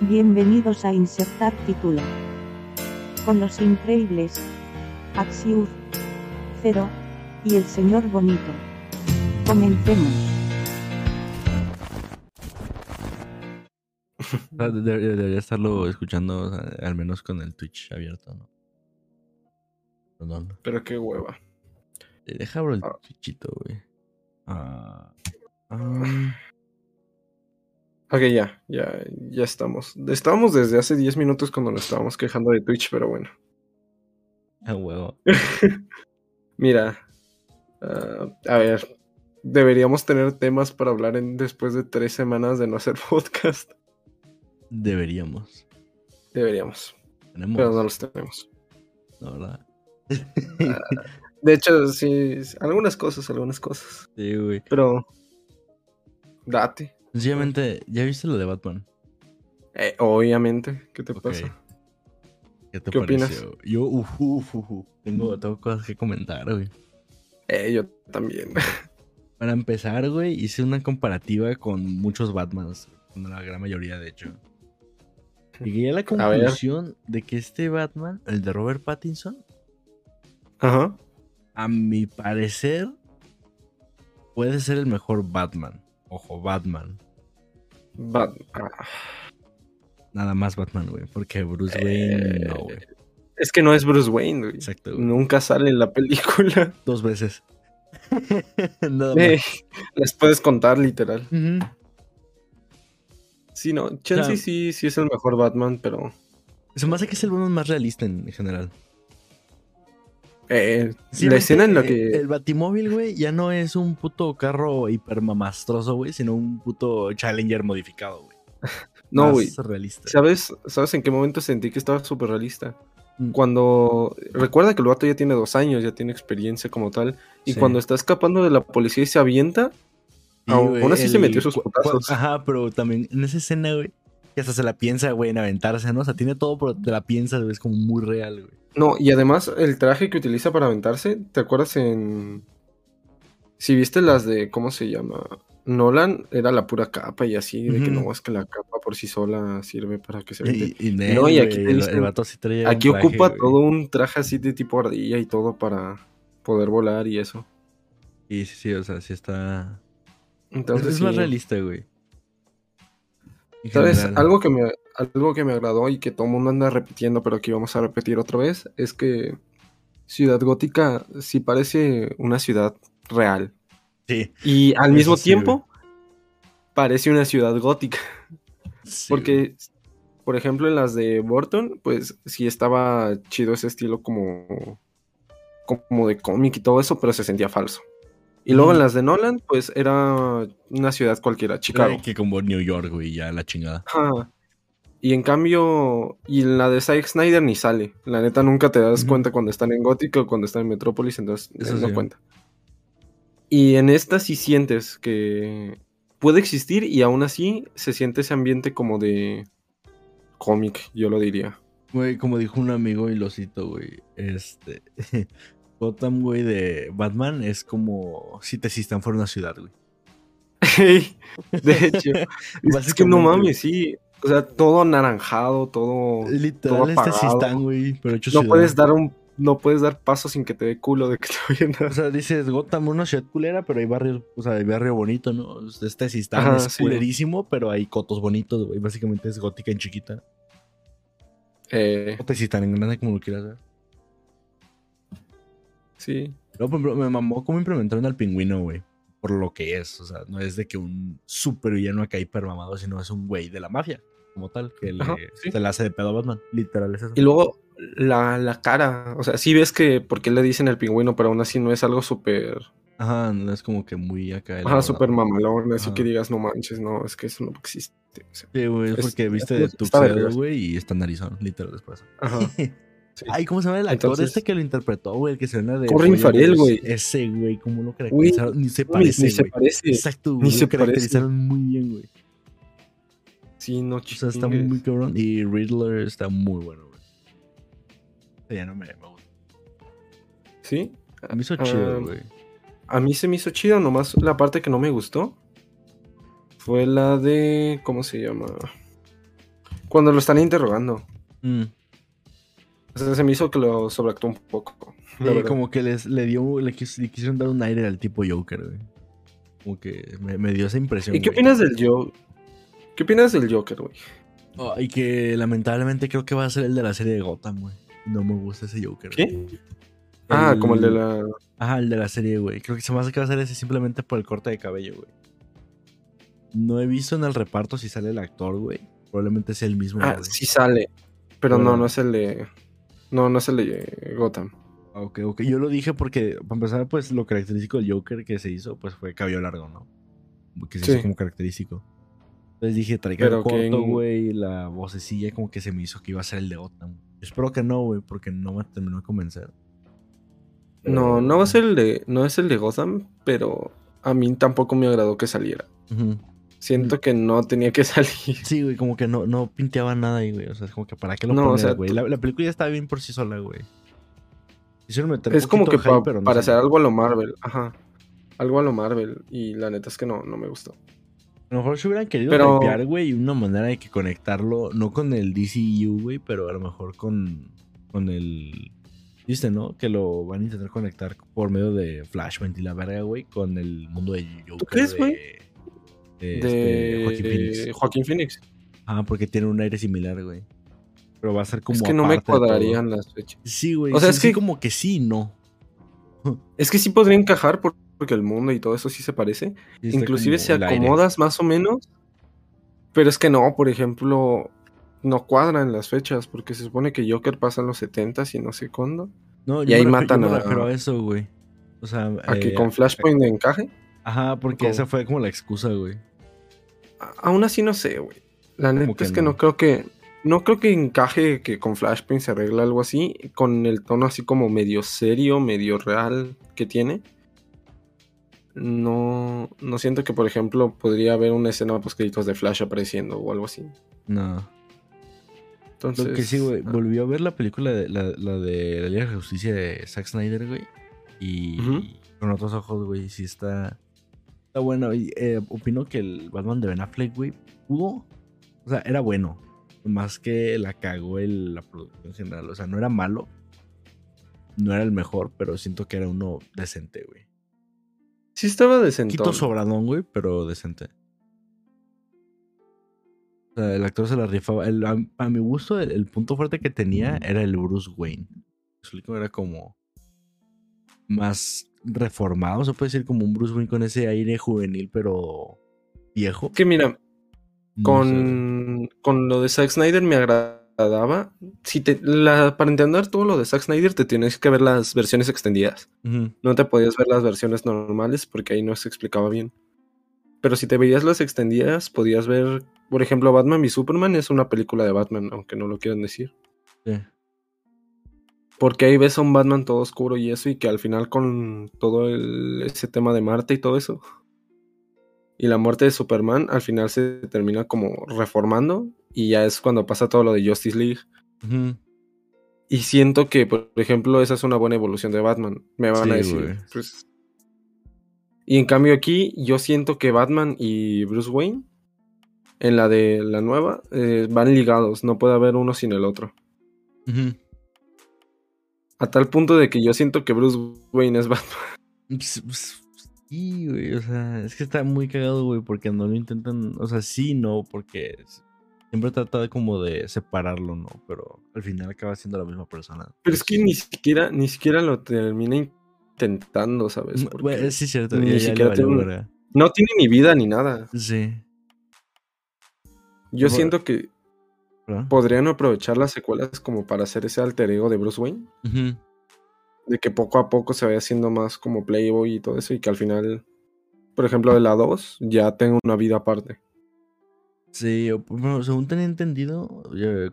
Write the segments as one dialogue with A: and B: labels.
A: Bienvenidos a Insertar Título. Con los increíbles. Axiur. Cero. Y el señor Bonito. Comencemos.
B: Ah, de- de- Debería estarlo escuchando, o sea, al menos con el Twitch abierto, ¿no? Perdón.
C: Pero qué hueva.
B: Eh, Deja abro el
C: Ah.
B: Twitchito, güey. Ah, ah,
C: Ok, ya, ya, ya estamos. Estábamos desde hace 10 minutos cuando nos estábamos quejando de Twitch, pero bueno.
B: a huevo.
C: Mira, ah, a ver, deberíamos tener temas para hablar en, después de tres semanas de no hacer podcast.
B: Deberíamos.
C: Deberíamos,
B: Tenemos.
C: pero no los tenemos.
B: La verdad.
C: De hecho, sí, sí, algunas cosas, algunas cosas.
B: Sí, güey.
C: Pero, date.
B: Sencillamente, ¿ya viste lo de Batman?
C: Eh, obviamente, ¿qué te pasa?
B: ¿Qué te
C: ¿Qué opinas?
B: pareció? Yo, uf, uf, uf. Tengo, tengo cosas que comentar, güey.
C: Eh, yo también.
B: Para empezar, güey, hice una comparativa con muchos Batmans. Con la gran mayoría, de hecho. Llegué a la
C: A
B: conclusión de que este Batman, el de Robert Pattinson,
C: Ajá.
B: a mi parecer, puede ser el mejor Batman. Ojo, Batman.
C: Bat- ah,
B: Nada más Batman, güey. Porque Bruce
C: Eh,
B: Wayne, no, güey.
C: es que no es Bruce Wayne, güey.
B: Exacto, güey.
C: Nunca sale en la película.
B: Dos veces. Nada más.
C: Eh, les puedes contar literal. Sí, no, Chelsea sí, sí es el mejor Batman, pero
B: Se me hace que es el Batman más realista en general.
C: Eh,
B: Sí,
C: la escena en la
B: eh,
C: que
B: El Batimóvil, güey, ya no es un puto carro hipermamastroso, güey, sino un puto Challenger modificado, güey.
C: no, güey. ¿Sabes, ¿Sabes en qué momento sentí que estaba súper realista?
B: Mm.
C: Cuando recuerda que el vato ya tiene dos años, ya tiene experiencia como tal, y
B: Sí.
C: cuando está escapando de la policía y se avienta,
B: Sí,
C: aún así se metió sus putazos.
B: Ajá, pero también en esa escena, güey, que hasta se la piensa, güey, en aventarse, ¿no? O sea, tiene todo, pero te la piensa, güey, es como muy real, güey.
C: No, y además el traje que utiliza para aventarse, ¿te acuerdas en... Si viste las de, ¿cómo se llama? Nolan, era la pura capa y así, de que no, es que la capa por sí sola sirve para que se aviente.
B: Y, y
C: No, y aquí
B: el, vato sí
C: Aquí
B: traje,
C: ocupa todo un traje así de tipo ardilla y todo para poder volar y eso.
B: Sí, sí, sí, o sea, sí está...
C: Entonces,
B: es más realista, güey.
C: ¿Sabes? Algo que, me, algo que me agradó y que todo el mundo anda repitiendo, pero que vamos a repetir otra vez, es que Ciudad Gótica sí parece una ciudad real.
B: Sí.
C: Y al mismo
B: sí,
C: tiempo, parece una ciudad gótica.
B: sí.
C: Porque, por ejemplo, en las de Burton, pues sí estaba chido ese estilo como, como de cómic y todo eso, pero se sentía falso. Y luego en las de Nolan, pues era una ciudad cualquiera, Chicago.
B: Que como New York, güey, ya la chingada.
C: Ajá. Y en cambio, y en la de Zack Snyder ni sale. La neta nunca te das cuenta cuando están en Gótica o cuando están en Metrópolis, entonces
B: Eso
C: eh, no
B: sí.
C: cuenta. Y en esta sí sientes que puede existir y aún así se siente ese ambiente como de cómic, yo lo diría.
B: Güey, como dijo un amigo y lo cito, güey. Este. Gotham, güey, de Batman es como si te Sistan fuera una ciudad, güey.
C: de hecho, es que no mames, sí. O sea, todo anaranjado, todo.
B: Literal,
C: todo
B: este. Sistan, güey, pero hecho
C: No
B: ciudad.
C: puedes dar un. No puedes dar paso sin que te dé culo de que te vayan a
B: O sea, dices Gotham, una ciudad culera, pero hay barrios, o sea, hay barrio bonito, ¿no? Este Sistan
C: Ajá,
B: es
C: sí.
B: culerísimo, pero hay cotos bonitos, güey. Básicamente es gótica en chiquita.
C: Eh,
B: O te en grande, como lo quieras ver.
C: Sí.
B: No, por ejemplo, me mamó cómo implementaron al pingüino, güey. Por lo que es. O sea, no es de que un super villano acá hipermamado, sino es un güey de la mafia, como tal, que le,
C: Ajá, sí.
B: se le hace de pedo a Batman. Literal, es eso.
C: Y luego la, la cara, o sea, sí ves que porque le dicen el pingüino, pero aún así no es algo súper,
B: Ajá, no es como que muy acá.
C: ajá, súper mamalón, así
B: Ajá.
C: que digas, no manches, no, es que eso no existe. o sea,
B: Sí, güey, es
C: Es-
B: porque viste de
C: vergas.
B: güey, y está narizón, literal, después.
C: Ajá. Sí.
B: Ay, ¿cómo se llama el actor
C: Entonces-
B: este que lo interpretó, güey? El que se llama de.
C: Corin
B: Oye,
C: Farrell, güey.
B: Ese, güey, ¿cómo lo caracterizaron? ni se
C: Ni-
B: parece,
C: ni se
B: güey.
C: parece.
B: Exacto,
C: Ni
B: güey.
C: se
B: Lo caracterizaron muy bien, güey.
C: Sí, no
B: O sea, está
C: chingues.
B: muy cabrón. Y Riddler está muy bueno, güey. O sea, Ya no me, me gusta.
C: Sí.
B: Me hizo
C: Ah,
B: chido, güey.
C: A mí se me hizo chido, nomás la parte que no me gustó fue la de, ¿cómo se llama? Cuando lo están interrogando.
B: Mm.
C: Se me hizo que lo sobreactuó un poco.
B: Sí, como que les, le dio, le, quis- le quisieron dar un aire al tipo Joker, güey. Como que me, me dio esa impresión.
C: ¿Y qué
B: güey.
C: opinas del Joker? ¿Qué opinas del Joker, güey?
B: Oh, y que lamentablemente creo que va a ser el de la serie de Gotham, güey. No me gusta ese Joker. güey.
C: ¿Qué? Ah, como el de la.
B: Ajá, el de la serie, güey. Creo que se me hace que va a ser ese simplemente por el corte de cabello, güey. No he visto en el reparto si sale el actor, güey. Probablemente sea el mismo.
C: Ah,
B: güey.
C: sí sale. Pero no,
B: Pero-
C: no es el de. No, no es el de Gotham.
B: Ah, Ok, ok. Yo lo dije porque, para empezar, pues lo característico del Joker que se hizo, pues fue cabello largo, ¿no? Que se
C: Sí.
B: hizo como característico. Entonces dije,
C: Pero que
B: corto, güey. La vocecilla como que se me hizo que iba a ser el de Gotham. Yo espero que no, güey, porque no me terminó de convencer.
C: No, no va a ser el de. No es el de Gotham, pero a mí tampoco me agradó que saliera.
B: Ujú.
C: Siento que no tenía que salir.
B: Sí, güey, como que no, no pinteaba nada ahí, güey. O sea, es como que para qué lo
C: No, o sea,
B: güey.
C: tú-
B: La, la película ya estaba bien por sí sola, güey.
C: Es como que pa-
B: hype, no
C: para hacer algo a lo Marvel. Ajá. Algo a lo Marvel. Y la neta es que no, no me gustó.
B: A lo mejor se hubieran querido
C: Pero-
B: hypear, güey, una manera de que conectarlo, no con el DCU, güey, pero a lo mejor con, con el... ¿Viste, no? Que lo van a intentar conectar por medio de Flashpoint y la verga, güey, con el mundo de Joker.
C: crees,
B: de-
C: güey?
B: De,
C: De
B: este, Joaquin Phoenix.
C: Joaquín Phoenix.
B: Ah, porque tiene un aire similar, güey. Pero va a ser como
C: es que no me
B: de
C: cuadrarían las fechas.
B: Sí, güey.
C: O sea,
B: sí,
C: es
B: sí,
C: que-
B: como que sí, no.
C: Es que sí podría encajar por- porque el mundo y todo eso sí se parece.
B: Sí
C: Inclusive si
B: aire.
C: acomodas más o menos. Pero es que no, por ejemplo, no cuadran las fechas porque se supone que Joker pasa en los 70 y no sé cuándo.
B: No,
C: y ahí
B: me
C: matan
B: me
C: a-
B: a eso, güey. O sea,
C: A que
B: eh,
C: con Flashpoint encaje.
B: Ajá, porque
C: ¿Cómo?
B: esa fue como la excusa, güey.
C: Aún así no sé, güey. La neta es que
B: no?
C: no creo que. No creo que encaje que con Flashpoint se arregle algo así. Con el tono así como medio serio, medio real que tiene. No. No siento que, por ejemplo, podría haber una escena post créditos de Flash apareciendo o algo así.
B: No.
C: Entonces.
B: Lo que sí, güey,
C: ah,
B: volvió a ver la película de la, la de la Liga de Justicia de Zack Snyder, güey. Y con otros ojos, güey, sí está. Está bueno. Y, eh, opino que el Batman de Ben Affleck, güey, pudo. O sea, era bueno. Más que la cagó el, la producción en general. O sea, no era malo. No era el mejor, pero siento que era uno decente, güey.
C: Sí estaba decente.
B: Quito sobradón, güey, pero decente. O sea, el actor se la rifaba. El- a, a mi gusto, el, el punto fuerte que tenía era el Bruce Wayne. Su? Era como más reformado, se puede decir como un Bruce Wayne con ese aire juvenil, pero viejo.
C: Que mira,
B: No sé.
C: con, con lo de Zack Snyder me agradaba. Si te, la, para entender todo lo de Zack Snyder, te tienes que ver las versiones extendidas. No te podías ver las versiones normales porque ahí no se explicaba bien. Pero si te veías las extendidas, podías ver, por ejemplo, Batman y Superman es una película de Batman, aunque no lo quieran decir.
B: Sí.
C: Porque ahí ves a un Batman todo oscuro y eso, y que al final con todo el- ese tema de Marte y todo eso, y la muerte de Superman, al final se termina como reformando, y ya es cuando pasa todo lo de Justice League. Y siento que, por ejemplo, esa es una buena evolución de Batman. Me van
B: Sí,
C: a decir. pues. Y en cambio aquí, yo siento que Batman y Bruce Wayne, en la de la nueva, eh, van ligados. No puede haber uno sin el otro.
B: Ujú.
C: A tal punto de que yo siento que Bruce Wayne es Batman.
B: Ps- ps- Sí, güey, o sea, es que está muy cagado, güey, porque no lo intentan, o sea, sí, no, porque siempre trata de como de separarlo, ¿no? Pero al final acaba siendo la misma persona.
C: Pero es que ni siquiera, ni siquiera lo termina intentando, ¿sabes?
B: Bueno, sí, cierto,
C: ni
B: ya, ya
C: siquiera
B: valió
C: tiene. No tiene ni vida ni nada.
B: Sí.
C: Yo siento que
B: ¿verdad?
C: podrían aprovechar las secuelas como para hacer ese alter ego de Bruce Wayne. De que poco a poco se vaya haciendo más como Playboy y todo eso, y que al final, por ejemplo, de la 2 ya tenga una vida aparte.
B: Sí, bueno, según tenía entendido,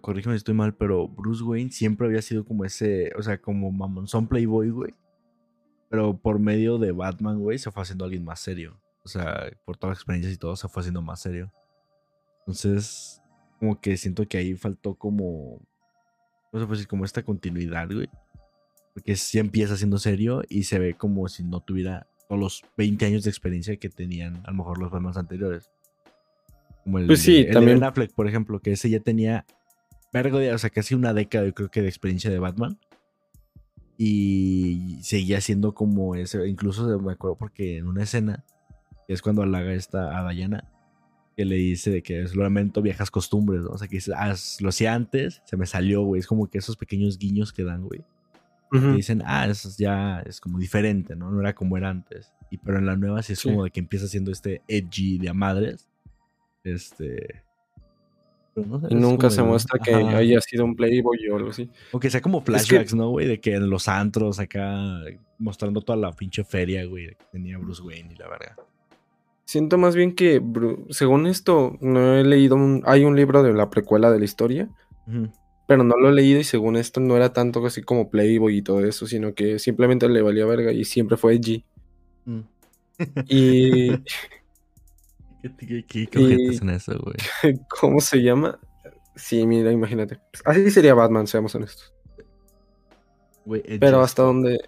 B: corrígeme si estoy mal, pero Bruce Wayne siempre había sido como ese, o sea, como mamonzón playboy, güey. Pero por medio de Batman, güey, se fue haciendo alguien más serio. O sea, por todas las experiencias y todo, se fue haciendo más serio. Entonces, como que siento que ahí faltó como, no sé, pues como esta continuidad, güey. Porque sí empieza siendo serio y se ve como si no tuviera todos los 20 años de experiencia que tenían a lo mejor los Batman anteriores. Como el,
C: Pues sí,
B: de, el de
C: también.
B: Ben Affleck, por ejemplo, que ese ya tenía vergo de, o sea, casi una década, yo creo que de experiencia de Batman. Y seguía siendo como ese, incluso me acuerdo porque en una escena, que es cuando halaga esta a Diana, que le dice de que es lamento viejas costumbres, ¿no? O sea, que dice, ah, lo hacía antes, se me salió, güey. Es como que esos pequeños guiños que dan, güey. Que
C: Ujú.
B: dicen, ah, eso es ya es como diferente, ¿no? No era como era antes. Y pero en la nueva sí es
C: Sí.
B: como de que empieza siendo este edgy de a madres. Este. pero no sé,
C: Y
B: es
C: nunca se
B: de-
C: muestra que
B: Ajá.
C: haya sido un Playboy o algo así.
B: O que sea como
C: Es que-
B: flashbacks, ¿no, güey? De que en los antros acá mostrando toda la pinche feria, güey, que tenía Bruce Wayne y la verga.
C: Siento más bien que, según esto, no he leído un... Hay un libro de la precuela de la historia, pero no lo he leído y según esto no era tanto así como Playboy y todo eso, sino que simplemente le valía verga y siempre fue edgy.
B: Mm.
C: Y...
B: ¿Qué, qué, qué, qué
C: Y-
B: ojetes en eso, güey?
C: ¿Cómo se llama? Sí, mira, imagínate. Así sería Batman, seamos honestos. Pero
B: as
C: hasta donde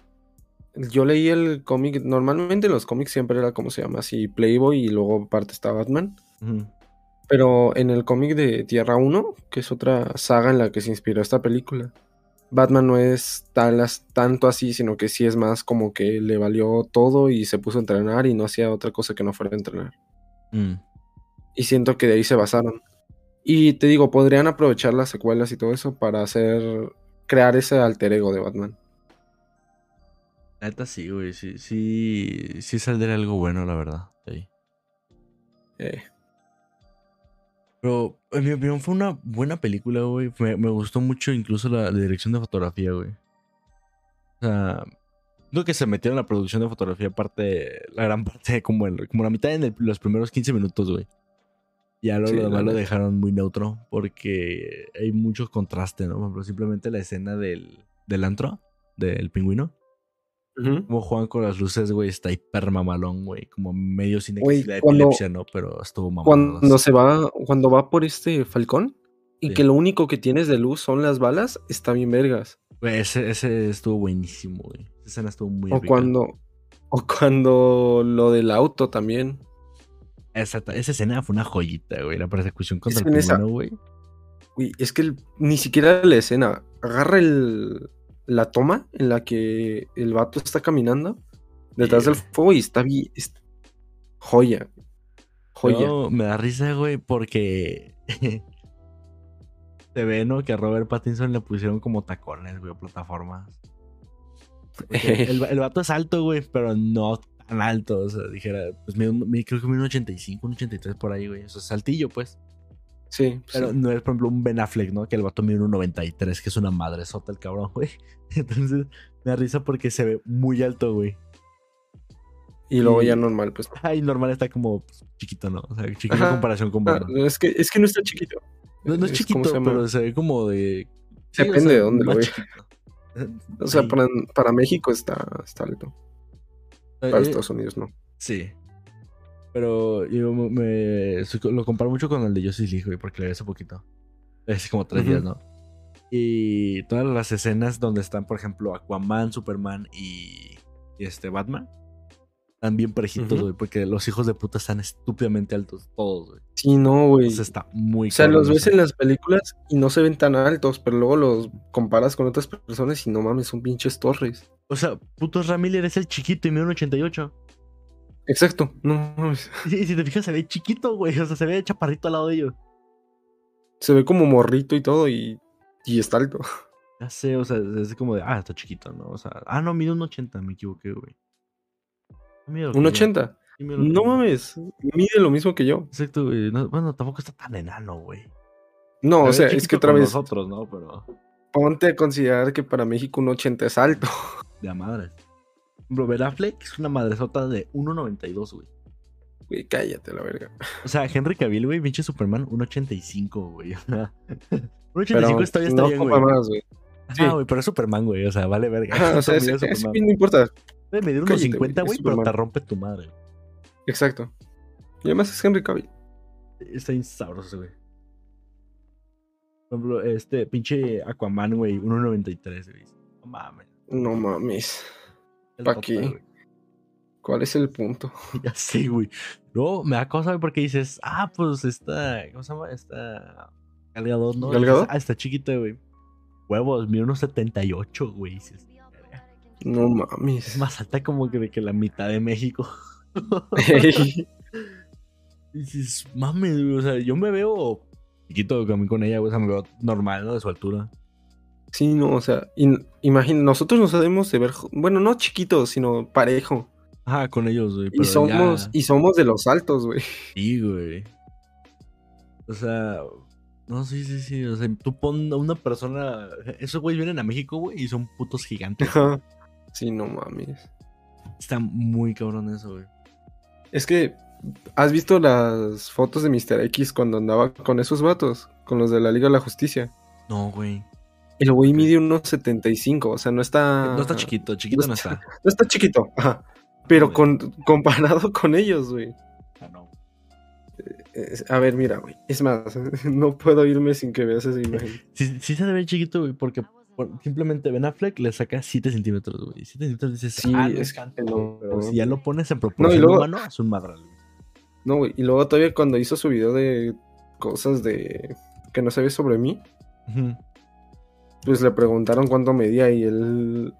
C: yo leí el cómic, normalmente en los cómics siempre era como se llama, así Playboy y luego aparte está Batman. Pero en el cómic de Tierra 1, que es otra saga en la que se inspiró esta película, Batman no es tal tanto así, sino que sí es más como que le valió todo y se puso a entrenar y no hacía otra cosa que no fuera a entrenar.
B: Mm.
C: Y siento que de ahí se basaron. Y te digo, podrían aprovechar las secuelas y todo eso para hacer, crear ese alter ego de Batman.
B: Neta sí, güey. Sí, sí, sí saldría algo bueno, la verdad. Sí.
C: Eh,
B: Pero, en mi opinión, fue una buena película, güey. Me, me gustó mucho incluso la, la dirección de fotografía, güey. O sea, lo que se metieron en la producción de fotografía, aparte, la gran parte, como, el, como la mitad en el- los primeros 15 minutos, güey. Ya lo,
C: Sí,
B: lo demás lo dejaron muy neutro porque hay mucho contraste, ¿no? Por ejemplo, simplemente la escena del, del antro, del pingüino. Como juegan con las luces, güey, está hiper mamalón, güey. Como medio sin
C: Güey,
B: de
C: cuando-
B: epilepsia, ¿no? Pero estuvo mamalón.
C: Cuando se va, cuando va por este Falcón y
B: Sí.
C: que lo único que tienes de luz son las balas, está bien vergas.
B: Güey, ese, ese estuvo buenísimo, güey. Esa escena estuvo muy
C: O cuando, o cuando lo del auto también.
B: Esa, esa escena fue una joyita, güey. La persecución contra
C: Es
B: el pingüino, güey.
C: Uy, es que el- ni siquiera la escena. Agarra el, la toma en la que el vato está caminando detrás del fuego y está bien. joya. Joya.
B: No, me da risa, güey, porque se ve, ¿no? Que a Robert Pattinson le pusieron como tacones, güey, plataformas. El, el vato es alto, güey, pero no tan alto. O sea, dijera, pues me, me- creo que mide un 85, un 83 por ahí, güey. Eso es saltillo, pues.
C: Sí,
B: Pero
C: sí.
B: no es, por ejemplo, un Ben Affleck, ¿no? Que el vato mide un 93, que es una madre sota el cabrón, güey. Entonces, me da risa porque se ve muy alto, güey.
C: Y luego
B: y-
C: ya normal, pues.
B: Ay, normal está como pues, chiquito, ¿no? O sea, chiquito en comparación con
C: Ah,
B: Batman.
C: es, que, es que no está chiquito.
B: No, no es
C: Es- ¿cómo
B: chiquito,
C: se
B: pero se ve como de. sí,
C: Depende
B: o sea,
C: de dónde lo veas. O sea, para, para México está, está alto. Para
B: Eh,
C: Estados Unidos no.
B: Sí. Pero yo me, me- lo comparo mucho con el de Justice League, güey, porque le vi hace poquito. Es como tres días, ¿no? Y todas las escenas donde están, por ejemplo, Aquaman, Superman y, y este Batman. Están bien parejitos, güey, porque los hijos de puta están estúpidamente altos, todos, güey.
C: Sí, no, güey.
B: Entonces está muy
C: O sea,
B: cabrón
C: los ves en las películas y no se ven tan altos, pero luego los comparas con otras personas y no mames, son pinches torres.
B: O sea, puto Ramiller es el chiquito y mide un 88.
C: Exacto, no mames.
B: Y si te fijas, se ve chiquito, güey. O sea, se ve chaparrito al lado de ellos.
C: Se ve como morrito y todo y, y está alto.
B: Ya sé, o sea, es como de, ah, está chiquito, ¿no? O sea, ah, no, mide un 80, me equivoqué, güey.
C: Un
B: yo.
C: 80.
B: Sí, mide lo que
C: No mames, mide lo mismo que yo.
B: Exacto, güey. No, bueno, tampoco está tan enano, güey.
C: No, o
B: Se
C: sea, es que otra vez,
B: nosotros, ¿no? Pero
C: ponte a considerar que para México un 80 es alto.
B: de a madres. Ben Affleck es una madresota de 1.92, güey.
C: Güey, cállate la verga.
B: O sea, Henry Cavill, güey, pinche Superman, 1.85, güey. 1.85
C: Pero
B: está,
C: no
B: bien,
C: ocupa
B: güey.
C: más, güey. sí.
B: Ah, güey, pero es Superman, güey. O sea, vale verga.
C: Ajá, o sea, ese- ese
B: Superman.
C: no importa.
B: Debe medir unos
C: cállate,
B: 50,
C: güey, es
B: pero te rompe tu madre.
C: Exacto. Y además es Henry Cavill.
B: Está bien sabroso ese, güey. Por ejemplo, este pinche Aquaman, güey, 1.93, güey. No mames.
C: No mames.
B: El
C: ¿Pa
B: tota,
C: qué?
B: güey.
C: ¿Cuál es el punto?
B: Ya sé, güey. Luego me da cosa, porque dices, ah, pues esta, ¿cómo se llama? Esta Galgadot, ¿no? Ah, está chiquita, güey. Huevos, mide unos 78, güey. Dices.
C: No
B: Es
C: mames.
B: más alta como que de que la mitad de México.
C: Ey,
B: Dices, mames, güey. O sea, yo me veo chiquito también con ella, güey. O sea, me veo normal, ¿no? De su altura.
C: Sí, no, o sea, in- imagina, nosotros nos debemos de ver, bueno, no chiquitos, sino parejo.
B: Ajá, con ellos, güey.
C: Y somos,
B: ya-
C: y somos de los altos, güey.
B: Sí, güey. O sea, no, sí, sí, sí. O sea, tú pon a una persona. Esos güeyes vienen a México, güey, y son putos gigantes.
C: Ajá. Sí, no mames.
B: Está muy cabrón eso, güey.
C: Es que, ¿has visto las fotos de Mr. X cuando andaba con esos vatos? Con los de la Liga de la Justicia.
B: No, güey.
C: El güey mide unos 75, o sea, no está...
B: No está chiquito, chiquito no está.
C: No está chiquito, ajá. Pero con, comparado con ellos, güey.
B: Ah, no.
C: Es- A ver, mira, güey. Es más, no puedo irme sin que veas esa imagen.
B: Sí, sí se ve chiquito, güey, porque por- simplemente Ben Affleck le saca 7 centímetros, güey. 7 centímetros dices,
C: Sí,
B: ah, no
C: es
B: es tanto,
C: que
B: güey",
C: no.
B: Pero si ya lo pones en proporción
C: luego-
B: humano, es un madral, güey.
C: No, güey. Y luego todavía cuando hizo su video de cosas de... que no sabes sobre mí,
B: Ujú.
C: Pues le preguntaron cuánto medía y él...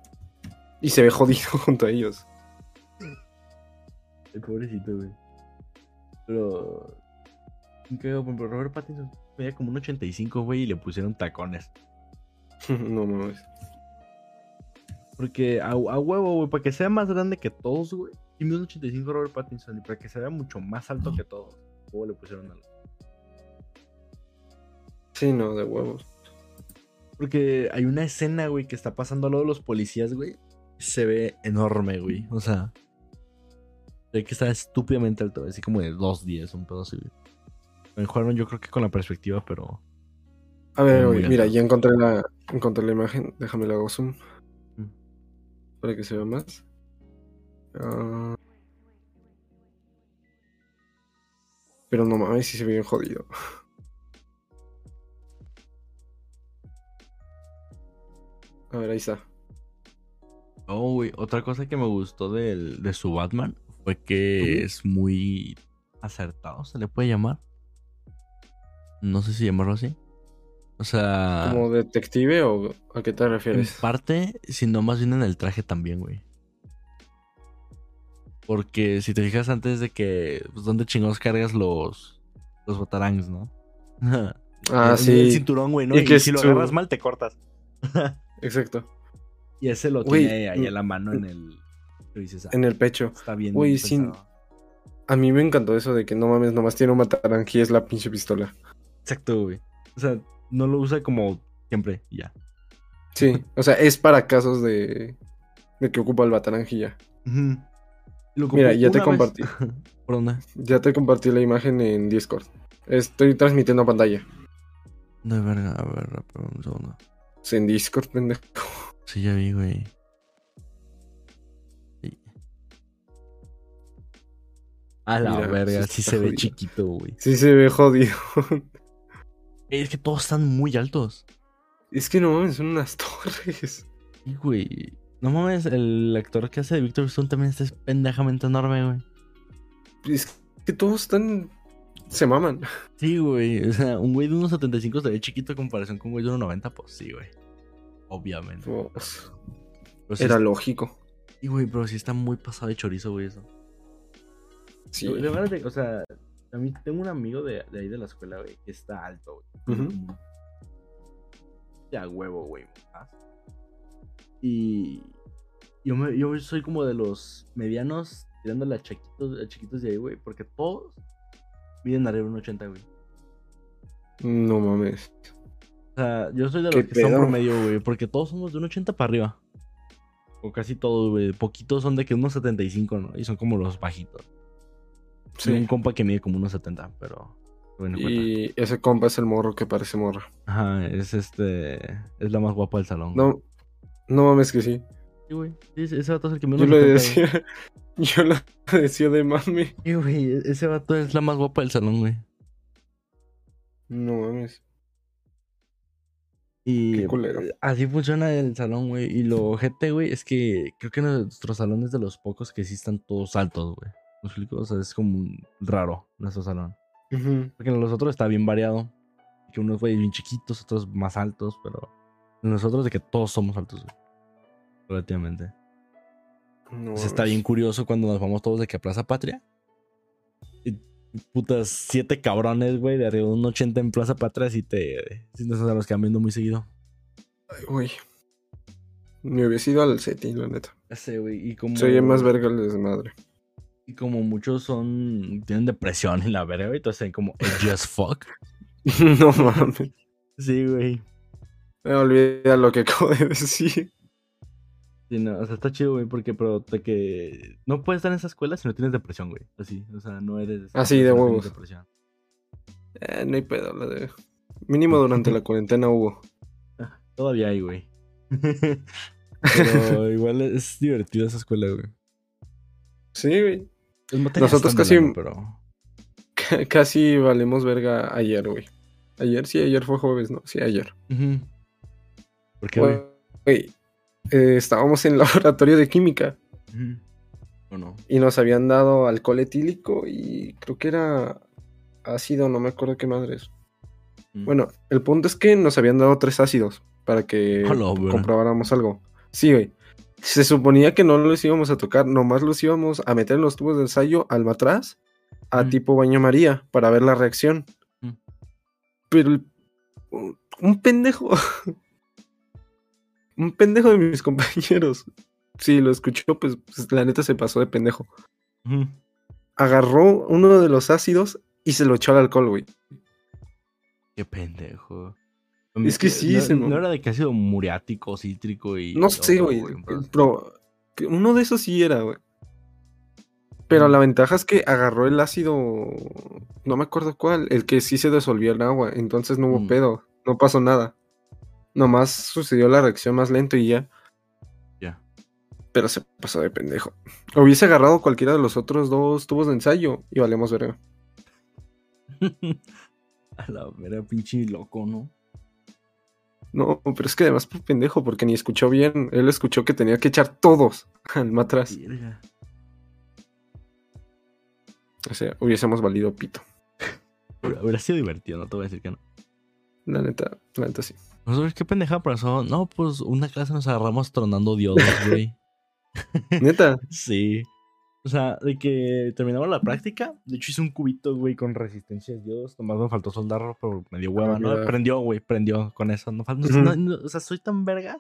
C: Y se ve jodido junto a ellos.
B: El pobrecito, güey. Pero. ¿Qué hago? Por Robert Pattinson medía como un 85, güey, y le pusieron tacones.
C: no mames.
B: Porque a, a huevo, güey, para que sea más grande que todos, güey. Y un 85 Robert Pattinson, y para que se vea mucho más alto que todos. Luego le pusieron algo.
C: Sí, no, de huevos.
B: Porque hay una escena, güey, que está pasando al lado de los policías, güey. Se ve enorme, güey. O sea. Se ve que está estúpidamente alto, así como de dos días, un pedo así, güey. Mejoraron yo creo que con la perspectiva, pero.
C: A ver, güey, mira, ya encontré la, encontré la imagen. Déjame la hago zoom.
B: Mm.
C: Para que se vea más. Ah. Pero no mames, si se ve bien jodido. A ver, ahí está.
B: Oh, güey, otra cosa que me gustó del, de su Batman fue que es muy acertado, se le puede llamar. No sé si llamarlo así. O sea,
C: ¿Como detective o a qué te
B: en
C: refieres?
B: parte, sino más bien en el traje también, güey. Porque si te fijas antes de que, pues, ¿dónde chingados cargas los, los batarangs, no?
C: Ah,
B: En
C: sí.
B: El cinturón, güey, ¿no?
C: Y
B: Y,
C: que
B: si lo agarras mal, te cortas.
C: Exacto.
B: Y ese lo tiene ahí a la mano en el... dices, ah,
C: En el pecho.
B: está bien.
C: Sí,
B: pensado.
C: A mí me encantó eso de que no mames, nomás tiene un y es la pinche pistola.
B: Exacto, güey. O sea, no lo usa como siempre ya.
C: Sí, o sea, es para casos de, de que ocupa el
B: ocupó
C: Mira, ya te compartí.
B: ¿Por dónde?
C: Ya te compartí la imagen en Discord. Estoy transmitiendo a pantalla.
B: De verga, a ver, un segundo.
C: Es en Discord, pendejo.
B: Sí, ya vi, güey. Sí. A la
C: Mira,
B: verga,
C: sí
B: se ve chiquito, güey.
C: Sí se ve jodido.
B: Es que todos están muy altos.
C: es que no mames, son unas torres.
B: Sí, güey. No mames, el actor que hace de Victor Stone también está pendejamente enorme, güey.
C: Es que todos están... Se maman.
B: Sí, güey. O sea, un güey de 1.75 se ve chiquito en comparación con un güey de 1.90, pues sí, güey. Obviamente.
C: Pues,
B: sí
C: era
B: está-
C: lógico.
B: Sí, güey, pero sí está muy pasado de chorizo, güey, eso.
C: Sí.
B: De- o sea, a mí tengo un amigo de, de ahí de la escuela, güey, que está alto, güey.
C: Ujú.
B: Ya huevo, güey. Y yo, me, yo soy como de los medianos tirándole a chiquitos, a chiquitos de ahí, güey, porque todos miden arriba un 80, güey.
C: No mames.
B: O sea, yo soy de
C: ¿Qué
B: los que son
C: pedo?
B: promedio, güey, porque todos somos de un 80 para arriba. O casi todos, güey. Poquitos son de que unos 75, ¿no? Y son como los bajitos. Sí. Un
C: Sí.
B: compa que mide como unos 70, pero. Bueno, cuenta.
C: Y ese compa es el morro que parece morra.
B: Ajá, es este. Es la más guapa del salón. güey.
C: No, no mames que sí.
B: Sí, güey. Ese vato es el que mide
C: Yo lo
B: 70, güey.
C: decía. Yo lo decía de mami.
B: Sí, güey. e- Ese vato es la más guapa del salón, güey.
C: No mames.
B: Y
C: Qué culero.
B: así funciona el salón, güey. Y lo gente, güey, es que creo que nuestro salón es de los pocos que sí están todos altos, güey. ¿Me explico? O sea, es como raro nuestro salón. Porque en los otros está bien variado. Que unos, güey, bien chiquitos, otros más altos, pero nosotros de que todos somos altos, güey. Relativamente.
C: No
B: Pues está bien curioso cuando nos vamos todos de que a Plaza Patria. Y putas siete cabrones, güey, de arriba de un 80 en Plaza Patria y te... Si nos los quedan viendo muy seguido.
C: Ay, güey. Me hubiese ido al setting, la neta.
B: Sé, güey. Y como...
C: Se oye más verga el desmadre.
B: Y como muchos son... Tienen depresión en la verga, güey. Entonces como as fuck.
C: no mames.
B: Sí, güey.
C: Me olvida lo que acabo de decir.
B: Sí, no, o sea, está chido, güey, porque pero de que no puedes estar en esa escuela si no tienes depresión, güey. Así, o sea, no eres...
C: Así, de
B: no tienes
C: huevos.
B: depresión.
C: Eh, no hay pedo. La de... Mínimo durante la cuarentena hubo.
B: Todavía hay, güey. Pero igual es divertida esa escuela, güey.
C: Sí, güey. Nosotros casi-
B: de pero...
C: Casi valemos verga ayer, güey. Ayer, sí, ayer fue jueves, ¿no? Sí, ayer.
B: Ujú. ¿Por qué, güey?
C: Güey, eh, estábamos en el laboratorio de química
B: Ujú. ¿O no?
C: y nos habían dado alcohol etílico y creo que era ácido, no me acuerdo qué madre es.
B: Mm.
C: Bueno, el punto es que nos habían dado tres ácidos para que
B: güey.
C: comprobáramos algo. Sí, güey. Se suponía que no los íbamos a tocar, nomás los íbamos a meter en los tubos de ensayo al matraz a
B: Mm.
C: tipo baño María para ver la reacción.
B: Mm.
C: Pero el- un pendejo. un pendejo de mis compañeros. Sí, lo escuchó, pues, pues, la neta se pasó de pendejo. Agarró uno de los ácidos y se lo echó al alcohol, güey.
B: Qué pendejo.
C: Es que sí,
B: no,
C: se
B: no era de que ha sido muriático, cítrico y...
C: No sé, güey.
B: pero-
C: uno de esos sí era, güey. Pero la ventaja es que agarró el ácido. No me acuerdo cuál. El que sí se disolvió en agua. Entonces no hubo
B: Mm.
C: pedo. No pasó nada. Nomás sucedió la reacción más lento y ya.
B: Ya.
C: Pero se pasó de pendejo. Hubiese agarrado cualquiera de los otros dos tubos de ensayo y valemos verga.
B: A la vera, pinche loco, ¿no?
C: No, pero es que además pendejo, porque ni escuchó bien. Él escuchó que tenía que echar todos al matraz. O sea, hubiésemos valido pito.
B: Hubiera sido divertido, no te voy a decir que no.
C: La neta, la neta sí.
B: Nosotros, ¿qué pendeja pasó? No, pues una clase nos agarramos tronando diodos, güey.
C: Neta.
B: sí. O sea, de que terminamos la práctica. De hecho, hice un cubito, güey, con resistencia de diodos. Nomás me faltó soldarlo, pero me dio hueva,
C: Ah,
B: ¿no? Prendió, güey, prendió con eso. No, no- no- o sea, soy tan verga.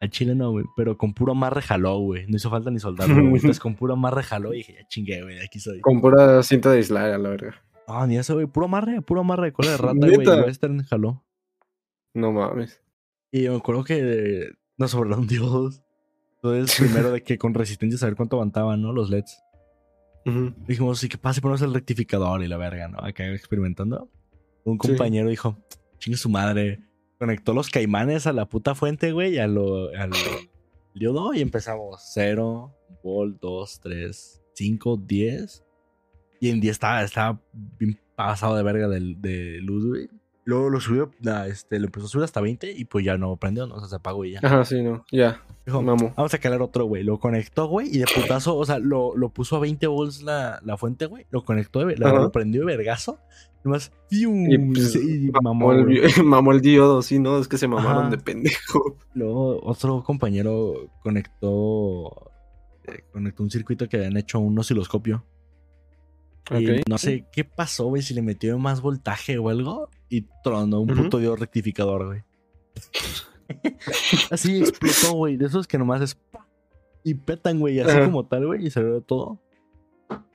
B: Al chile no, güey. Pero con puro amarre jaló, güey. No hizo falta ni soldarlo, güey. Entonces con puro amarre jaló y dije, ya chingué, güey, aquí soy.
C: Con pura cinta de aislar, a la verga.
B: Ah, ni eso, güey. Puro amarre, puro amarre de cola de rata, güey. Western jaló.
C: No mames.
B: Y me acuerdo que nos sobraron diodos. Entonces, primero de que con resistencia saber cuánto aguantaban, ¿no? Los LEDs. Dijimos, sí, que pase, ponemos el rectificador y la verga, ¿no? Acá experimentando. Un
C: Sí.
B: compañero dijo, chingue su madre. Conectó los caimanes a la puta fuente, güey, y a lo, al diodo y empezamos. 0, volt, 2, 3, 5, 10. Y en 10 estaba, estaba bien pasado de verga del- de, luz, güey. Luego lo subió, este, lo empezó a subir hasta 20 y pues ya no prendió, ¿no? O sea, se apagó y ya.
C: Ajá, sí, no. Ya.
B: Dijo,
C: Mamo.
B: vamos a calar otro, güey. Lo conectó, güey, y de putazo, o sea, lo, lo puso a 20 volts la, la fuente, güey. Lo conectó, de- la-
C: Ajá.
B: lo prendió de vergazo. Nomás.
C: Y pues,
B: Sí,
C: mamó,
B: mamó,
C: el, mamó el diodo, sí, ¿no? Es que se mamaron
B: Ajá.
C: de pendejo.
B: Luego otro compañero conectó, eh, conectó un circuito que habían hecho un osciloscopio. Y no sé qué pasó, güey, si le metió más voltaje o algo. Y tronó un puto diodo rectificador, güey. así explotó, güey. De esos que nomás es. Y petan, güey. Así como tal, güey. Y salió todo.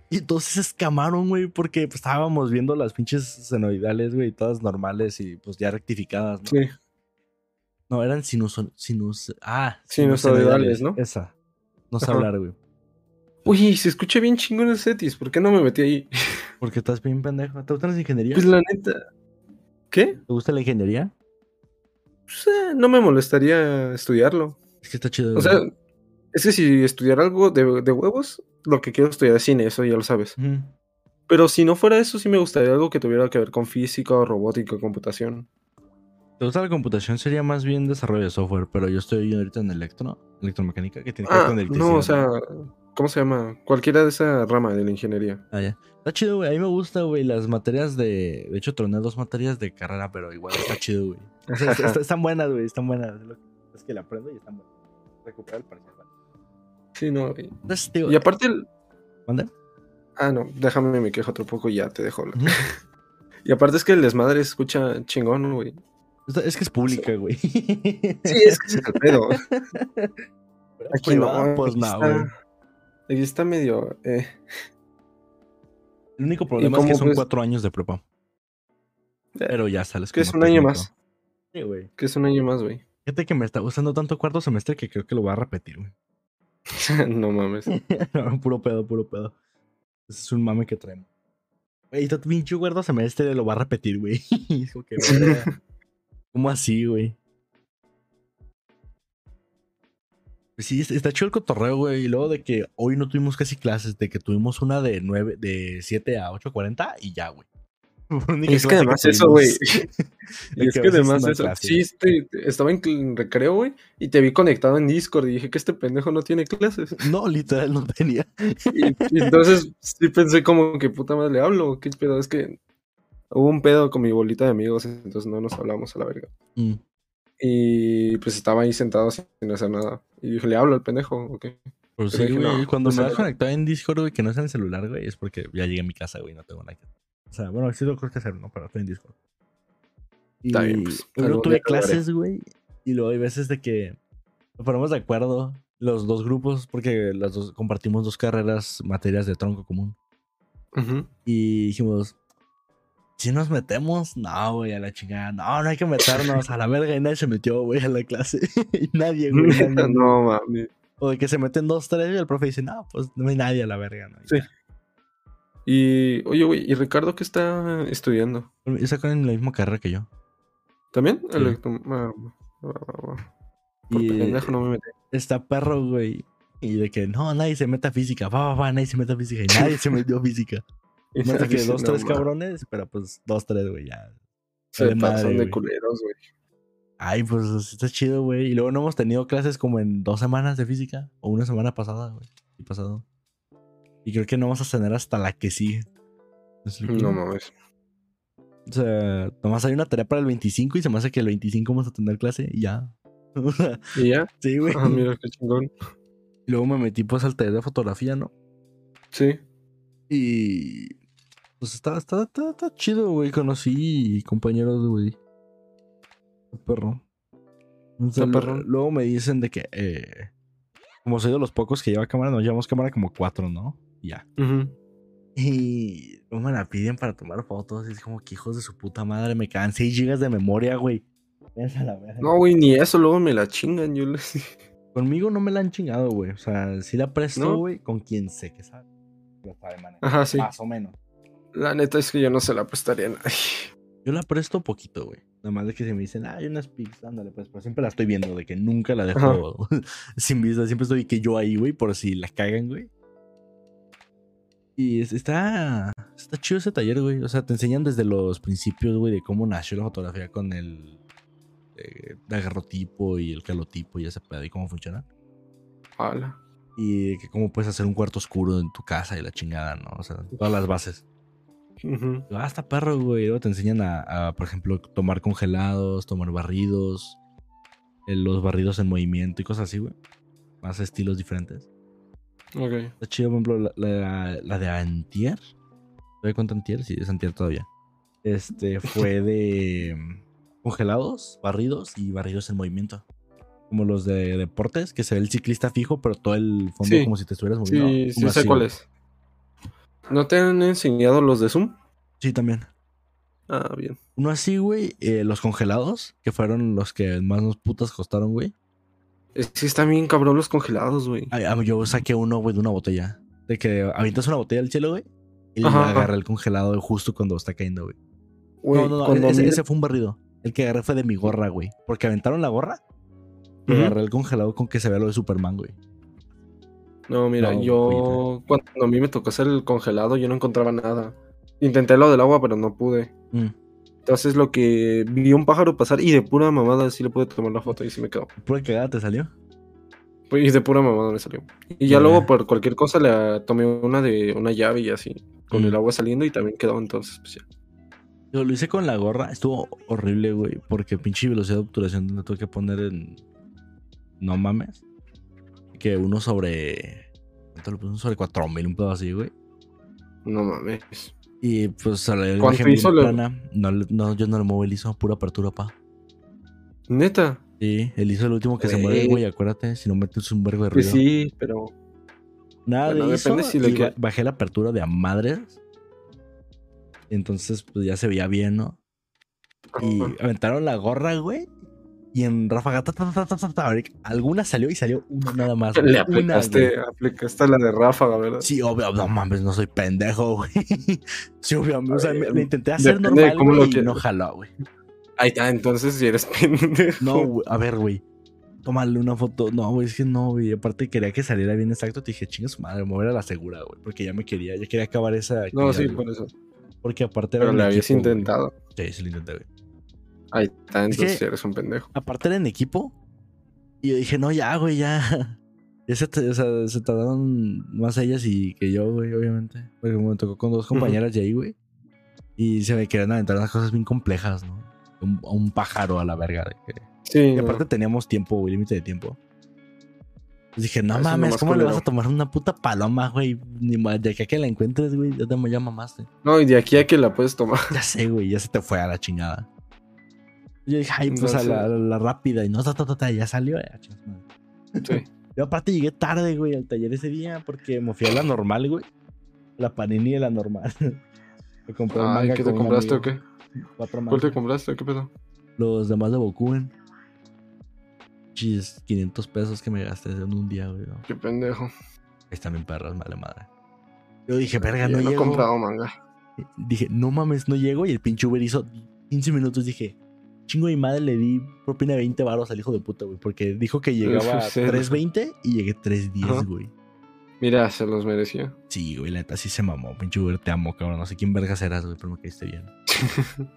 B: Y entonces se escamaron, güey. Porque pues, estábamos viendo las pinches senoidales, güey. Todas normales y pues ya rectificadas, ¿no?
C: Sí.
B: No, eran sinus... sinus ah,
C: Sinusoidales, ¿no?
B: Esa. No sé hablar, güey.
C: Uy, se escucha bien chingón el Cetis. ¿Por qué no me metí ahí?
B: Porque estás bien pendejo. ¿Te gusta la ingeniería?
C: Pues la neta. ¿Qué?
B: ¿Te gusta la ingeniería?
C: Pues, eh, no me molestaría estudiarlo.
B: Es que está chido.
C: O sea, es que si estudiar algo de, de huevos, lo que quiero estudiar es cine, eso ya lo sabes. Pero si no fuera eso, sí me gustaría algo que tuviera que ver con física, robótica, o computación.
B: ¿Te gusta la computación sería más bien desarrollo de software, pero yo estoy ahorita en electro, electromecánica, que tiene que ver
C: Ah,
B: con
C: no,
B: electricidad.
C: o sea, ¿cómo se llama? Cualquiera de esa rama de la ingeniería.
B: Ah, ya. Está chido, güey. A mí me gusta, güey, las materias de... De hecho, troné dos materias de carrera, pero igual está chido, güey. O sea, está- está- están buenas, güey, están buenas. Es, que, la aprendo y están buenas. Recuperar el parcial, ¿vale?
C: Sí, no. güey.
B: Entonces, digo,
C: Y aparte, el-
B: ¿mande?
C: ah, no, déjame me quejo otro poco y ya te dejo hablar. Y aparte es que el desmadre escucha chingón, güey.
B: Es- que es pública, güey.
C: Sí, es que es el pedo. Aquí no,
B: pues no, güey.
C: Aquí está medio. Eh,
B: El único problema es que son
C: pues?
B: cuatro años de prepa. Pero ya sales
C: que es un año más.
B: Sí, güey.
C: que es un año más, güey.
B: Fíjate que me está gustando tanto cuarto semestre que creo que lo voy a repetir, güey.
C: no mames.
B: No, puro pedo, puro pedo. Ese es un mame que traemos. Güey, tu pinche cuarto semestre lo va a repetir, güey. ¿Cómo así, güey? Sí, es- está chido el cotorreo, güey. Y luego de que hoy no tuvimos casi clases, de que tuvimos una de 9, de 7 a 8.40 y ya, güey.
C: Y es que además eso, güey. Y es
B: que
C: además eso.
B: clase,
C: Sí, estaba en recreo, güey. Y te vi conectado en Discord. Y dije que este pendejo no tiene clases.
B: No, literal, no tenía.
C: Y, y entonces sí pensé como que puta madre le hablo. ¿Qué pedo? Es que hubo un pedo con mi bolita de amigos. Entonces no nos hablamos a la verga.
B: Mm.
C: Y pues estaba ahí sentado sin hacer nada. Y dije, ¿le hablo al pendejo? ¿O qué?
B: Pues sí,
C: dije,
B: güey.
C: no,
B: Cuando
C: pues
B: me
C: la-
B: conectado en Discord, güey, que no es en el celular, güey, es porque ya llegué a mi casa, güey, no tengo nada que hacer. O sea, bueno, sí lo creo que hacer, ¿no? Pero estoy en Discord. Y
C: Está bien, pues,
B: luego tuve clases, güey, y luego hay veces de que nos ponemos de acuerdo los dos grupos, porque las dos compartimos dos carreras, materias de tronco común.
C: Ujú.
B: Y dijimos, si nos metemos, no, güey, a la chingada, no, no hay que meternos a la verga, y nadie se metió, güey, a la clase. y nadie, güey. nadie,
C: no mames.
B: O de que se meten dos, tres y el profe dice, no, pues no hay nadie a la verga, ¿no?
C: Sí. Y, oye, güey, ¿y Ricardo qué está estudiando?
B: Sacan en la misma carrera que yo.
C: ¿También?
B: Sí.
C: Electro- ah. Por
B: Y
C: pendejo no me metí.
B: está perro, güey. Y de que no, nadie se mete a física, va, va, va, nadie se mete a física. Y nadie se metió física. Más que dos,
C: no
B: tres cabrones, pero pues dos, tres, güey, ya.
C: Se pasan
B: madre,
C: de culeros, güey.
B: Ay, pues está chido, güey. Y luego no hemos tenido clases como en dos semanas de física. O una semana pasada, güey. Y pasado. Y creo que no vamos a tener hasta la que sigue.
C: No mames.
B: O sea, nomás hay una tarea para el 25 y se me hace que el 25 vamos a tener clase y ya.
C: ¿Y ya?
B: sí, güey.
C: Ah, mira qué chingón.
B: Y luego me metí pues al taller de fotografía, ¿no?
C: Sí.
B: Y pues está, está, está, está chido, güey. Conocí compañeros, güey. Perro. O sea,
C: perrón.
B: luego me dicen de que, eh, como soy de los pocos que lleva cámara, nos llevamos cámara como cuatro, ¿no? Ya. Y luego me la piden para tomar fotos. Y es como que hijos de su puta madre, me quedan 6 gigas de memoria, güey. La.
C: No, güey, ni eso, luego me la chingan. Yo les
B: Conmigo no me la han chingado, güey. O sea, sí la presto,
C: ¿No?
B: güey, con quien sé que sabe. Lo sabe manejar.
C: Ajá, sí.
B: Más o menos.
C: La neta es que yo no se la prestaría a nadie.
B: Yo la presto poquito, güey. Nada más de que se me dicen, ah, hay unas pics, ándale, pues, pero siempre la estoy viendo, de que nunca la dejo sin vista. Siempre estoy que yo ahí, güey, por si la cagan, güey. Y es- está, está chido ese taller, güey. O sea, te enseñan desde los principios, güey, de cómo nació la fotografía con el eh, daguerrotipo y el calotipo y ese pedo y cómo funciona.
C: Hala.
B: Y de que cómo puedes hacer un cuarto oscuro en tu casa y la chingada, ¿no? O sea, todas las bases.
C: Ujú.
B: Ah, está perro, güey. Luego te enseñan a, a, por ejemplo, tomar congelados, tomar barridos, eh, los barridos en movimiento y cosas así, güey. Más estilos diferentes.
C: Ok.
B: Está chido, por ejemplo, la, la- la de Antier. ¿Todavía cuenta Antier? Sí, es Antier todavía. Este fue de mm, congelados, barridos y barridos en movimiento. Como los de deportes, que se ve el ciclista fijo, pero todo el fondo
C: Sí.
B: como si te estuvieras moviendo.
C: Sí, sí sé cuál es. ¿No te han enseñado los de Zoom?
B: Sí, también.
C: Ah, bien.
B: Uno así, güey, eh, los congelados, que fueron los que más nos putas costaron, güey.
C: Es que están bien cabrón los congelados, güey.
B: Ay, Yo saqué uno, güey, de una botella. De que avientas una botella al cielo, güey. Y
C: ajá.
B: agarré el congelado justo cuando está cayendo, güey. No, no, no. Ese, fue un barrido. El que agarré fue de mi gorra, güey. Porque aventaron la gorra. Y agarré el congelado con que se vea lo de Superman, güey.
C: No, mira,
B: No,
C: yo cuando a mí me tocó hacer el congelado, yo no encontraba nada. Intenté lo del agua, pero no pude.
B: Mm.
C: Entonces lo que vi un pájaro pasar y de pura mamada sí le pude tomar la foto y sí me quedó.
B: ¿Pura cagada te salió?
C: Pues, Y de pura mamada me salió. Y ya luego por cualquier cosa le tomé una de una llave y así. Con
B: Mm.
C: el agua saliendo y también quedó entonces pues ya.
B: Yo lo hice con la gorra, estuvo horrible, güey, porque pinche velocidad de obturación la tuve que poner en. No mames. Que uno sobre. ¿Cuánto le puse? Uno sobre 4000, un pedo así, güey.
C: No mames.
B: Y pues la
C: ¿Cuánto hizo lo-
B: plana. No, no, yo no le muevo el ISO, pura apertura, pa.
C: Neta.
B: Sí, el ISO es el último que se mueve, güey, acuérdate, si no metes un vergo de
C: Pues
B: ruido.
C: sí, pero.
B: Nada
C: Bueno,
B: de
C: depende si le
B: y
C: que-
B: ba- bajé la apertura de a madres. Entonces, pues ya se veía bien, ¿no? Y aventaron la gorra, güey. Y en ráfaga, ta, ta, ta, alguna salió y salió una nada más.
C: Le
B: Una,
C: aplicaste,
B: güey.
C: aplicaste la de ráfaga, ¿verdad?
B: Sí, obvio, no mames, no soy pendejo, güey. Sí, obvio, o sea, me, me intenté hacer normal,
C: cómo lo
B: güey, y
C: quieras.
B: no jaló, güey.
C: Ahí está, entonces si eres pendejo.
B: No, güey, a ver, güey. Tómale una foto. No, güey, es que no, güey. Aparte quería que saliera bien exacto. Te dije, chinga su madre, mover a la segura, güey. Porque ya me quería, ya quería acabar esa.
C: No, sí, por eso.
B: Porque aparte era
C: Pero le habías intentado.
B: Sí, sí lo intenté, güey.
C: Ahí está,
B: Es
C: entonces
B: que-
C: eres un pendejo.
B: Aparte era en equipo. Y yo dije, no, ya, güey, ya. Ya se, o sea, se tardaron más ellas y que yo, güey, obviamente. Porque me tocó con dos compañeras de ahí, güey. Y se me querían aventar unas cosas bien complejas, ¿no? Un, un pájaro a la verga. de que-
C: Sí,
B: Y
C: no.
B: aparte teníamos tiempo, güey, límite de tiempo. Pues dije, no
C: Eso lo
B: mames, ¿cómo le vas a tomar una puta paloma, güey? Ni de aquí a que la encuentres, güey, ya te ya mamaste.
C: No, y de aquí a que la puedes tomar.
B: Ya sé, güey, ya se te fue a la chingada. Yo dije, ay, pues a la, a la rápida. Y no, ta, ta, ta, ya salió. madre.
C: Sí.
B: Yo aparte llegué tarde, güey, al taller ese día porque me fui a la normal, güey. La panini de la normal. Me compré un
C: Ay,
B: manga
C: ¿qué te
B: un
C: compraste o qué?
B: Cuatro
C: ¿Cuál te compraste? ¿Qué pedo?
B: Los demás de Bokuben. Chis, 500 pesos que me gasté en un día, güey. ¿no?
C: Qué pendejo.
B: Están bien perras, madre madre. Yo dije, verga, no
C: no he
B: llego.
C: comprado manga.
B: Dije, no mames, no llego. Y el pinche Uber hizo 15 minutos. Dije, chingo de mi madre, le di propina de 20 baros al hijo de puta, güey. Porque dijo que llegaba a
C: Sí.
B: 3.20 y llegué 3.10,
C: Ajá.
B: güey.
C: Mira, se los merecía.
B: Sí, güey, la neta sí se mamó. Pinche Uber, te amo, cabrón. No sé quién vergas eras, güey, pero me caíste bien.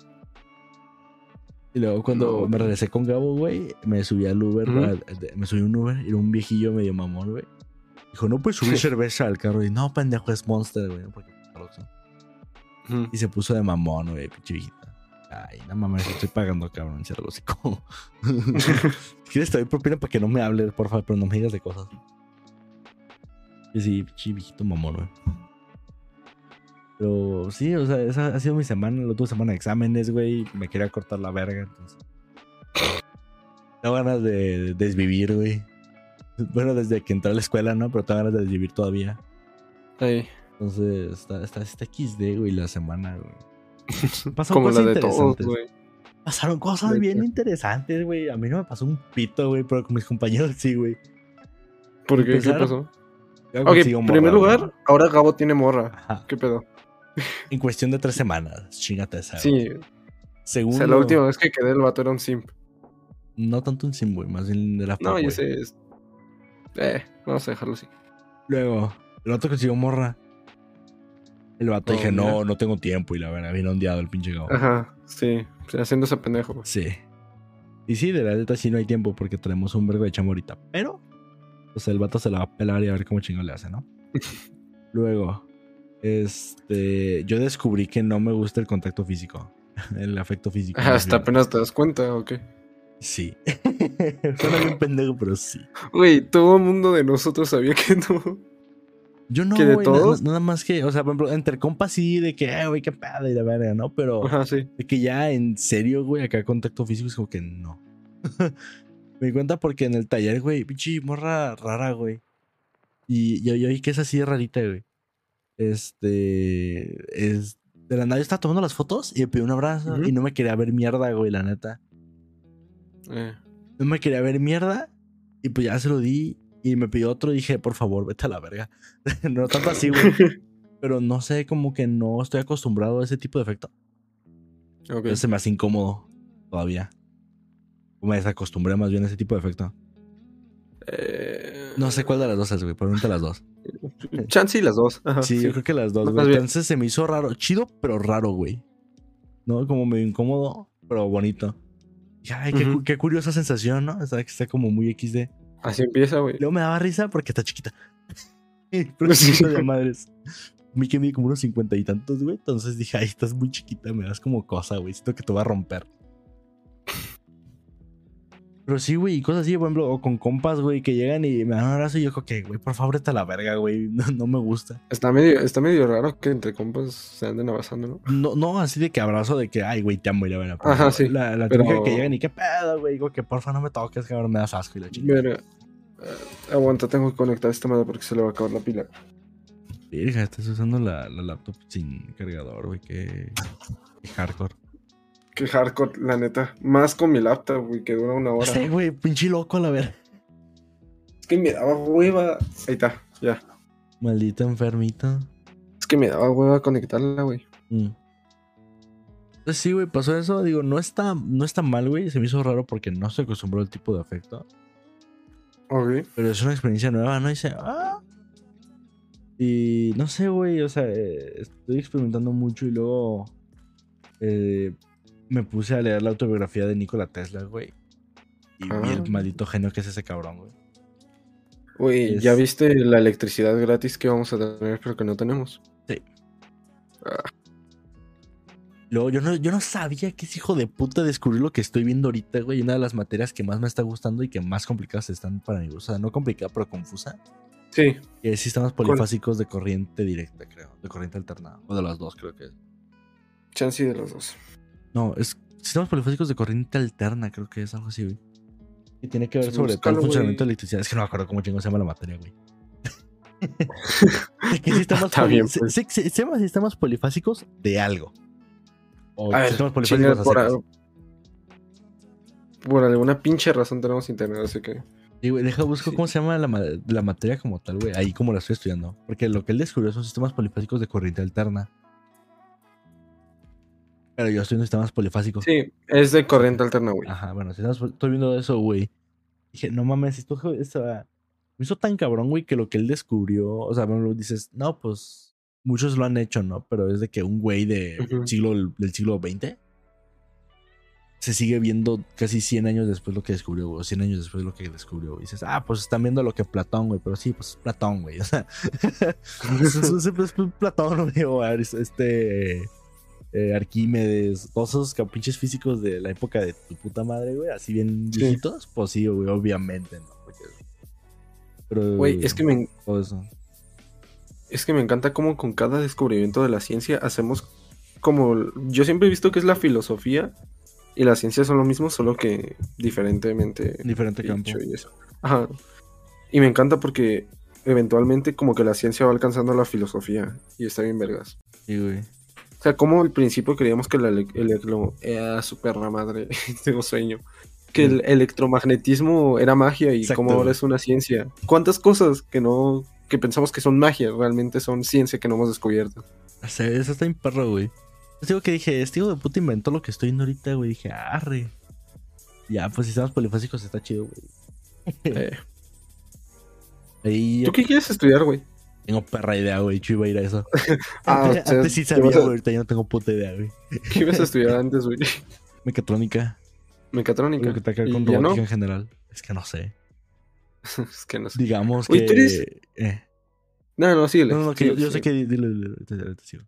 B: Y luego cuando
C: No.
B: me regresé con Gabo, güey, me subí al Uber, me subí un Uber era un viejillo medio mamón, güey. Dijo, no puedes subir cerveza al carro. Y no, pendejo, es Monster, güey. Porque. Y se puso de mamón, güey, pinche viejita. Ay, no mames, estoy pagando, cabrón, cierra el hocico. si quieres te doy propina para que no me hables, por favor, pero no me digas de cosas. Y sí, viejito mamón, güey. Pero sí, o sea, esa ha sido mi semana. La otra semana de exámenes, güey. Me quería cortar la verga, entonces. Tengo ganas de desvivir, güey. Bueno, desde que entré a la escuela, ¿no? Pero tengo ganas de desvivir todavía.
C: Ahí.
B: Entonces, está, está, está XD, güey, la semana, güey. Pasaron
C: Como la
B: cosas
C: de todos,
B: interesantes.
C: güey.
B: Pasaron cosas
C: ¿De
B: bien interesantes, güey. A mí no me pasó un pito, güey, pero con mis compañeros sí, güey.
C: ¿Por qué? ¿Qué pasó?
B: Yo
C: Ok, en primer
B: morra,
C: lugar,
B: ¿no?
C: ahora Gabo tiene morra.
B: Ajá.
C: ¿Qué pedo?
B: En cuestión de tres semanas, chingate esa.
C: Sí, o
B: Segundo,
C: sea, la última vez que quedé el vato era un simp.
B: no tanto un sim, güey, más bien de la
C: No,
B: güey.
C: sé. es- Eh, vamos a dejarlo así.
B: Luego, el vato consiguió morra. El vato dije,
C: mira.
B: no, no tengo tiempo. Y la verdad, bien ondeado el pinche Gabo.
C: Ajá, sí. o sea, haciéndose pendejo. güey.
B: Sí. Y sí, de la neta sí no hay tiempo porque tenemos un vergo de chamba ahorita. Pero, pues el vato se la va a pelar y a ver cómo chingón le hace, ¿no? Luego, este, yo descubrí que no me gusta el contacto físico, el afecto físico.
C: Hasta apenas te das cuenta, ¿o qué?
B: Sí. Suena bien pendejo, pero sí.
C: Güey, todo el mundo de nosotros sabía que no.
B: Yo no,
C: ¿Que de todos?
B: nada más que, o sea, por ejemplo, entre compas sí, de que, eh, güey, qué pedo y la verga, ¿no? Pero
C: Ajá, sí.
B: de que ya en serio, güey, acá contacto físico es como que no. Me di cuenta porque en el taller, güey, pinche morra rara, güey. Y yo, yo vi que es así de rarita, güey. Este. Es. De la nada yo estaba tomando las fotos y me pidió un abrazo
C: Ujú.
B: y no me quería ver mierda, güey, la neta.
C: Eh,
B: No me quería ver mierda y pues ya se lo di y me pidió otro y dije, por favor, vete a la verga. no tanto así, güey. Pero no sé, como que no estoy acostumbrado a ese tipo de efecto. Entonces se me hace incómodo todavía. Me desacostumbré más bien a ese tipo de efecto.
C: Eh,
B: No sé cuál de las dos es, güey. Probablemente las dos.
C: Chance y las dos. Ajá,
B: Sí,
C: sí.
B: yo creo que las dos, güey. Entonces se me hizo raro. Chido, pero raro, güey. ¿no? Como medio incómodo, pero bonito. Y, ay, qué, qué curiosa sensación, ¿no? O sea, que está como muy XD.
C: Así empieza, güey.
B: Luego me daba risa porque está chiquita. Pero
C: Sí.
B: de madres. Mi que mide como unos cincuenta y tantos, güey. Entonces dije, ay, estás muy chiquita, me das como cosa, güey. Siento que te va a romper. Pero sí, güey, y cosas así, por ejemplo, o con compas, güey, que llegan y me dan un abrazo y yo que, güey, por favor, está la verga, güey. No, no me gusta.
C: Está medio, está medio raro que entre compas se anden abrazando, ¿no?
B: No, no así de que abrazo de que, ay, güey, te amo y la verdad.
C: Ajá, sí,
B: La, la
C: pero-
B: que llegan y qué pedo, güey. Digo que porfa no me toques, cabrón, me das asco y la chingada.
C: Mira, eh, aguanta, tengo que conectar esta madre porque se le va a acabar la pila.
B: Virga, estás usando la, la laptop sin cargador, güey, qué hardcore.
C: Qué hardcore, la neta. Más con mi laptop, güey, que dura una hora.
B: Sí, güey, pinche loco, la ver.
C: Es que me daba hueva. Ahí está, ya.
B: Maldito enfermito.
C: Es que me daba hueva conectarla, güey.
B: Mm. Entonces sí, güey, pasó eso. Digo, no está, no está mal, güey. Se me hizo raro porque no se acostumbró al tipo de afecto.
C: Ok.
B: Pero es una experiencia nueva, ¿no? Y dice, ah. Y no sé, güey, o sea, eh, estoy experimentando mucho y luego eh, me puse a leer la autobiografía de Nikola Tesla, güey. Y vi
C: Ah.
B: el maldito genio que es ese cabrón, güey.
C: Güey,
B: Es-
C: ¿ya viste la electricidad gratis que vamos a tener, pero que no tenemos?
B: Luego, yo no, yo no sabía que ese hijo de puta descubrió lo que estoy viendo ahorita, güey. Una de las materias que más me está gustando y que más complicadas están para mí. O sea, no complicada, pero confusa.
C: Sí,
B: Que es sistemas polifásicos de corriente directa, creo. De corriente alternada. O de las dos, creo que es.
C: chance de los dos.
B: No, es sistemas polifásicos de corriente alterna, creo que es algo así, güey. Y tiene que ver
C: Sí,
B: sobre todo el funcionamiento
C: güey.
B: de electricidad. Es que no me acuerdo cómo chingo se llama la materia, güey. ¿De qué sistemas,
C: Está
B: poli-
C: bien,
B: se-
C: pues.
B: se- se- se llama sistemas polifásicos de algo. O
C: A ver,
B: sistemas
C: chinga,
B: polifásicos a
C: por,
B: secas.
C: por alguna pinche razón tenemos internet, así que...
B: Sí, güey, deja busco
C: Sí.
B: cómo se llama la, la materia como tal, güey. Ahí como la estoy estudiando. Porque lo que él descubrió son sistemas polifásicos de corriente alterna. Pero yo estoy en sistemas polifásicos.
C: Sí, es de corriente alterna, güey.
B: Ajá, bueno, sistemas pol- estoy viendo eso, güey. Dije, no mames, esto esa- me hizo tan cabrón, güey, que lo que él descubrió, o sea, bueno, dices, no, pues muchos lo han hecho, ¿no? Pero es de que un güey de siglo, del siglo XX se sigue viendo casi 100 años después lo que descubrió, güey, o 100 años después lo que descubrió. güey. Y dices, ah, pues están viendo lo que Platón, güey, pero sí, pues es Platón, güey. O sea, es, es- es- Platón, güey, o este eh, Arquímedes, todos esos pinches físicos de la época de tu puta madre, güey, así bien
C: Sí.
B: viejitos, pues sí, güey, obviamente, ¿no? Porque, pero,
C: Güey, es que me,
B: eso.
C: es que me encanta cómo con cada descubrimiento de la ciencia hacemos como... Yo siempre he visto que es la filosofía y la ciencia son lo mismo, solo que diferentemente
B: Diferente campo.
C: y eso. Ajá. Y me encanta porque eventualmente como que la ciencia va alcanzando la filosofía y está bien vergas.
B: Sí, güey.
C: O sea, como al principio creíamos que la ele- electro... Era su perra madre, tengo sueño. Que el electromagnetismo era magia y
B: Exacto,
C: como ahora es una ciencia. ¿Cuántas cosas que no... que pensamos que son magia, realmente son ciencia que no hemos descubierto?
B: O sea, eso está en perro, güey. Pues digo que dije, este hijo de puta inventó lo que estoy viendo ahorita, güey. Dije, arre. Ya, pues sistemas polifásicos está chido, güey.
C: Eh, ¿Tú qué quieres estudiar, güey?
B: Tengo perra idea, güey. Yo iba a ir a eso.
C: Ah,
B: antes,
C: o sea,
B: antes sí
C: ¿qué
B: sabía,
C: a-
B: güey. Ahorita ya no tengo puta idea, güey.
C: ¿Qué ibas a estudiar antes, güey?
B: Mecatrónica.
C: Mecatrónica.
B: Lo que te acá
C: ¿Y
B: con robótica
C: no?
B: en general. Es que no sé.
C: es que no sé.
B: Digamos que.
C: ¿tú eres-
B: eh.
C: No, no, síguele.
B: No, no, que yo, sé que. Dile, dile, sigo.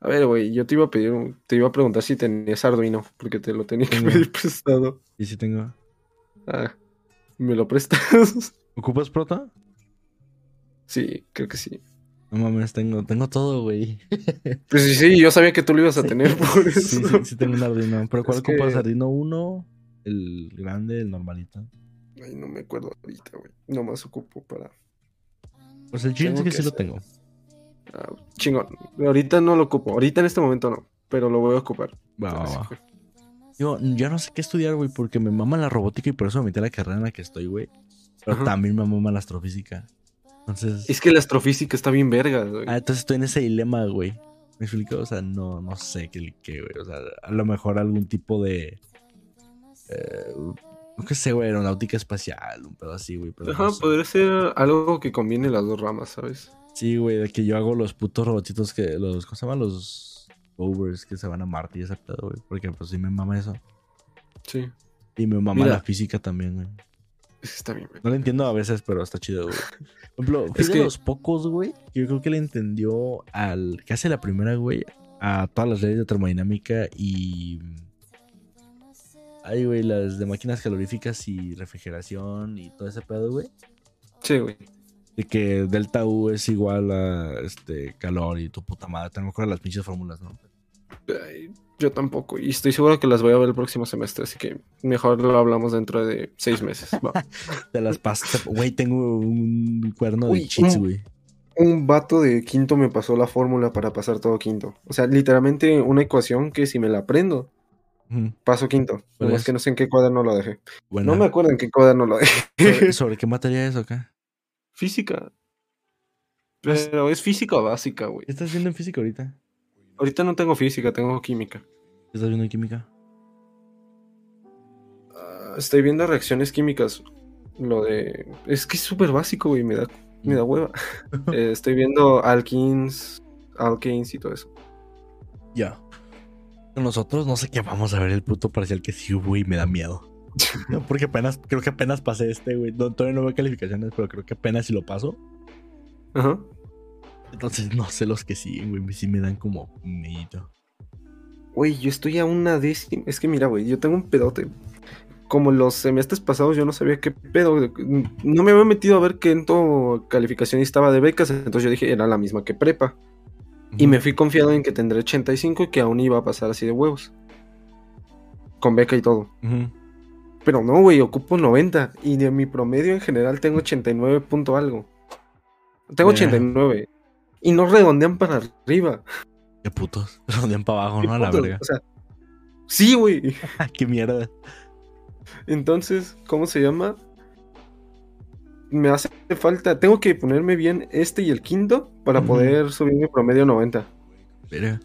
C: A ver, güey, yo te iba a pedir, un- te iba a preguntar si tenías Arduino, porque te lo tenía que pedir prestado.
B: Y si tengo.
C: Ah, ¿me lo prestas?
B: ¿Ocupas prota?
C: Sí, creo que sí.
B: No mames, tengo, tengo todo, güey.
C: Pues sí, sí, yo sabía que tú lo ibas a
B: Sí.
C: tener por eso.
B: Sí, sí, sí tengo un Arduino. ¿Pero cuál
C: Es que-
B: ocupas? ¿Arduino 1? ¿El grande, el normalito?
C: Ay, no me acuerdo ahorita, güey. Nomás ocupo para.
B: Pues el chile es que
C: que
B: sí lo tengo.
C: Ah, chingón. Ahorita no lo ocupo. Ahorita en este momento no. Pero lo voy a ocupar.
B: Va, va,
C: Así
B: va.
C: que-
B: Digo, ya no sé qué estudiar, güey, porque me mama la robótica y por eso me metí a la carrera en la que estoy, güey. Pero
C: Ajá.
B: también me mama la astrofísica. Entonces.
C: Es que la astrofísica está bien verga, güey.
B: Ah, entonces estoy en ese dilema, güey. ¿Me explico? O sea, no, no sé qué, qué, güey. O sea, a lo mejor algún tipo de. Eh, no que sé, güey, aeronáutica espacial, un pedo así, güey. Pero
C: Ajá,
B: no sé.
C: podría ser algo que combine las dos ramas, ¿sabes?
B: Sí, güey, de que yo hago los putos robotitos que. los ¿Cómo se llaman? Los. rovers que se van a Marte y ese pedo, güey. Porque pues sí me mama eso.
C: Sí.
B: Y me mama
C: Mira.
B: la física también, güey.
C: Está bien, güey.
B: No lo entiendo a veces, pero está chido, güey. Por ejemplo, fui
C: Es
B: de
C: que-
B: los pocos, güey, que yo creo que le entendió al que hace la primera, güey, a todas las leyes de termodinámica y. Ay, güey, las de máquinas caloríficas y refrigeración y todo ese pedo, güey.
C: Sí, güey.
B: De que delta U es igual a este calor y tu puta madre. Tengo que acuerdo las pinches fórmulas, ¿no?
C: Ay, Yo tampoco. Y estoy seguro que las voy a ver el próximo semestre. Así que mejor lo hablamos dentro de seis meses.
B: Te las pasas. Güey, tengo un cuerno de cheats, güey.
C: Un vato de quinto me pasó la fórmula para pasar todo quinto. O sea, literalmente una ecuación que si me la aprendo, paso quinto.
B: ¿Cuál
C: No
B: es?
C: que no sé en qué cuaderno lo dejé.
B: Buena.
C: No me acuerdo en qué cuaderno lo dejé.
B: ¿Sobre, sobre qué materia es acá?
C: Física. Pero es física básica, güey.
B: ¿Qué estás viendo en física ahorita?
C: Ahorita no tengo física, tengo química.
B: ¿Qué estás viendo en química?
C: Ah, estoy viendo reacciones químicas. Lo de. Es que es súper básico, güey. Me da, me da hueva. Eh, estoy viendo alkins, alkanes y todo eso.
B: Ya. Nosotros no sé qué vamos a ver el puto parcial que sí, güey, me da miedo. Porque apenas, creo que apenas pasé este, güey. No, todavía no veo calificaciones, pero creo que apenas si lo paso.
C: Ajá.
B: Entonces no sé los que siguen, güey. Sí me dan como miedo.
C: Güey, yo estoy a una décima. Es que mira, güey, yo tengo un pedote. Como los semestres pasados yo no sabía qué pedo. No me había metido a ver qué en todo calificación estaba de becas. Entonces yo dije, era la misma que prepa. Y me fui confiado en que tendré 85 y que aún iba a pasar así de huevos. Con beca y todo. Pero no, güey, ocupo 90. Y de mi promedio en general tengo 89 punto algo. Tengo
B: Ya.
C: 89. Y no redondean para arriba.
B: Qué putos. Rodean para abajo,
C: ¿Qué
B: ¿no? A la verga.
C: O sea, sí, güey.
B: Qué mierda.
C: Entonces, ¿cómo se llama? Me hace falta. Tengo que ponerme bien este y el quinto para poder subir mi promedio a 90.
B: Pero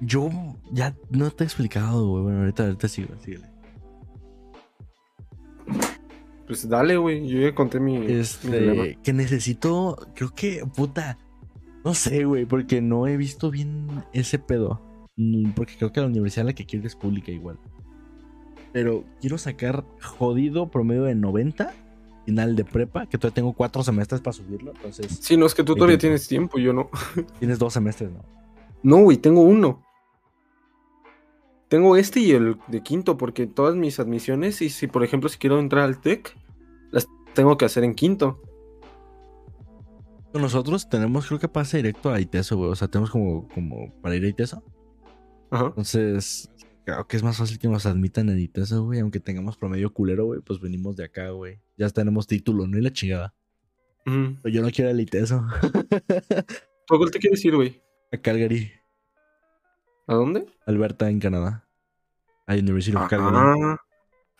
B: yo ya no te he explicado, güey. Bueno, ahorita, ahorita sigo, síguele.
C: Pues dale, güey. Yo ya conté mi.
B: Este, que necesito, creo que, puta, no sé, güey, porque no he visto bien ese pedo. Mm, Porque creo que la universidad a la que quiero es pública igual. Pero quiero sacar jodido promedio de 90, final de prepa, que todavía tengo cuatro semestres para subirlo. Entonces,
C: Sí, no, es que tú todavía tienes tiempo, yo no.
B: tienes dos semestres, ¿no?
C: No, güey, tengo uno. Tengo este y el de quinto, porque todas mis admisiones, y si por ejemplo si quiero entrar al TEC, las tengo que hacer en quinto.
B: Nosotros tenemos, creo que pasa directo a ITESO, güey. O sea, tenemos como, como para ir a ITESO.
C: Ajá.
B: Entonces, creo que es más fácil que nos admitan en ITESO, güey. Aunque tengamos promedio culero, güey, pues venimos de acá, güey. Ya tenemos título, ¿no? Y la chingada.
C: Ujú.
B: Pero yo no quiero el ITESO.
C: ¿Tú cuál te quieres ir, güey?
B: a Calgary,
C: ¿A dónde?
B: Alberta, en Canadá. A University of Calgary.
C: Ah,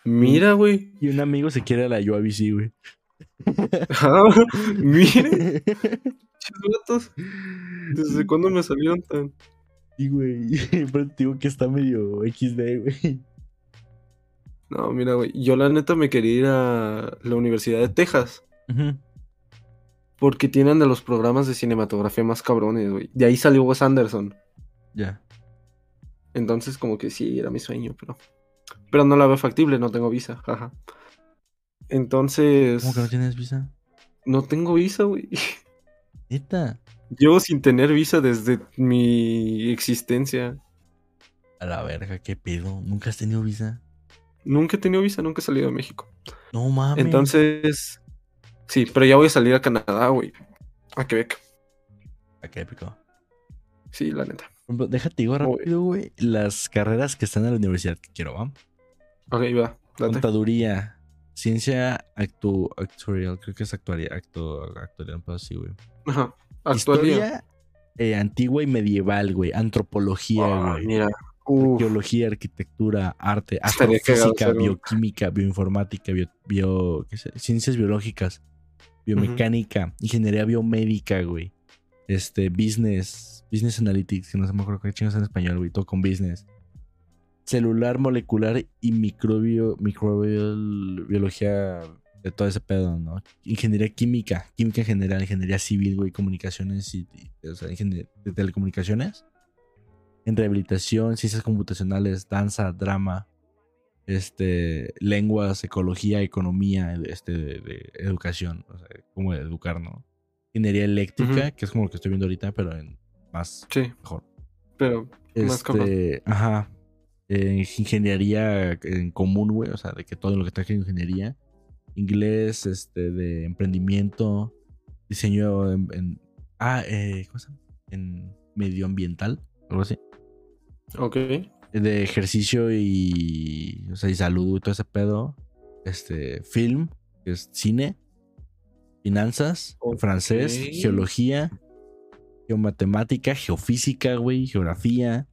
C: mira, güey.
B: Y un amigo se quiere a la UABC, güey.
C: Ah, mire, chis vatos. ¿Desde cuándo me salieron tan?
B: Y, güey, pero digo que está medio XD, güey.
C: No, mira, güey. Yo la neta me quería ir a la Universidad de Texas. Porque tienen de los programas de cinematografía más cabrones, güey. De ahí salió Wes Anderson.
B: Ya.
C: Entonces, como que sí, era mi sueño, pero. Pero no la veo factible, no tengo visa, jaja. Entonces.
B: ¿Cómo que no tienes visa?
C: no tengo visa, güey.
B: Neta.
C: Llevo sin tener visa desde mi existencia.
B: A la verga, qué pedo. ¿Nunca has tenido visa?
C: Nunca he tenido visa, nunca he salido de México.
B: No mames.
C: Entonces. Sí, pero ya voy a salir a Canadá, güey. A Quebec.
B: Qué épico.
C: Sí, la neta.
B: Déjate digo rápido, güey. Las carreras que están en la universidad que quiero, ¿va?
C: Ok, va, date.
B: Contaduría, ciencia actu actuarial, creo que es actuaria, actu actuarial, pero sí, güey.
C: Ajá. Actualidad.
B: Historia eh, antigua y medieval, güey. Antropología, güey.
C: mira. Uf,
B: Geología, arquitectura, arte, astrofísica, bioquímica, bioinformática, bio, bio- ¿qué sé? ciencias biológicas, biomecánica, ingeniería biomédica, güey. Este, business, business analytics, que no se me acuerdo qué chingas en español, güey, todo con business. Celular, molecular y microbio, microbiol, biología de todo ese pedo, ¿no? Ingeniería química, química en general, ingeniería civil, güey, comunicaciones y, y- o sea, de telecomunicaciones. en rehabilitación, ciencias computacionales, danza, drama, este, lenguas, ecología, economía, este, de, de educación, o sea, cómo educar, ¿no? Ingeniería eléctrica, que es como lo que estoy viendo ahorita, pero en más
C: Sí,
B: mejor.
C: pero más cabrón.
B: Este, ajá. Eh, ingeniería en común, güey. O sea, de que todo lo que traje en ingeniería. Inglés, este, de emprendimiento. Diseño en. en- ah, eh, ¿cómo se llama? En medioambiental. Algo así.
C: Ok.
B: De ejercicio y. O sea, y salud y todo ese pedo. Este, film, que es cine. Finanzas, francés, geología, geomatemática, geofísica, güey, geografía,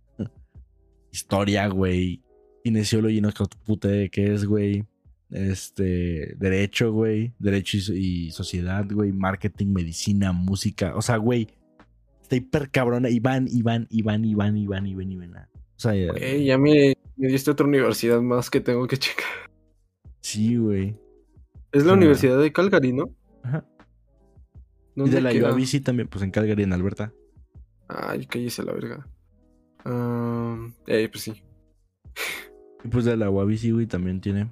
B: historia, güey, kinesiología, no sé qué puta de qué es, güey. Este, derecho, güey, derecho y, y sociedad, güey, marketing, medicina, música, o sea, güey, está hiper cabrona. Iván, Iván, Iván, Iván, Iván, Iván, Iván. O sea, ya-
C: Güey, ya me, me diste otra universidad más que tengo que checar.
B: sí, güey.
C: Es la Universidad de Calgary, ¿no?
B: Ajá. Y
C: ¿Dónde
B: de la
C: queda?
B: UABC también, pues en Calgary, en Alberta.
C: Ay, cállese la verga. Ah, eh, pues sí.
B: Y pues de la UABC, güey, también tiene.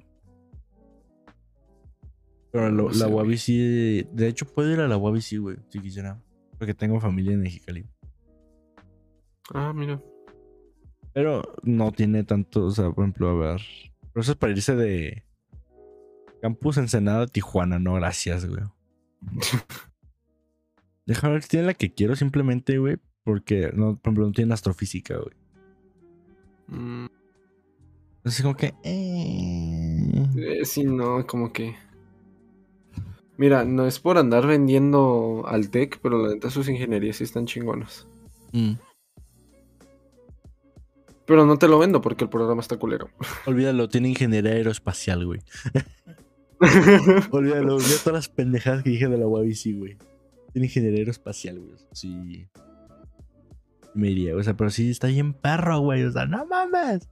B: Pero lo-
C: No sé,
B: la
C: güey.
B: UABC, de hecho, puedo ir a la UABC, güey, si quisiera. Porque tengo familia en Mexicali.
C: Ah, mira.
B: Pero no tiene tanto, o sea, por ejemplo, a ver. Pero eso es para irse de Campus Ensenada Tijuana, no, gracias, güey. Déjame ver si tiene la que quiero simplemente, güey. Porque, no, por ejemplo, no tiene astrofísica, güey.
C: Mm,
B: Entonces, como que. eh.
C: eh, sí, no, como que. Mira, no es por andar vendiendo al tech, pero la neta sus ingenierías sí están chingonas.
B: Mm.
C: Pero no te lo vendo porque el programa está culero.
B: Olvídalo, tiene ingeniería aeroespacial, güey. Olvídalo, olvida todas las pendejadas que dije de la UABC, güey. Tiene ingeniería aeroespacial, güey. Sí. Me iría, o sea, pero sí está bien perro, güey. O sea, no mames.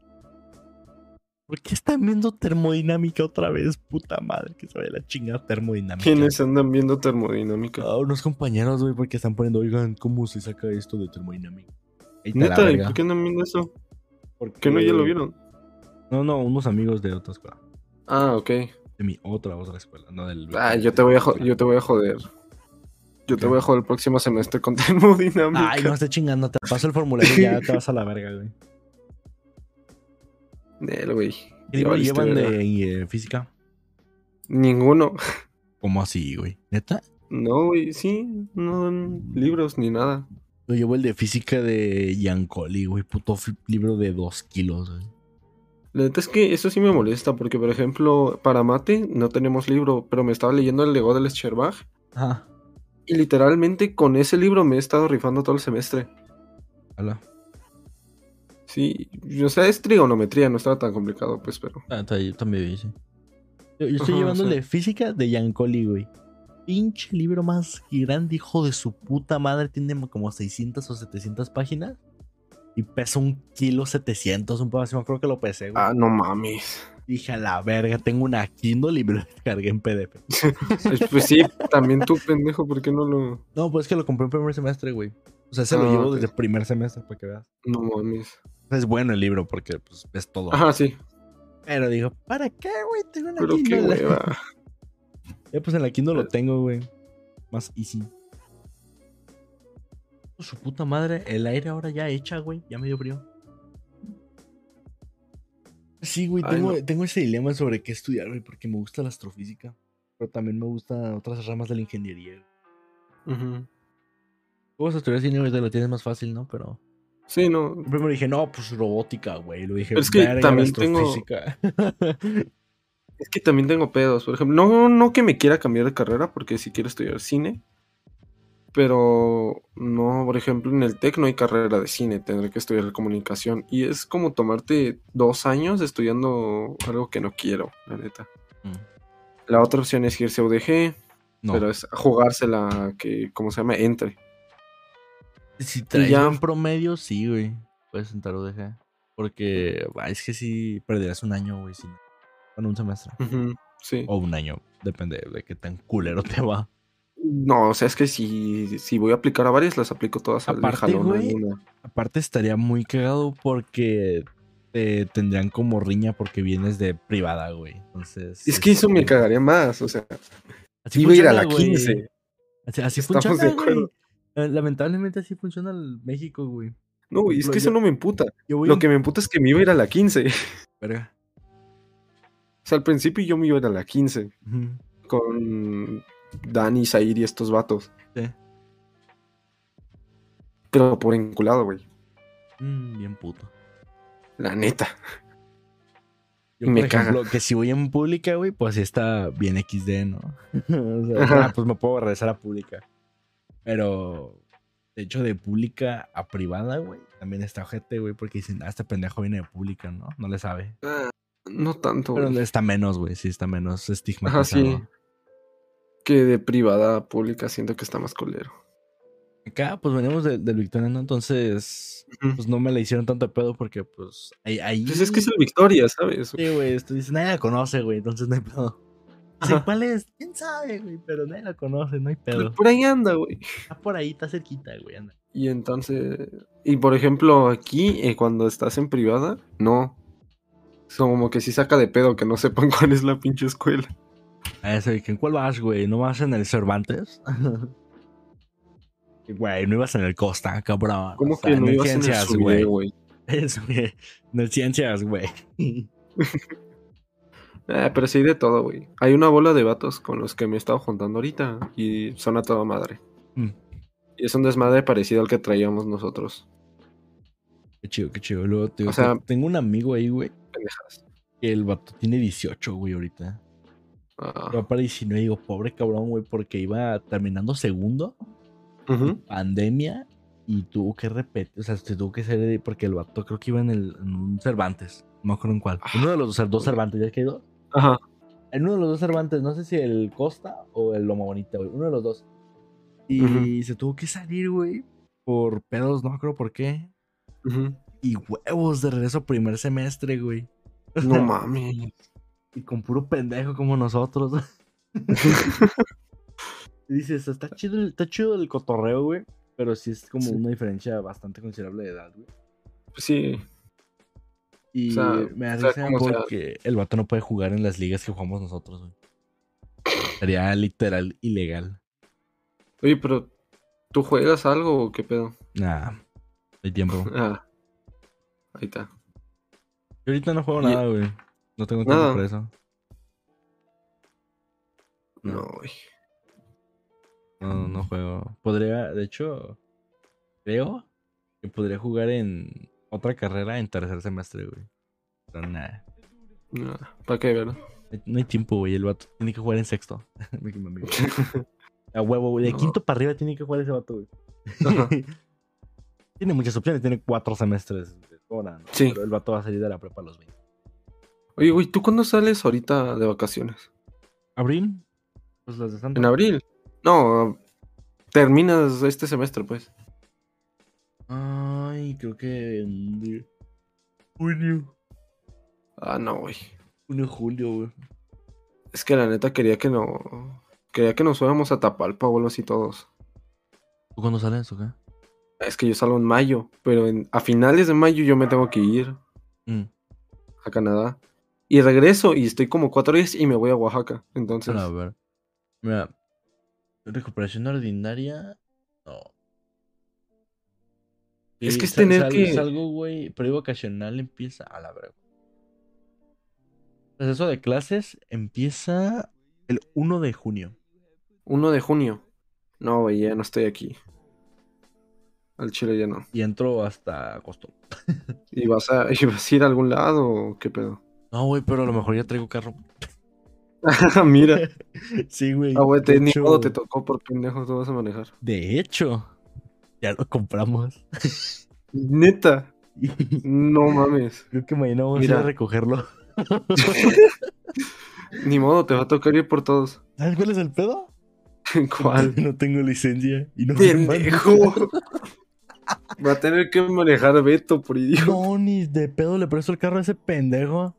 B: ¿Por qué están viendo termodinámica otra vez? Puta madre, que se vaya la chingada termodinámica.
C: ¿Quiénes andan viendo termodinámica?
B: Ah, unos compañeros, güey, porque están poniendo, oigan, ¿cómo se saca esto de termodinámica?
C: Neta, ¿y por qué andan viendo eso?
B: Porque-
C: ¿Que no ya lo vieron?
B: No, no, unos amigos de otra escuela.
C: Ah, ok.
B: De mi otra, otra escuela, no del.
C: Ah, yo te voy a, yo te voy a joder. Yo te voy a joder el próximo semestre con termodinámica.
B: Ay, no esté chingando, te paso el formulario y ya te vas a la verga, güey.
C: Nel, güey.
B: ¿Qué llevan de eh, física?
C: Ninguno.
B: ¿Cómo así, güey? ¿Neta?
C: No, güey, sí, no dan libros ni nada.
B: Yo llevo el de física de Yancoli, güey. Puto libro de dos kilos, güey.
C: La neta es que eso sí me molesta, porque por ejemplo, para mate no tenemos libro, pero me estaba leyendo el Lego del Scherbach
B: Ajá.
C: Y literalmente con ese libro me he estado rifando todo el semestre.
B: Hola.
C: Sí, o sea, es trigonometría, no estaba tan complicado, pues, pero.
B: Ah, está- yo también hice. Yo, yo estoy
C: Ajá,
B: de física de Yancoli, güey. Pinche libro más grande, hijo de su puta madre. Tiene como 600 o 700 páginas. Y pesa un kilo 700, un poco así. Me acuerdo que lo pesé, güey.
C: Ah, no mames.
B: Dije a la verga, tengo una Kindle y me lo descargué en PDF.
C: Pues, sí, también tú, pendejo, ¿por qué no lo.?
B: No, pues es que lo compré en primer semestre, güey. O sea, se lo
C: Ah,
B: llevo
C: ok.
B: desde primer semestre para que veas.
C: No mames.
B: Es bueno el libro porque pues ves todo.
C: Ajá, sí.
B: Pero digo, ¿para qué, güey? Tengo una
C: Pero qué
B: Kindle.
C: hueva.
B: Ya pues en la Kindle lo tengo, güey. Más easy. Su puta madre, el aire ahora ya hecha, güey. Ya me dio frío. Sí, güey,
C: Ay,
B: tengo,
C: no.
B: tengo ese dilema sobre qué estudiar, güey, porque me gusta la astrofísica. Pero también me gustan otras ramas de la ingeniería.
C: Ujú.
B: Vos estudiar cine ahorita lo tienes más fácil, ¿no? Pero
C: Sí, no.
B: primero dije, no, pues robótica, güey. Lo dije,
C: Pero es que
B: "Verga, la
C: también tengo-
B: astrofísica".
C: Es que también tengo pedos. Por ejemplo, no, no que me quiera cambiar de carrera, porque si quiero estudiar cine. Pero no, por ejemplo, en el TEC no hay carrera de cine, tendré que estudiar comunicación. Y es como tomarte dos años estudiando algo que no quiero, la neta.
B: Mm,
C: La otra opción es irse a UDG,
B: no.
C: pero es jugársela que, ¿cómo se llama? Entre.
B: Si traes
C: ya-
B: buen promedio, sí, güey. Puedes entrar UDG. Porque bah, es que sí perderás un año, güey. Si no. Bueno, un semestre.
C: Sí.
B: O un año. Depende de qué tan culero te va.
C: No, o sea, es que si, si voy a aplicar a varias, las aplico todas al
B: Aparte,
C: jalón.
B: güey. Aparte estaría muy cagado porque te tendrían como riña porque vienes de privada, güey. Entonces.
C: Es que eso me
B: este,
C: cagaría más, o sea,
B: así
C: iba a ir a la
B: güey.
C: 15.
B: Así, así
C: Estamos
B: funciona,
C: de acuerdo.
B: güey. Eh, Lamentablemente así funciona el México, güey.
C: No, güey, es que eso no me emputa. Lo que me emputa es que me iba a ir a la 15. O
B: Verga.
C: sea, al principio yo me iba a ir a la 15
B: Ujú.
C: con Dani, Zair y estos vatos.
B: Sí.
C: Pero por enculado, güey.
B: Mm, bien puto.
C: La neta.
B: Yo,
C: Me
B: por ejemplo, que si voy en pública, güey, pues está bien XD, ¿no? o sea, ah, pues me puedo regresar a pública. Pero, de hecho, de pública a privada, güey, también está ojete, güey, porque dicen, ah, este pendejo viene de pública, ¿no? No le sabe.
C: Ah, no tanto,
B: Pero
C: güey.
B: está menos, güey, sí, está menos estigmatizado.
C: Ajá, sí. Que de privada a pública siento que está más colero.
B: Acá, pues venimos de- del Victoriano, entonces, pues no me la hicieron tanto pedo porque, pues, ahí... ahí
C: Pues es que es el Victoria, ¿sabes?
B: Sí, güey, tú dices, nadie la conoce, güey, entonces no hay pedo. Sí. ¿cuál es? ¿Quién sabe, güey? Pero nadie la conoce, no hay pedo.
C: Por ahí anda, güey.
B: Está por ahí, está cerquita, güey, anda.
C: Y entonces, y por ejemplo, aquí, eh, cuando estás en privada, no. Es como que sí saca de pedo que no sepan cuál es la pinche escuela.
B: A ese, ¿en cuál vas, güey? ¿No vas en el Cervantes? Güey, no ibas en el Costa, cabrón.
C: ¿Cómo
B: O sea,
C: que no ibas en el güey?
B: Eso, güey. En el Ciencias, güey.
C: Eh, pero sí de todo, güey. Hay una bola de vatos con los que me he estado juntando ahorita y son a toda madre.
B: Mm.
C: Y es un desmadre parecido al que traíamos nosotros.
B: Qué chido, qué chido. Luego, te
C: O sea-
B: tengo un amigo ahí, güey, que el vato tiene 18, güey, ahorita.
C: Ah,
B: Yo para 19 digo, pobre cabrón, güey, porque iba terminando segundo, pandemia, y tuvo que repetir, o sea, se tuvo que ser, porque el vato creo que iba en, el, en un Cervantes, no me acuerdo en cuál. Uno de los dos, dos Cervantes, ¿ya que hay dos?
C: Ajá.
B: En uno de los dos Cervantes, no sé si el Costa o el Loma Bonita, güey, uno de los dos. Y
C: Ujú.
B: se tuvo que salir, güey, por pedos, no acuerdo por qué. Y huevos de regreso primer semestre, güey.
C: No mames.
B: Y con puro pendejo como nosotros. y dices, está chido, el- está chido el cotorreo, güey. Pero sí es como
C: Sí.
B: una diferencia bastante considerable de edad, güey.
C: Pues sí.
B: Y
C: O sea,
B: me
C: sea
B: risa
C: como sea.
B: porque el vato no puede jugar en las ligas que jugamos nosotros, güey. Sería literal ilegal.
C: Oye, pero ¿tú juegas algo o qué pedo?
B: Nah, no hay tiempo.
C: Ah. Ahí está.
B: Yo ahorita no juego
C: Y-
B: nada, güey. No tengo tiempo
C: Nada.
B: para eso.
C: No, güey.
B: No, no juego. Podría, de hecho, creo que podría jugar en otra carrera en tercer semestre, güey. Pero nada.
C: No, ¿Para qué, verdad?
B: No hay tiempo, güey. El vato tiene que jugar en sexto. A huevo, güey. De
C: No.
B: quinto para arriba tiene que jugar ese vato, güey.
C: Ajá.
B: tiene muchas opciones. Tiene cuatro semestres de hora, ¿no?
C: Sí.
B: Pero el vato va a salir de la prepa a los 20.
C: Oye, güey, ¿tú cuándo sales ahorita de vacaciones?
B: ¿Abril? Pues las de Santa.
C: ¿En abril? No, terminas este semestre, pues.
B: Ay, creo que en junio.
C: Ah, no, güey.
B: Junio, julio, güey.
C: Es que la neta quería que no. Quería que nos fuéramos a Tapalpa o algo así todos.
B: ¿Tú cuándo sales o qué?
C: Es que yo salgo en mayo, pero en- a finales de mayo yo me tengo que ir
B: Mm.
C: a Canadá. Y regreso y estoy como cuatro días y me voy a Oaxaca. Entonces,
B: A ver. Mira. Recuperación ordinaria. No.
C: Es que es tener
B: sal-
C: que-
B: Salgo, güey. Periodo vacacional empieza a la verga. Proceso de clases empieza el 1 de junio.
C: 1 de junio. No, güey, ya no estoy aquí. Al Chile ya no.
B: Y entro hasta agosto.
C: ¿Y vas a, y vas a ir a algún lado o qué pedo?
B: No, güey, pero a lo mejor ya traigo carro.
C: Mira.
B: sí, güey.
C: Ah, güey, te, ni
B: hecho-
C: modo te tocó por pendejo, tú vas a manejar.
B: De hecho, ya lo compramos.
C: Neta. No mames.
B: creo que mañana vamos a ir a recogerlo.
C: Ni modo, te va a tocar ir por todos.
B: ¿Sabes cuál es el pedo?
C: ¿Cuál?
B: No tengo licencia. Y no me
C: Pendejo. Va a tener que manejar Beto por idiota.
B: No, ni de pedo le presto el carro a ese pendejo.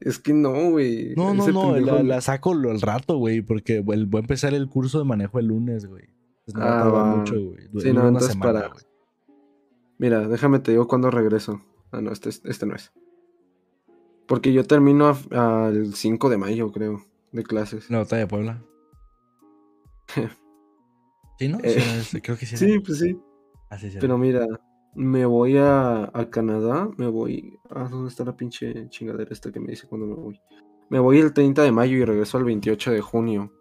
C: Es que no, güey.
B: No, no, no,
C: pendejo-
B: la, la saco al rato, güey, porque voy a empezar el curso de manejo el lunes, güey. Entonces no va a
C: Ah, va.
B: mucho, güey.
C: Sí, no, entonces
B: semana,
C: para-
B: güey.
C: Mira, déjame te digo cuándo regreso. Ah, no, este, es- este no es. Porque yo termino al 5 de mayo, creo, de clases.
B: La batalla de Puebla. ¿Sí, no? Sí,
C: Eh,
B: era ese, creo que sí.
C: Sí, pues sí.
B: Ah, sí, sí,
C: Pero mira, me voy a, a Canadá, me voy... Ah, ¿dónde está la pinche chingadera esta que me dice cuándo me voy? Me voy el 30 de mayo y regreso el 28 de junio.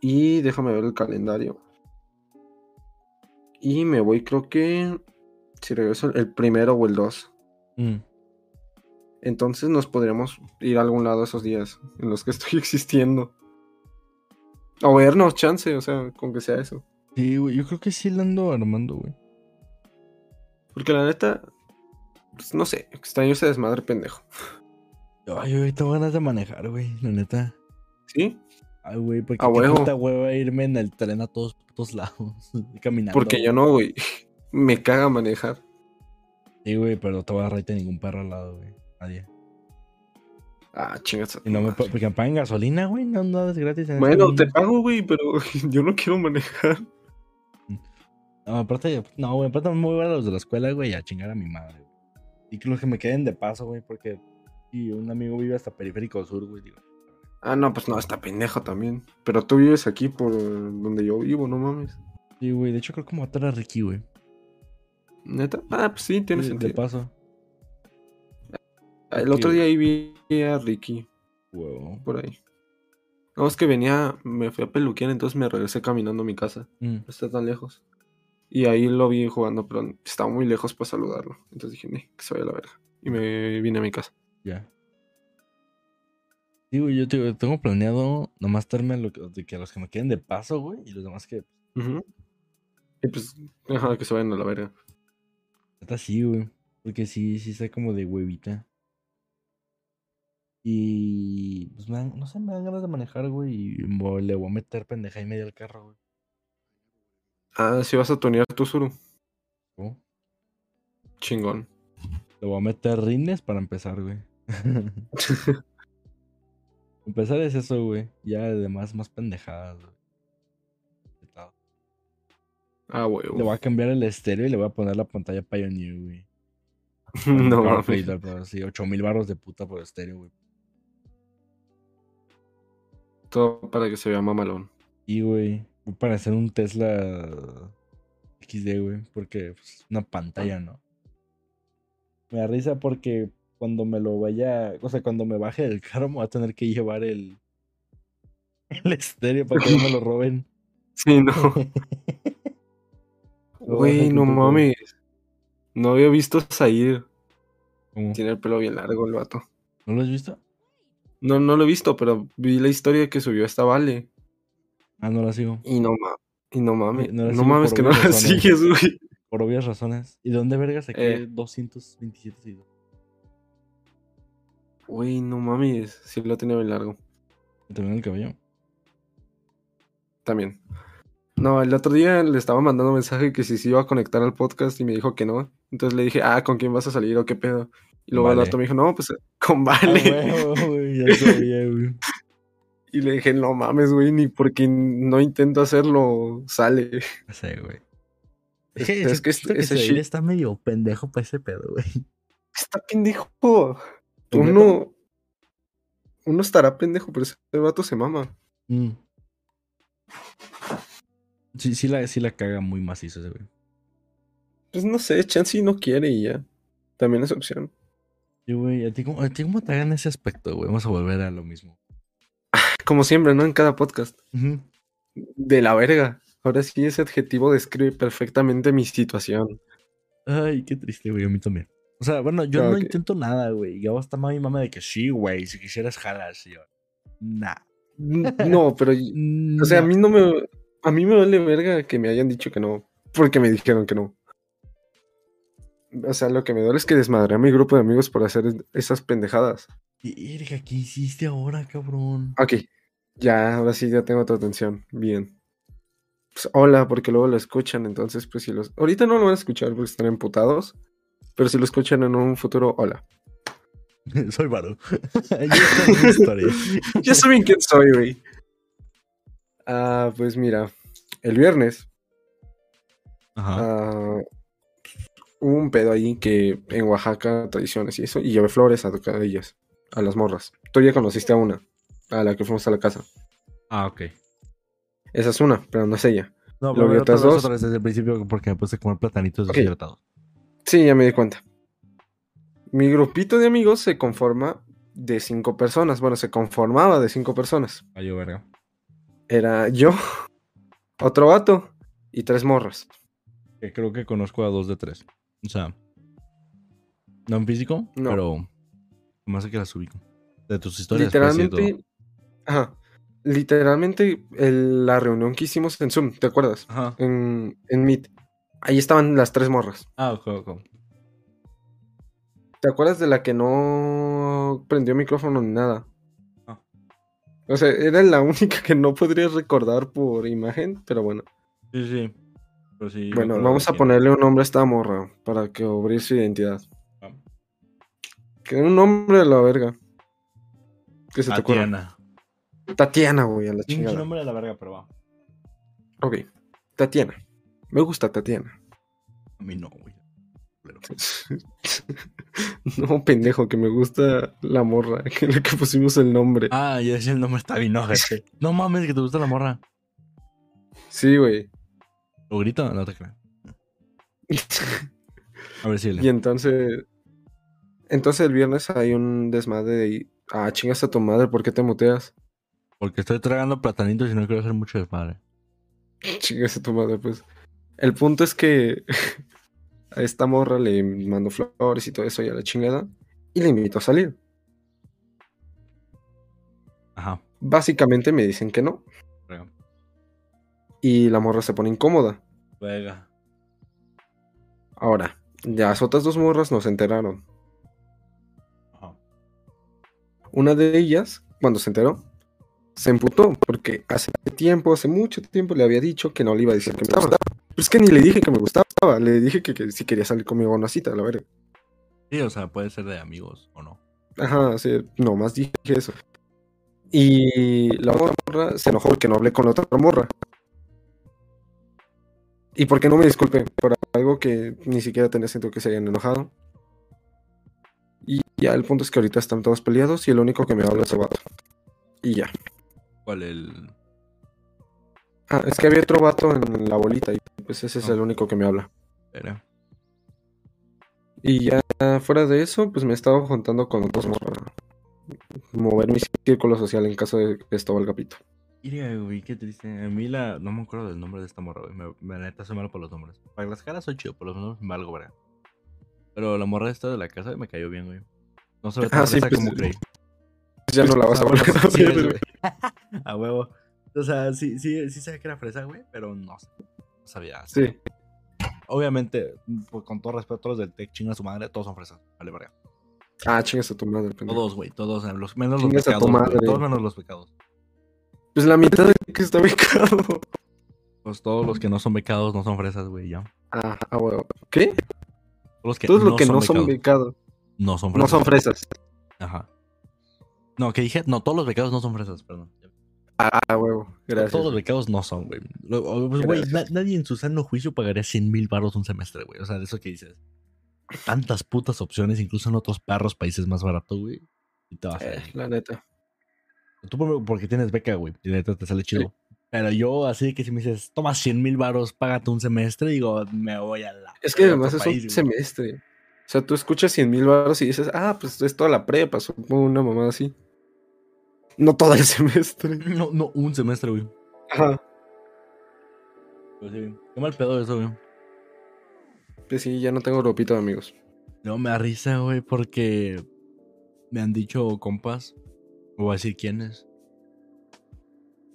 C: Y déjame ver el calendario. Y me voy, creo que... Si regreso el primero o el 2.
B: Mm.
C: Entonces nos podríamos ir a algún lado esos días en los que estoy existiendo. O vernos, chance, o sea, con que sea eso.
B: Sí, güey, yo creo que sí la ando armando, güey.
C: Porque la neta, pues no sé, extraño ese desmadre pendejo.
B: Ay, güey, tengo ganas de manejar, güey, la neta.
C: ¿Sí?
B: Ay, güey, porque
C: A
B: qué puta hueva irme en el tren a todos putos lados, caminando.
C: Porque yo no, güey. Me caga manejar.
B: Sí, güey, pero te voy a ahorita ningún perro al lado, güey. Nadie.
C: Ah, chingas.
B: Y no me, porque me pagan gasolina, güey, no, no es gratis. en
C: Bueno, te pago, güey, pero yo no quiero manejar.
B: No, aparte, no, güey, aparte me voy a ver a los de la escuela, güey, a chingar a mi madre, güey. Y que los que me queden de paso, güey, porque y un amigo vive hasta Periférico Sur, güey, digo.
C: Ah, no, pues no, está pendejo también. Pero tú vives aquí por donde yo vivo, no mames.
B: Sí, güey, de hecho creo que me a traer a Ricky, güey.
C: ¿Neta? Ah, pues sí, tiene
B: Sí, De
C: sentido.
B: paso.
C: El otro día ahí vi a Ricky
B: Huevo.
C: por ahí. No, es que venía, me fui a peluquear, entonces me regresé caminando a mi casa.
B: Mm.
C: No está tan lejos. Y ahí lo vi jugando, pero estaba muy lejos para saludarlo. Entonces dije, "Nee, que se vaya a la verga. Y me vine a mi casa.
B: Ya. Sí, güey, yo te- tengo planeado nomás darme lo que, de que a los que me queden de paso, güey, y los demás que.
C: Ujú. Y pues, ajá, que se vayan a la verga.
B: Neta sí, güey. Porque sí, sí está como de huevita. Y. Pues me dan- no sé, me dan ganas de manejar, güey. Y le voy a meter pendeja y medio al carro, güey.
C: Ah, si vas a tunear tu suru.
B: ¿no?
C: Chingón.
B: Le voy a meter rines para empezar, güey. empezar es eso, güey. Ya además más pendejadas, güey.
C: Ah, huevo.
B: Le voy a cambiar el estéreo y le voy a poner la pantalla Pioneer, güey.
C: no mames.
B: sí, 8000 barros de puta por estéreo, güey.
C: Todo para que se vea mamalón.
B: Y, güey, para hacer un Tesla XD, güey, porque pues, una pantalla, ¿no? Me da risa porque cuando me lo vaya, o sea, cuando me baje del carro me voy a tener que llevar el, el estéreo para que no me lo roben.
C: Sí, no. Güey, no mames. No había visto salir. Tiene el pelo bien largo el vato.
B: ¿No lo has visto?
C: No, no lo he visto, pero vi la historia que subió esta Vale.
B: Ah, no la sigo.
C: Y no mames. Y no mames.
B: No
C: mames que no la sigues, güey.
B: Por obvias razones. ¿Y de dónde verga saqué
C: Eh.
B: 227 seguidores?
C: Güey, no mames. Sí lo tenía bien largo.
B: ¿Me terminó el cabello?
C: También. No, el otro día le estaba mandando mensaje que si se iba a conectar al podcast y me dijo que no. Entonces le dije, ah, ¿con quién vas a salir o qué pedo? Y luego el
B: Vale.
C: otro me dijo, no, pues con
B: Ah,
C: Vale.
B: güey, ya sabía, güey.
C: Y le dije, no mames, güey, ni porque no intento hacerlo sale.
B: No sé, güey.
C: Es,
B: que,
C: es que este-
B: que
C: ese shit
B: está medio pendejo para ese pedo, güey.
C: está pendejo.
B: ¿El
C: Uno, uno estará pendejo, pero ese vato se mama.
B: Mm. Sí, sí la, sí la caga muy macizo ese, güey.
C: Pues no sé, Chansey no quiere y ya. También es opción.
B: Sí, güey, ¿a ti, cómo, ¿a ti cómo te hagan ese aspecto, güey? Vamos a volver a lo mismo.
C: Como siempre, ¿no? En cada podcast. De la verga. Ahora sí, ese adjetivo describe perfectamente mi situación.
B: Ay, qué triste, güey, a mí también. O sea, bueno, yo no intento nada, güey. Y hasta mami mama de que sí, güey, si quisieras jalas. Y yo, nah.
C: No, pero. O sea, a mí no me. A mí me vale verga que me hayan dicho que no. Porque me dijeron que no. O sea, lo que me duele es que desmadré a mi grupo de amigos por hacer esas pendejadas.
B: Y, Erika, ¿qué hiciste ahora, cabrón?
C: Ok. Ya, ahora sí, ya tengo tu atención. Bien. Pues, hola, porque luego lo escuchan, entonces, pues si los. Ahorita no lo van a escuchar porque están emputados. Pero si lo escuchan en un futuro, hola.
B: soy Varo. Yo historia.
C: Ya saben quién soy, güey. Ah, pues mira, el viernes
B: Ajá.
C: ah, hubo un pedo ahí que en Oaxaca, tradiciones y eso, y llevé flores a tocar a ellas, a las morras. Tú ya conociste a una, a la que fuimos a la casa.
B: Ah, ok.
C: Esa es una, pero no es ella.
B: No,
C: Lo
B: pero
C: otras dos.
B: otra vez desde el principio porque me puse a comer platanitos deshidratados.
C: Sí, ya me di cuenta. Mi grupito de amigos se conforma de cinco personas. Bueno, se conformaba de cinco personas.
B: Ay, yo, verga.
C: Era yo, otro vato y tres morras.
B: Que creo que conozco a dos de tres. O sea, no en físico,
C: No.
B: pero más que las ubico. De tus historias. pues.
C: Literalmente, ajá, literalmente el- la reunión que hicimos en Zoom, ¿te acuerdas?
B: Ajá.
C: En, en Meet. Ahí estaban las tres morras.
B: Ah, ok, ok.
C: ¿Te acuerdas de la que no prendió micrófono ni nada?
B: Ah.
C: O sea, era la única que no podría recordar por imagen, pero bueno.
B: Sí, sí. Pero sí, me
C: Bueno, vamos a ponerle un nombre a esta morra para que abrir su identidad.
B: Ah.
C: Que un nombre de la verga. Que se te ocurra.
B: Tatiana.
C: Tatiana, güey, a la chingada.
B: nombre de la verga, pero va.
C: Ok. Tatiana. Me gusta Tatiana.
B: A mí no, güey. Pero-
C: no, pendejo, que me gusta la morra, que la que pusimos el nombre.
B: Ah, ya decía el nombre está bien, no. No mames, que te gusta la morra.
C: Sí, güey.
B: ¿Lo grito? No te creo. A ver si
C: y entonces. Entonces el viernes hay un desmadre de. Ah, chingas a tu madre, ¿por qué te muteas?
B: Porque estoy tragando platanitos y no quiero hacer mucho desmadre.
C: Chingas a tu madre, pues. El punto es que a esta morra le mando flores y todo eso y a la chingada. Y le invito a salir.
B: Ajá.
C: Básicamente me dicen que no. Y la morra se pone incómoda.
B: Verga.
C: Ahora, las otras dos morras nos enteraron.
B: Ajá.
C: Una de ellas, cuando se enteró, se emputó porque hace tiempo, hace mucho tiempo le había dicho que no le iba a decir que me gustaba. Pero es que ni le dije que me gustaba, le dije que, que si quería salir conmigo a una cita, la verga.
B: Sí, o sea, puede ser de amigos o no.
C: Ajá, sí, nomás dije eso. Y la otra morra se enojó porque no hablé con la otra morra. Y porque no me disculpe por algo que ni siquiera tenía sentido que se hayan enojado. Y ya el punto es que ahorita están todos peleados y el único que me habla es el vato. Y ya.
B: ¿Cuál el...?
C: Ah, es que había otro vato en la bolita y pues ese es
B: Ah.
C: el único que me habla.
B: Verga.
C: Y ya fuera de eso, pues me he estado juntando con otros para mover mi círculo social en caso de que esto valga pito.
B: Mira, güey, qué triste. A mí la... No me acuerdo del nombre de esta morra, güey. Me, me- neta soy malo por los nombres. Para las caras soy chido, por los nombres me valgo, verga. Pero la morra esta de la casa me cayó bien, güey. No se ve tan
C: Ah, sí, pues,
B: como creí.
C: Ya no la vas a volver a ver.
B: A huevo. O sea, sí, sí, sí sabía que era fresa, güey, pero no, no sabía.
C: Sí.
B: Obviamente, pues, con todo respeto a los del tech, chinga su madre, todos son fresas. Vale, verga.
C: Ah, chingas a tu madre, pendejo.
B: Todos, güey, todos, los, menos los
C: Chingas
B: pecados. Todos menos los pecados.
C: Pues la mitad de que está becado.
B: Pues todos los que no son becados no son fresas, güey, ya.
C: Ah, ah, huevo. ¿Qué?
B: Todos los que
C: Todos
B: no
C: los que
B: son
C: no son
B: becados no son
C: No
B: fresas.
C: son fresas.
B: Ajá. No, que dije, no, todos los becados no son fresas, perdón.
C: Ah, huevo. Gracias.
B: Todos los becados no son, güey. Pues, güey, na- nadie en su sano juicio pagaría 100 mil baros un semestre, güey. O sea, de eso que dices. Tantas putas opciones, incluso en otros perros países más barato, güey. Y te vas a
C: Eh, la neta.
B: Tú por- porque tienes beca, güey. Y neta te sale chido. Pero yo, así que si me dices, toma 100 mil baros, págate un semestre, digo, me voy a la.
C: Es que además es
B: país,
C: un
B: güey.
C: semestre. O sea, tú escuchas 100 mil baros y dices, ah, pues es toda la prepa, supongo una mamada así. No todo el semestre.
B: No, no, un semestre, güey.
C: Ajá.
B: Pues sí, qué mal pedo eso, güey.
C: Pues sí, ya no tengo ropito de amigos.
B: No, me da risa, güey, porque me han dicho compas, no voy a decir quiénes,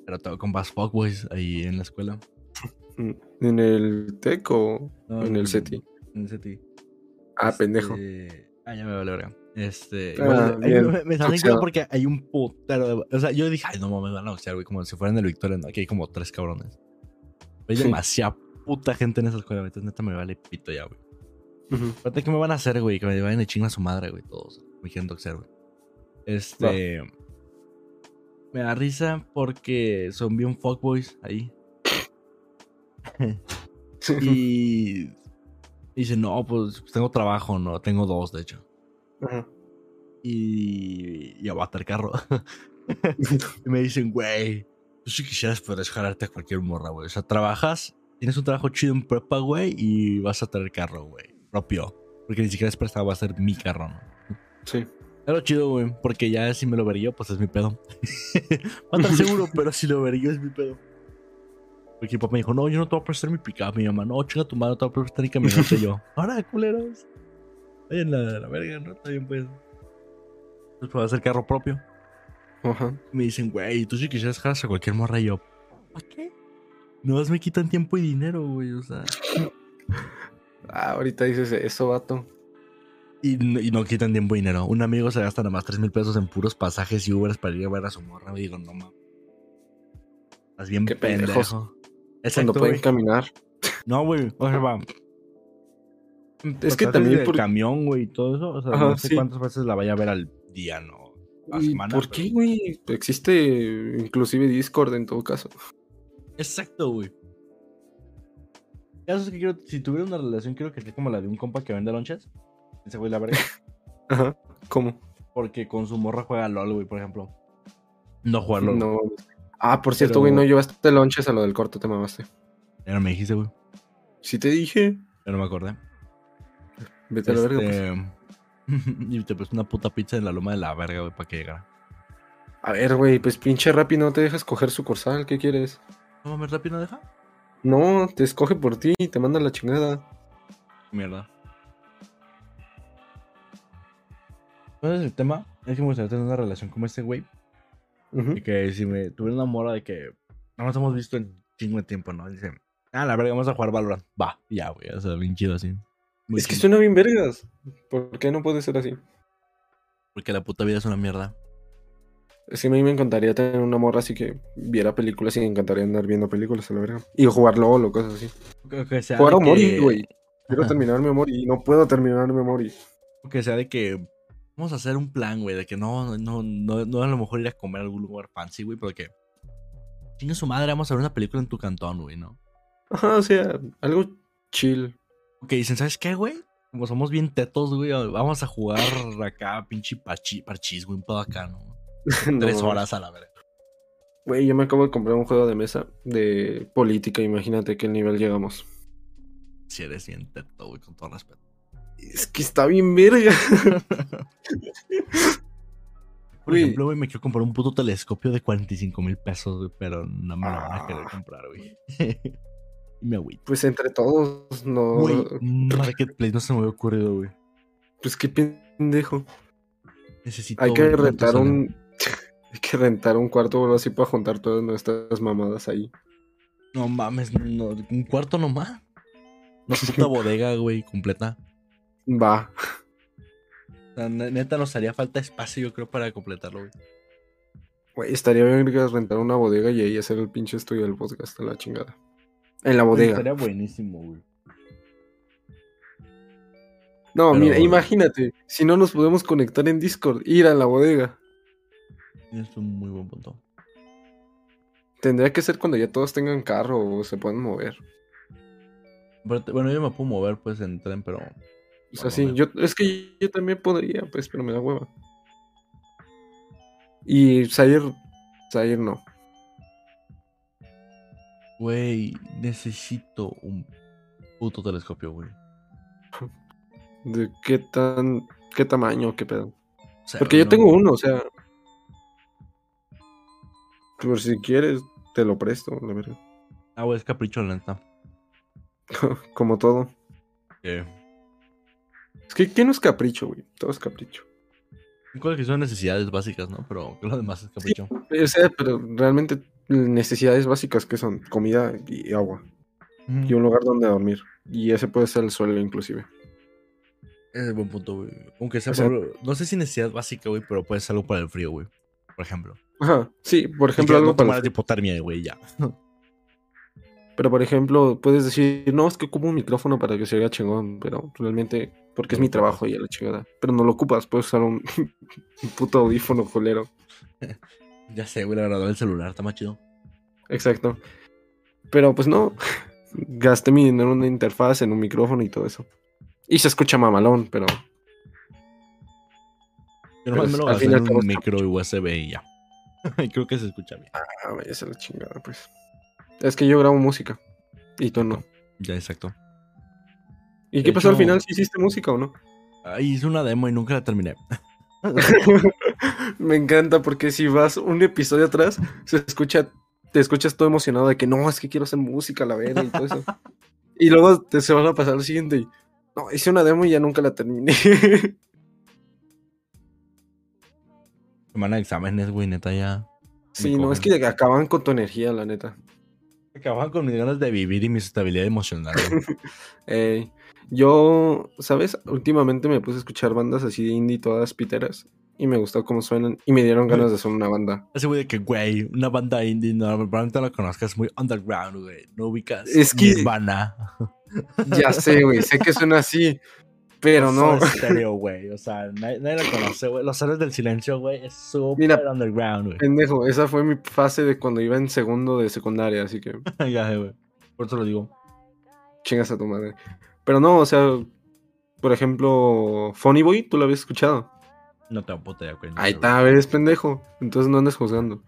B: pero tengo compas fuckboys ahí en la escuela.
C: Mm, ¿En el TEC o
B: No,
C: en el CETI?
B: En el CETI.
C: Ah, pendejo.
B: Este, Ah, ya me vale verga. Este,
C: Ah, bien.
B: me, me
C: Boxeado.
B: culo porque hay un putero de- O sea, yo dije, ay, no mames, van a boxear, güey, como si fueran del Victoria, ¿no? Aquí hay como tres cabrones. Hay
C: Sí.
B: demasiada puta gente en esa escuela, entonces neta me vale pito ya, güey.
C: Ujú.
B: Aparte, ¿qué me van a hacer, güey? Que me vayan de chinga a su madre, güey, todos. me quieren doxear, güey. Este. Me da risa porque son bien fuckboys ahí. y. Dicen, no, pues tengo trabajo, no, tengo dos, de hecho.
C: Ajá.
B: Y ya va a estar carro. y me dicen, güey, tú si quisieras puedes jalarte a cualquier morra, güey. O sea, trabajas, tienes un trabajo chido en prepa, güey, y vas a tener carro, güey. Propio. Porque ni siquiera es prestado, va a ser mi carro, ¿no?
C: Sí.
B: Lo chido, güey, porque ya si me lo vería, pues es mi pedo. Va a estar seguro, pero si lo vería es mi pedo. Porque mi papá me dijo, no, yo no te voy a prestar mi pickup. Mi mamá, no, chinga tu madre, no te voy a prestar ni camioneta. Y yo, ahora, culeros. Vayan a la, la verga, ¿no? Está bien, pues. Entonces, pues ser carro propio.
C: Ajá.
B: Me dicen, güey, tú si quisieras jalas a cualquier morra. Y yo, ¿para qué? No más me quitan tiempo y dinero, güey, o sea.
C: Ah, ahorita dices eso, vato.
B: Y, no- y no quitan tiempo y dinero. Un amigo se gasta nada más 3 mil pesos en puros pasajes y Ubers para ir a ver a su morra. Y digo, no mames. Estás bien
C: Qué
B: pendejo.
C: pendejos. Cuando
B: Exacto,
C: pueden
B: güey.
C: caminar.
B: No, güey. O sea, va.
C: Es que
B: pasajes
C: también por,
B: camión, güey, y todo eso. O sea,
C: Ajá,
B: no sé
C: sí.
B: cuántas veces la vaya a ver al día, ¿no? A
C: ¿Y
B: semana.
C: ¿Por qué, güey? Existe inclusive Discord en todo caso.
B: Exacto, güey. Caso es que quiero, si tuviera una relación, quiero que sea como la de un compa que vende lonches. Ese güey la verga.
C: Ajá. ¿Cómo?
B: Porque con su morra juega LOL, güey, por ejemplo. No juega LOL.
C: No. Ah, por cierto,
B: Pero-
C: güey, no llevaste lonches a lo del corto, te mamaste.
B: Ya no me dijiste, güey.
C: Sí te dije.
B: Ya no me acordé.
C: Vete a la verga, pues.
B: Este, y te puse una puta pizza en la loma de la verga, güey, para que llegara.
C: A ver, güey, pues pinche Rappi no te dejas coger sucursal, ¿qué quieres?
B: No mames, rápido, ¿no deja?
C: No, te escoge por ti y te manda la chingada.
B: Mierda. Entonces el tema es que me gustaría tener una relación como este güey. Y que si me tuviera una mora de que no nos hemos visto en chingo de tiempo, ¿no? Dice, ah, la verga, vamos a jugar Valorant. Va, ya, güey, o sea, bien chido así. Muy
C: Es que
B: chido.
C: suena bien vergas. ¿Por qué no puede ser así?
B: Porque la puta vida es una mierda.
C: Es que a mí me encantaría tener una morra así que viera películas y me encantaría andar viendo películas a la verga. Y jugar LOL o cosas así.
B: Que, que sea
C: Jugar a Mori,
B: que-
C: güey. Quiero terminar mi Mori y no puedo terminar mi Mori.
B: Que sea de que vamos a hacer un plan, güey, de que no, no, no, no a lo mejor ir a comer a algún lugar fancy, güey, pero que chinga su madre, vamos a ver una película en tu cantón, güey, ¿no?
C: Ajá, o sea, algo chill.
B: Que dicen, ¿sabes qué, güey? Como somos bien tetos, güey, vamos a jugar acá, pinche parchi, parchís, güey, un pedo acá, ¿no?
C: No,
B: Tres horas a la verga.
C: Güey, yo me acabo de comprar un juego de mesa de política. Imagínate qué nivel llegamos.
B: Si eres bien teto, güey, con todo respeto.
C: Es que está bien verga.
B: Por ejemplo, güey, me quiero comprar un puto telescopio de 45 mil pesos, güey, pero no me lo van a querer
C: Ah.
B: comprar, güey. y me agüito.
C: Pues entre todos, no.
B: Güey, Marketplace no se me había ocurrido, güey.
C: Pues qué pendejo.
B: Necesito.
C: Hay que rentar un. Hay que rentar un cuarto o algo así para juntar todas nuestras mamadas ahí.
B: No mames, no, un cuarto nomás. Una puta bodega, güey, completa.
C: Va.
B: Neta, nos haría falta espacio, yo creo, para completarlo, güey.
C: Güey, estaría bien vergas rentar una bodega y ahí hacer el pinche estudio del podcast a la chingada. En la bodega.
B: Estaría buenísimo, güey.
C: No,
B: Pero-
C: mira, imagínate, si no nos podemos conectar en Discord, ir a la bodega.
B: Es un muy buen punto.
C: Tendría que ser cuando ya todos tengan carro o se puedan mover.
B: Pero bueno, yo me puedo mover, pues, en tren, pero.
C: O sea, sí, yo, es que yo también podría, pues, pero me da hueva. Y Zaire, Zaire no.
B: Güey, necesito un puto telescopio, güey.
C: ¿De qué tan, qué tamaño, qué pedo?
B: O sea,
C: Porque yo tengo uno, o sea. Por si quieres, te lo presto, la verdad.
B: Ah, güey, es capricho, la neta.
C: Como todo. Es que, ¿qué no es capricho, güey? Todo es capricho.
B: Cosas que son necesidades básicas, ¿no? Pero lo demás es capricho.
C: O sea, pero realmente necesidades básicas que son comida y agua. Y un lugar donde dormir. Y ese puede ser el suelo, inclusive.
B: Es buen punto, güey. Aunque sea,
C: O sea-
B: por- no sé si necesidad básica, güey, pero puede ser algo para el frío, güey. Por ejemplo.
C: Ajá, sí, por
B: Ejemplo,
C: algo
B: no
C: para
B: hipotermia, güey, ya.
C: Pero por ejemplo, puedes decir, no, es que ocupo un micrófono para que se oiga chingón, pero realmente Porque es mi trabajo y a la chingada. Pero no lo ocupas, puedes usar un, un puto audífono culero.
B: Ya sé, güey, la verdad, el celular está más chido.
C: Exacto. Pero pues no. Gasté mi dinero en una interfaz, en un micrófono y todo eso. Y se escucha mamalón, pero.
B: Yo nomás me lo
C: al
B: gasté
C: y
B: en
C: cabo
B: un micro USB y ya. Y Creo que se escucha bien.
C: Ah, vaya a la chingada, pues. Es que yo grabo música. Y tú no.
B: Ya, exacto.
C: ¿Y
B: De
C: qué pasó al final? ¿Si hiciste música o no?
B: Ay, hice una demo y nunca la terminé.
C: Me encanta porque si vas un episodio atrás, se escucha, te escuchas todo emocionado de que no, es que quiero hacer música, la verga y todo eso. y luego te se van a pasar al siguiente y no, hice una demo y ya nunca la terminé.
B: Semana de exámenes, güey, neta, ya.
C: sí, no, es que acaban con tu energía, la neta.
B: Acababan con mis ganas de vivir y mi estabilidad emocional.
C: Ey, yo, ¿sabes? Últimamente me puse a escuchar bandas así de indie todas piteras y me gustó cómo suenan y me dieron ganas de hacer una banda.
B: Ese güey de que, güey, una banda indie, no, probablemente la conozcas, es muy underground, güey. No ubicas.
C: Es que-
B: Nirvana.
C: Ya sé, güey, sé que suena así, pero no.
B: Stereo, güey. O sea, nadie, nadie la conoce, güey. Los héroes del silencio, güey, es súper underground, güey.
C: Pendejo, esa fue mi fase de cuando iba en segundo de secundaria, así que
B: ya sé, güey. Por eso lo digo.
C: chingas a tu madre. Pero no, o sea, por ejemplo, Funny Boy, ¿tú lo habías escuchado?
B: No te puta idea, güey.
C: Ahí está, eres pendejo. Entonces no andes juzgando.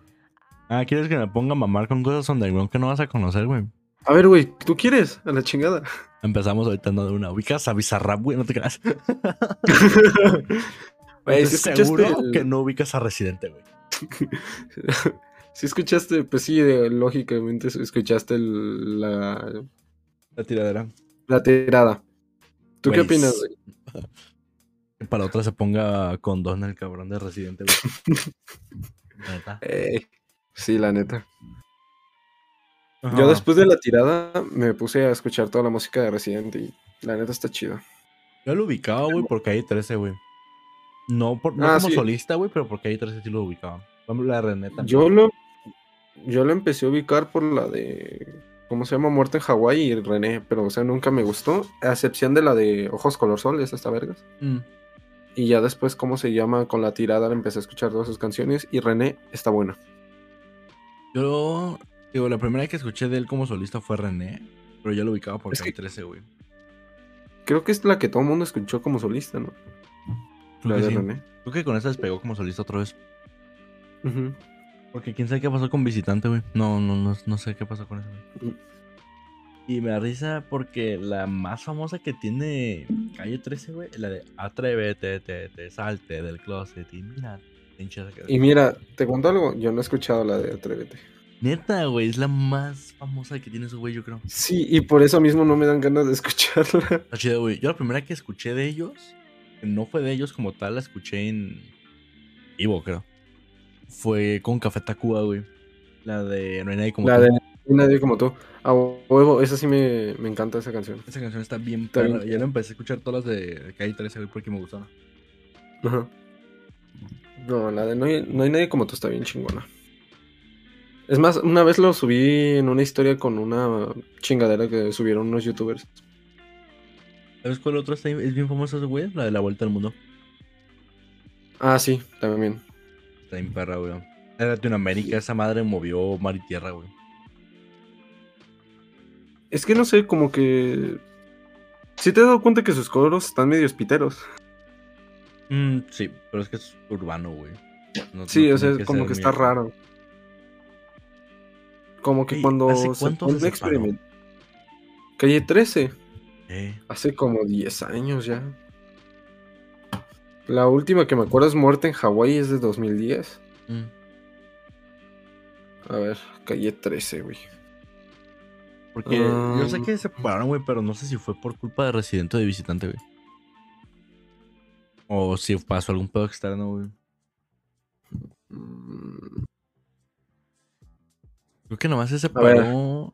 B: Ah, ¿quieres que me ponga a mamar con cosas underground que no vas a conocer, güey?
C: A ver, güey, ¿tú quieres? A la chingada.
B: Empezamos ahorita no de una. ¿Ubicas a Bizarrap, güey? No te creas.
C: Güey, ¿sí escuchaste
B: seguro
C: el-
B: que no ubicas a Residente, güey.
C: Si escuchaste, pues sí, de- lógicamente escuchaste el- la,
B: La tiradera.
C: La tirada. ¿Tú qué opinas,
B: s-
C: güey?
B: Que para otra se ponga condón el cabrón de Residente, güey. Neta.
C: Eh, sí, la neta.
B: Ajá.
C: Yo después de la tirada me puse a escuchar toda la música de Resident y la neta está chida.
B: Yo lo ubicaba, güey, por Calle 13, güey. No, por, no
C: Ah,
B: como
C: sí.
B: solista, güey, pero por Calle 13 sí lo ubicaba. La de René también.
C: Yo lo, yo lo empecé a ubicar por la de. ¿Cómo se llama? Muerte en Hawái y René, pero o sea, nunca me gustó. A excepción de la de Ojos Color Sol, esa está vergas.
B: Mm.
C: Y ya después, ¿cómo se llama? Con la tirada empecé a escuchar todas sus canciones y René está buena.
B: Yo, digo, la primera que escuché de él como solista fue René, pero yo lo ubicaba por
C: Es que-
B: 13, güey.
C: Creo que es la que todo el mundo escuchó como solista, ¿no?
B: Creo
C: La de
B: sí.
C: René.
B: Creo que con esa despegó como solista otra vez.
C: Ujú.
B: Porque quién sabe qué pasó con Visitante, güey. No, no, no, no sé qué pasó con eso, güey.
C: Mm.
B: Y me da risa porque la más famosa que tiene Calle 13, güey, la de Atrévete, te, te salte del closet y mira, pinche
C: Y mira, te cuento algo, yo no he escuchado la de Atrévete.
B: Neta, güey, es la más famosa que tiene ese güey, yo creo.
C: Sí, y por eso mismo no me dan ganas de escucharla.
B: Está chido, güey. Yo la primera que escuché de ellos, que no fue de ellos como tal, la escuché en Ivo, creo. Fue con Café Tacuba, güey. La de No hay nadie como
C: La
B: tú.
C: de Nadie como tú. A huevo, esa sí me, me encanta esa canción.
B: Esa canción está bien
C: Está bien.
B: Ya la empecé a escuchar todas las de Calle 13, güey, porque me gustaron.
C: Ajá. No, la de no hay, no hay nadie como tú está bien chingona. Es más, una vez lo subí en una historia con una chingadera que subieron unos youtubers.
B: ¿Sabes cuál otro es bien famoso ese güey? La de La Vuelta al Mundo.
C: Ah, sí, también.
B: Está bien perra, güey. En Latinoamérica esa madre movió mar y tierra, güey.
C: Es que no sé, como que. Sí te has dado cuenta que sus coros están medio piteros.
B: Mm, sí, pero es que es urbano, güey. No-
C: Sí,
B: no
C: o sea, como que está raro. Como que
B: Ey,
C: cuando
B: ¿hace
C: se. Calle 13.
B: Eh,
C: Hace como 10 años ya. La última que me acuerdo es Muerte en Hawái, es de 2010.
B: mm.
C: A ver, calle 13, güey.
B: Porque yo sé
C: Um,
B: que se separaron, güey, pero no sé si fue por culpa de residente o de visitante, güey. O si pasó algún pedo externo, güey. Creo que nomás se separó.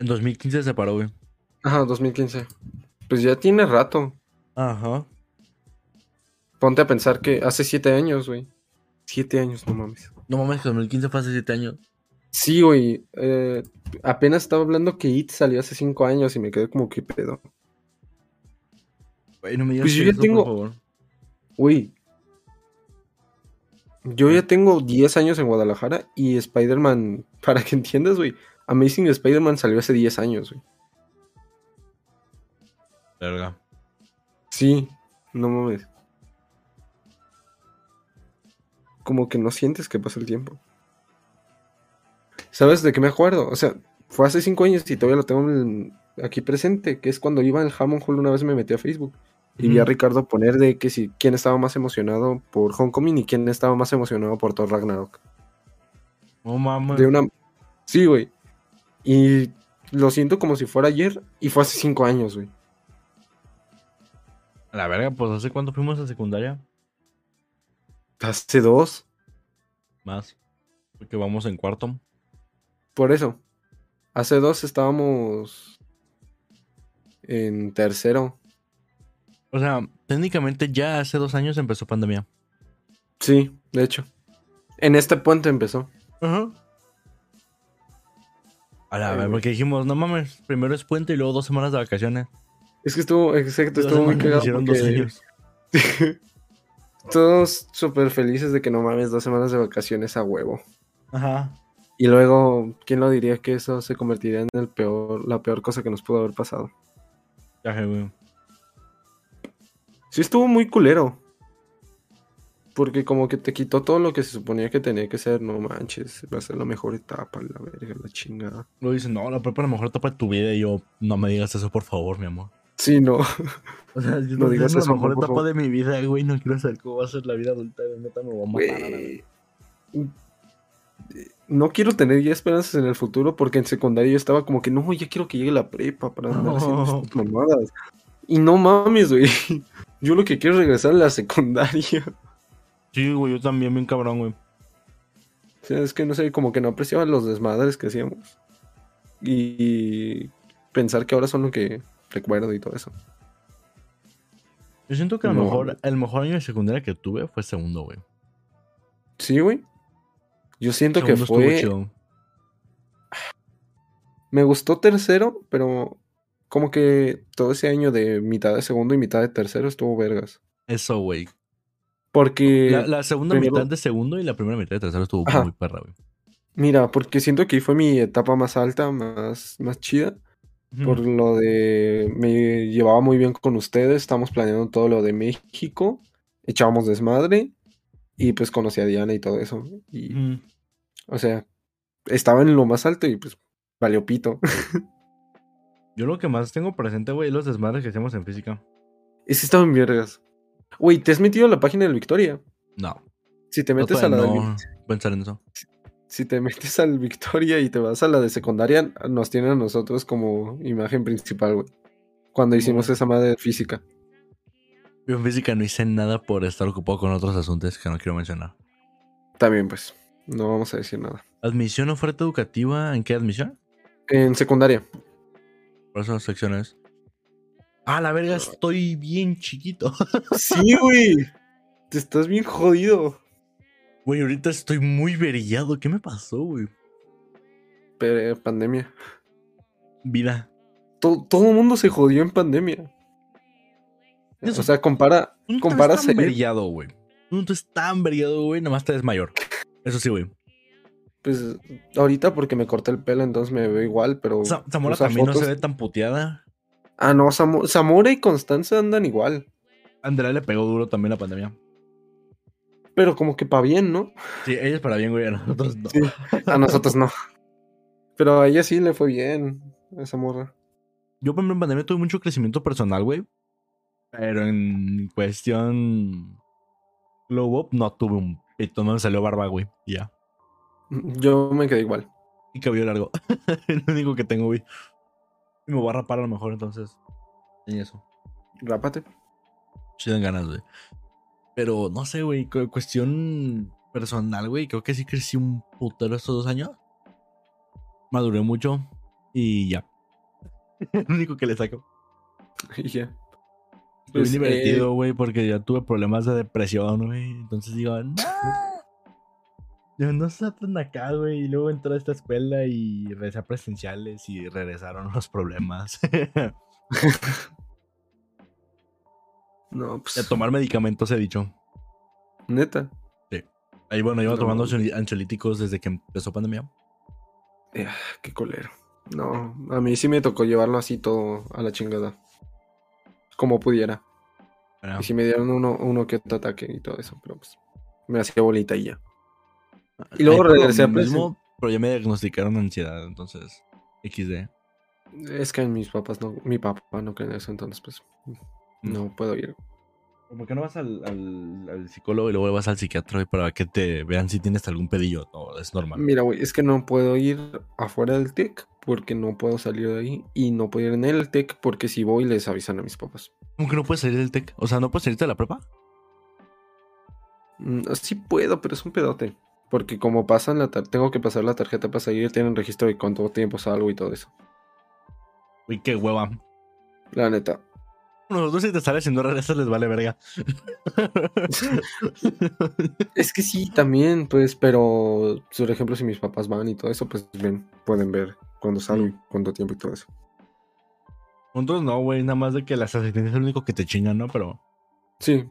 B: En 2015 se separó, güey.
C: Ajá, 2015. Pues ya tiene rato.
B: Ajá.
C: Ponte a pensar que hace 7 años, güey. 7 años, no mames.
B: No mames, que 2015 fue hace 7 años.
C: Sí, güey. eh, apenas estaba hablando que It salió hace 5 años y me quedé como que pedo.
B: Güey, no me digas
C: Pues yo
B: que
C: ya
B: eso,
C: tengo-
B: por favor.
C: Güey. Yo ya tengo 10 años en Guadalajara y Spider-Man, para que entiendas, güey. Amazing Spider-Man salió hace 10 años, güey.
B: Verga.
C: Sí, no mames. Como que no sientes que pasa el tiempo. ¿Sabes de qué me acuerdo? O sea, fue hace 5 años y todavía lo tengo en- aquí presente, que es cuando iba al Hammond Hall una vez me metí a Facebook y vi a. Ricardo poner de que si quién estaba más emocionado por Homecoming y quién estaba más emocionado por Thor Ragnarok.
B: No mames.
C: De una... Sí, güey. Y lo siento como si fuera ayer y fue hace 5 años, güey.
B: La verga, pues ¿hace cuánto fuimos a secundaria?
C: Hace dos.
B: Más. Porque vamos en cuarto.
C: Por eso. Hace dos estábamos en tercero.
B: O sea, técnicamente ya hace dos años empezó pandemia.
C: Sí, de hecho. En este puente empezó.
B: Ajá. A la verga,
C: güey.
B: porque dijimos, no mames, primero es puente y luego dos semanas de vacaciones.
C: Es que estuvo, exacto, estuvo muy cagado. porque
B: años.
C: Todos súper felices de que no mames, dos semanas de vacaciones a huevo.
B: Ajá.
C: Y luego, ¿quién lo diría que eso se convertiría en el peor, la peor cosa que nos pudo haber pasado?
B: Ya, güey.
C: Sí estuvo muy culero. Porque como que te quitó todo lo que se suponía que tenía que ser. No manches, va a ser la mejor etapa, la verga, la chingada.
B: Luego dicen, no, la prepa la mejor etapa de tu vida. Y yo, no me digas eso, por favor, mi amor.
C: Sí, no.
B: O sea, yo
C: No
B: no
C: digas
B: es la mejor etapa de mi vida, güey. No quiero saber cómo va a ser la vida adulta. De neta, me voy a matar.
C: Güey. No quiero tener ya esperanzas en el futuro porque en secundaria yo estaba como que no, ya quiero que llegue la prepa para andar haciendo
B: No.
C: estas mamadas. Y no mames, güey. Yo lo que quiero es regresar a la secundaria.
B: Sí, güey, yo también, bien cabrón, güey.
C: O sea, es que no sé, como que no apreciaba los desmadres que hacíamos. Y pensar que ahora son lo que recuerdo y todo eso.
B: Yo siento que a lo
C: No,
B: mejor el mejor año de secundaria que tuve fue segundo, güey.
C: Sí, güey. Yo siento que fue. Me gustó tercero, pero como que todo ese año de mitad de segundo y mitad de tercero estuvo vergas.
B: Eso, güey.
C: Porque,
B: La, la segunda
C: primero-
B: mitad de segundo y la primera mitad de tercero estuvo
C: Ajá.
B: muy perra, güey.
C: mira, porque siento que ahí fue mi etapa más alta, más, más chida. Por lo de. Me llevaba muy bien con ustedes. Estamos planeando todo lo de México. Echábamos desmadre. Y pues conocí a Diana y todo eso. Y, o sea, estaba en lo más alto y pues valió pito.
B: Yo lo que más tengo presente, güey, es los desmadres que hacemos en física.
C: Ese estaba en vergas. Güey, ¿te has metido a la página del Victoria?
B: No.
C: Si te
B: No,
C: metes a la
B: todavía
C: del
B: no pensar en eso.
C: si te metes al Victoria y te vas a la de secundaria, nos tienen a nosotros como imagen principal, güey. Cuando hicimos esa madre de física.
B: Yo en física no hice nada por estar ocupado con otros asuntos que no quiero mencionar.
C: También, pues, no vamos a decir nada.
B: ¿Admisión oferta educativa? ¿En qué admisión?
C: En secundaria.
B: Por esas secciones. Ah, la verga, estoy bien chiquito.
C: Sí, güey. Te estás bien jodido.
B: Güey, ahorita estoy muy verillado. ¿Qué me pasó, güey?
C: Pero, pandemia.
B: Vida.
C: To- todo el mundo se jodió en pandemia.
B: Eso.
C: O sea, compara,
B: Tú no
C: compara
B: tan verillado, güey. Tú no estás tan verillado, güey. Nomás te ves mayor. Eso sí, güey.
C: Pues ahorita porque me corté el pelo, entonces me veo igual, pero.
B: Sa- Zamora también no se ve tan puteada.
C: Ah, no, Zamo- Zamora y Constanza andan igual.
B: Andrea le pegó duro también la pandemia.
C: Pero como que pa' bien, ¿no?
B: Sí, ella es para bien, güey. A nosotros no.
C: Sí. A nosotros no. Pero a ella sí le fue bien, esa morra.
B: Yo, por en pandemia tuve mucho crecimiento personal, güey. Pero en cuestión glow up, no tuve un pito. No me salió barba, güey. Ya.
C: Yo me quedé igual.
B: Y cabello largo. es lo único que tengo, güey. Y me voy a rapar a lo mejor, entonces. Y eso.
C: Rápate.
B: Sí dan ganas, güey. Pero no sé, güey. cu- Cuestión personal, güey. Creo que sí crecí un putero estos dos años. Maduré mucho. Y ya. Lo único que le saco.
C: Y ya.
B: Estoy
C: Pues,
B: divertido, güey, porque ya tuve problemas de depresión, güey. Entonces digo, no. Yo no está tan acá, güey. Y luego entré a esta escuela y regresé a presenciales y regresaron los problemas.
C: No, pues.
B: Tomar medicamentos, he dicho.
C: Neta.
B: Ahí, bueno,
C: No.
B: tomando ansiolíticos desde que empezó pandemia.
C: Eh, qué colero. No, a mí sí me tocó llevarlo así todo a la chingada. Como pudiera.
B: Bueno,
C: Y si me dieron uno, uno que otro ataque y todo eso, pero pues me hacía bolita y ya. y luego regresé a
B: mismo, Pero ya me diagnosticaron ansiedad, entonces. XD.
C: Es que mis papás no, mi papá no cree en eso, entonces pues. No puedo ir.
B: ¿Por qué no vas al, al- al psicólogo y luego vas al psiquiatra para que te vean si tienes algún pedillo? No, es normal.
C: Mira, güey, es que no puedo ir afuera del TEC porque no puedo salir de ahí y no puedo ir en el TEC porque si voy les avisan a mis papás.
B: ¿Cómo que no puedes salir del TEC? O sea, ¿no puedes salirte de la prepa?
C: Mm, Sí puedo, pero es un pedote. Porque como pasan la tengo que pasar la tarjeta para salir, tienen registro de cuánto tiempo salgo y todo eso.
B: Uy, qué hueva.
C: La neta.
B: Nosotros si te sales y no regresas les vale verga.
C: Es que sí, también, pues, pero por ejemplo, si mis papás van y todo eso, pues ven, pueden ver cuándo salgo y cuánto tiempo y todo eso.
B: Nosotros no, güey, nada más de que las asistencias es lo único que te chingan, ¿no? Pero
C: Sí,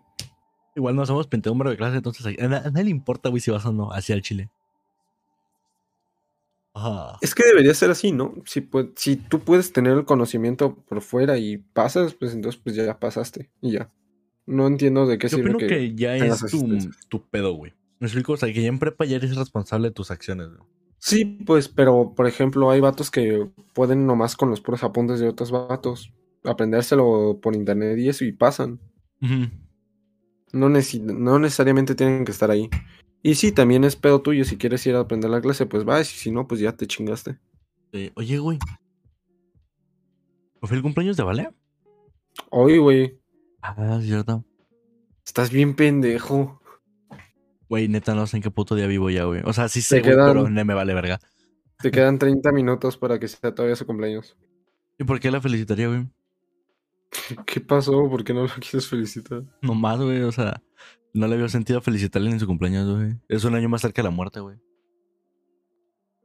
B: igual no hacemos número de clase, entonces a nadie le importa, güey, si vas o no hacia el Chile. Ah.
C: es que debería ser así, ¿no? Si, tú puedes tener el conocimiento por fuera y pasas, pues entonces pues ya pasaste y ya. No entiendo de qué
B: Yo
C: sirve
B: opino
C: que...
B: que, ya es tu,
C: asistencia.
B: tu pedo, güey. Me explico, o sea, que ya en prepa ya eres responsable de tus acciones, güey.
C: Sí, pues, pero por ejemplo, hay vatos que pueden nomás con los puros apuntes de otros vatos aprendérselo por internet y eso y pasan. No, no necesariamente tienen que estar ahí. Y sí, también es pedo tuyo. Si quieres ir a aprender la clase, pues vas. Y si no, pues ya te chingaste.
B: Eh, oye, güey. ¿Fue el cumpleaños de Vale?
C: Oye, güey,
B: Ah, es cierto.
C: estás bien pendejo.
B: Güey, neta, no sé en qué puto día vivo ya, güey. O sea, sí sé, güey,
C: quedan-
B: pero no me vale verga.
C: Te quedan 30 minutos para que sea todavía su cumpleaños.
B: ¿Y por qué la felicitaría, güey?
C: ¿Qué pasó? ¿Por qué no lo quieres felicitar?
B: No más, güey, o sea, no le veo sentido felicitarle en su cumpleaños, güey. Es un año más cerca de la muerte, güey.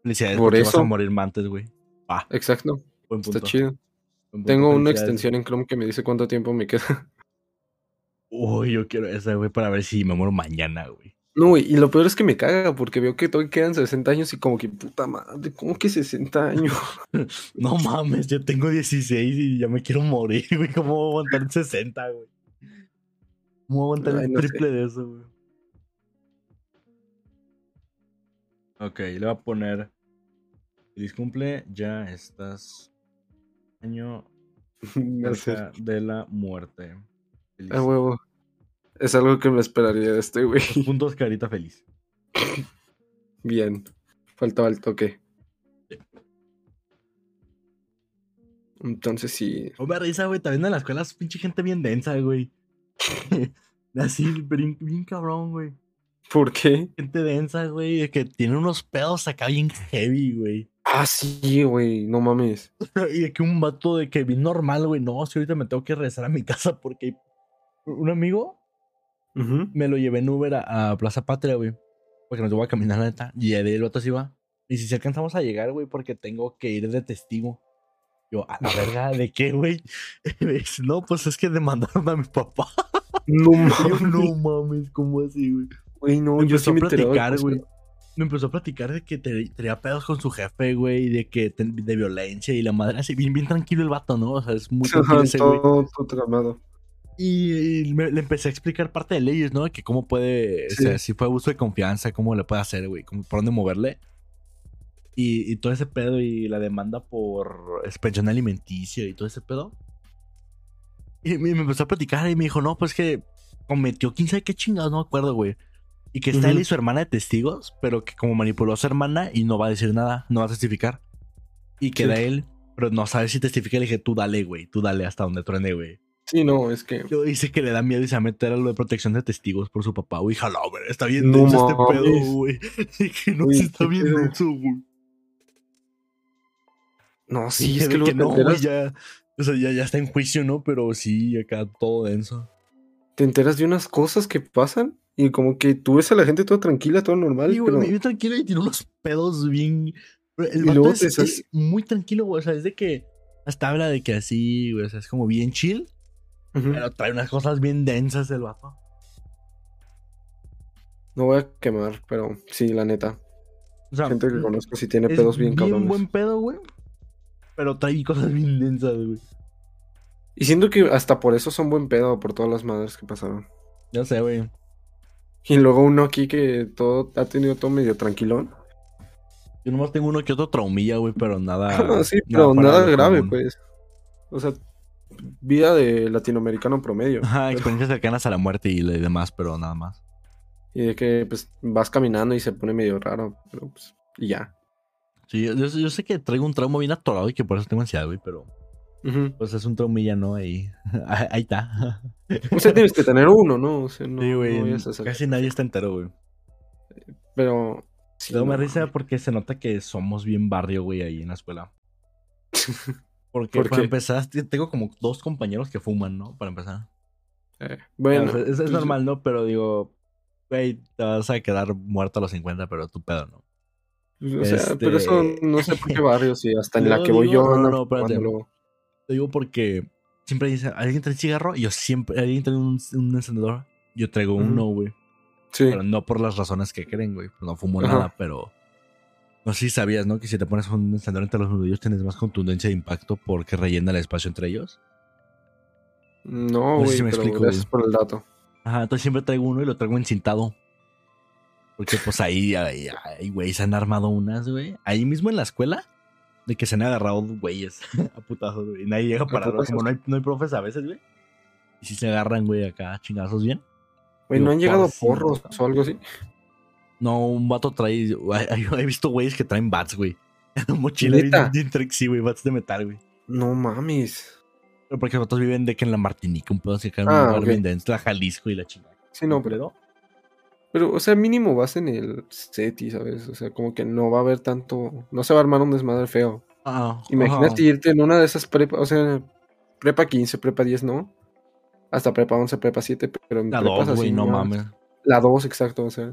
B: Felicidades
C: Por
B: porque vas
C: eso.
B: a morir antes, güey. Ah,
C: Exacto,
B: buen punto.
C: está chido.
B: buen punto,
C: Tengo una extensión en Chrome que me dice cuánto tiempo me queda.
B: Uy, yo quiero esa, güey, para ver si me muero mañana, güey.
C: No, güey, y lo peor es que me caga porque veo que todavía quedan 60 años y como que puta madre, ¿cómo que 60 años?
B: No mames, yo tengo 16 y ya me quiero morir, güey. ¿Cómo voy a aguantar 60, güey? ¿Cómo voy a aguantar
C: Ay,
B: el
C: no sé.
B: triple de eso, güey? Ok, le voy a poner. Feliz cumple, ya estás. Año
C: No sé.
B: cerca de la muerte. Feliz.
C: A huevo. Es algo que me esperaría de este güey.
B: Puntos, carita feliz.
C: Bien. Faltaba el toque. Entonces sí.
B: Me da risa, güey. También en la escuela es pinche gente bien densa, güey. Así, bien, bien cabrón, güey.
C: ¿Por qué?
B: Gente densa, güey. de Que tiene unos pedos acá bien heavy, güey.
C: Ah, sí, güey. No mames.
B: Y de que un vato de que bien normal, güey. No, si ahorita me tengo que regresar a mi casa porque un amigo me lo llevé en Uber a, a Plaza Patria, güey. Porque nos voy a caminar, la neta. Y el vato se iba. Y si se alcanzamos a llegar, güey, porque tengo que ir de testigo. Yo, a la verga, ¿de qué, güey? No, pues es que demandaron a mi papá.
C: No mames.
B: no mames, ¿cómo así, güey?
C: Güey, no,
B: Me
C: yo sí
B: empezó
C: me
B: platicar, güey. Me empezó a platicar de que te- tenía pedos con su jefe, güey, de que de violencia y la madre así, bien, bien tranquilo el vato, ¿no? O sea, es muy tranquilo
C: Ajá,
B: ese güey.
C: todo, todo tramado.
B: Y, y me- le empecé a explicar parte de leyes, ¿no? Que cómo puede, o
C: Sí.
B: sea, si fue abuso de confianza, cómo le puede hacer, güey, cómo- por dónde moverle. Y, y todo ese pedo y la demanda por pensión alimenticia y todo ese pedo. Y me, empezó a platicar y me dijo, no, pues que cometió 15 qué chingados, no me acuerdo, güey. Y que está
C: Ujú.
B: él y su hermana de testigos, pero que como manipuló a su hermana y no va a decir nada, no va a testificar. Y queda
C: Sí.
B: él, pero no sabe si testifica. Le dije, tú dale, güey, tú dale hasta donde truene, güey.
C: Sí, no, es que.
B: Yo dice que le da miedo y se va a meter a lo de protección de testigos por su papá, güey. Jala, güey, está bien
C: No
B: denso este pedo, güey. Dije, no, sí está bien denso, güey.
C: No, sí,
B: Dije
C: es que luego te
B: no, güey, ya. O sea, ya, ya está en juicio, ¿no? Pero sí, acá todo denso.
C: te enteras de unas cosas que pasan y como que tú ves a la gente toda tranquila, todo normal,
B: Sí, güey,
C: pero.
B: bien tranquilo y tiene unos pedos bien. El
C: Y
B: vato
C: luego
B: es, es muy tranquilo, güey. O sea, es de que hasta habla de que así, güey. O sea, es como bien chill. Pero trae unas cosas bien densas el vato.
C: No voy a quemar, pero sí, la neta.
B: O sea,
C: Gente que conozco sí tiene
B: es
C: pedos bien cabrones.
B: buen pedo, güey. Pero trae cosas bien densas, güey.
C: Y siento que hasta por eso son buen pedo, por todas las madres que pasaron.
B: Ya sé, güey.
C: Y luego uno aquí que todo ha tenido todo medio tranquilón.
B: Yo nomás tengo uno que otro traumilla, güey, pero nada.
C: sí, pero nada grave,
B: común.
C: pues. O sea, vida de latinoamericano promedio.
B: Ajá, experiencias cercanas a la muerte y demás, pero nada más.
C: Y de que pues vas caminando y se pone medio raro, pero pues, y ya.
B: Sí, yo, yo sé que traigo un trauma bien atorado y que por eso tengo ansiedad, güey, pero pues es un traumilla, ¿no? Ahí, ahí está.
C: O sea, tienes que tener uno, ¿no? O sea, no,
B: sí, güey.
C: no a
B: casi nadie está entero, güey.
C: Pero. sí,
B: Luego me
C: no
B: risa porque se nota que somos bien barrio, güey, ahí en la escuela. Porque
C: ¿Por
B: para
C: qué?
B: empezar, tengo como dos compañeros que fuman, ¿no? Para empezar.
C: Eh, bueno,
B: O sea, es, es
C: pues,
B: normal, ¿no? Pero digo, güey, te vas a quedar muerto a los 50, pero tu pedo, ¿no?
C: O sea, pero eso
B: Este-
C: no sé por qué barrio, sí, hasta en la que voy
B: digo-
C: yo.
B: no,
C: andan
B: no, espérate.
C: luego.
B: Te digo porque siempre dice, ¿alguien trae cigarro? Y yo siempre, ¿alguien trae un, un encendedor? Yo traigo uno, güey.
C: Sí,
B: Pero no por las razones que creen, güey. No fumo
C: Ajá.
B: nada, pero... No sé si sabías, ¿no? Que si te pones un encendedor entre los nudillos tienes más contundencia de impacto porque rellena el espacio entre ellos.
C: no,
B: No sé
C: güey,
B: si me
C: pero
B: explico,
C: gracias por el dato.
B: Ajá, entonces siempre traigo uno y lo traigo encintado. Porque pues ahí, ahí, ahí, güey, se han armado unas, güey. Ahí mismo en la escuela, de que se han agarrado güeyes a putazos, güey. Y nadie llega a pararlo.
C: putazos?
B: Como no hay, no hay profes a veces, güey. Y si se agarran, güey, acá chingazos bien.
C: Güey, ¿no han llegado
B: por
C: porros o algo así?
B: No, un vato trae. He visto güeyes que traen bats, güey. Mochila bien, sí, güey, bats de metal, güey.
C: No mames.
B: Pero porque los otros viven de que en la Martinica, un pedo así acá en
C: Ah,
B: un lugar
C: ok.
B: bien denso, la Jalisco y la chingada.
C: Sí, no, pero, pero, o sea, mínimo vas en el SETI, ¿sabes? O sea, como que no va a haber tanto, no se va a armar un desmadre feo.
B: Ah,
C: Imagínate irte en una de esas prepa, o sea, prepa 15, prepa 10, ¿no? Hasta prepa 11, prepa 7, pero en
B: La
C: prepas
B: dos, güey,
C: así
B: no mames.
C: La 2, exacto, o sea.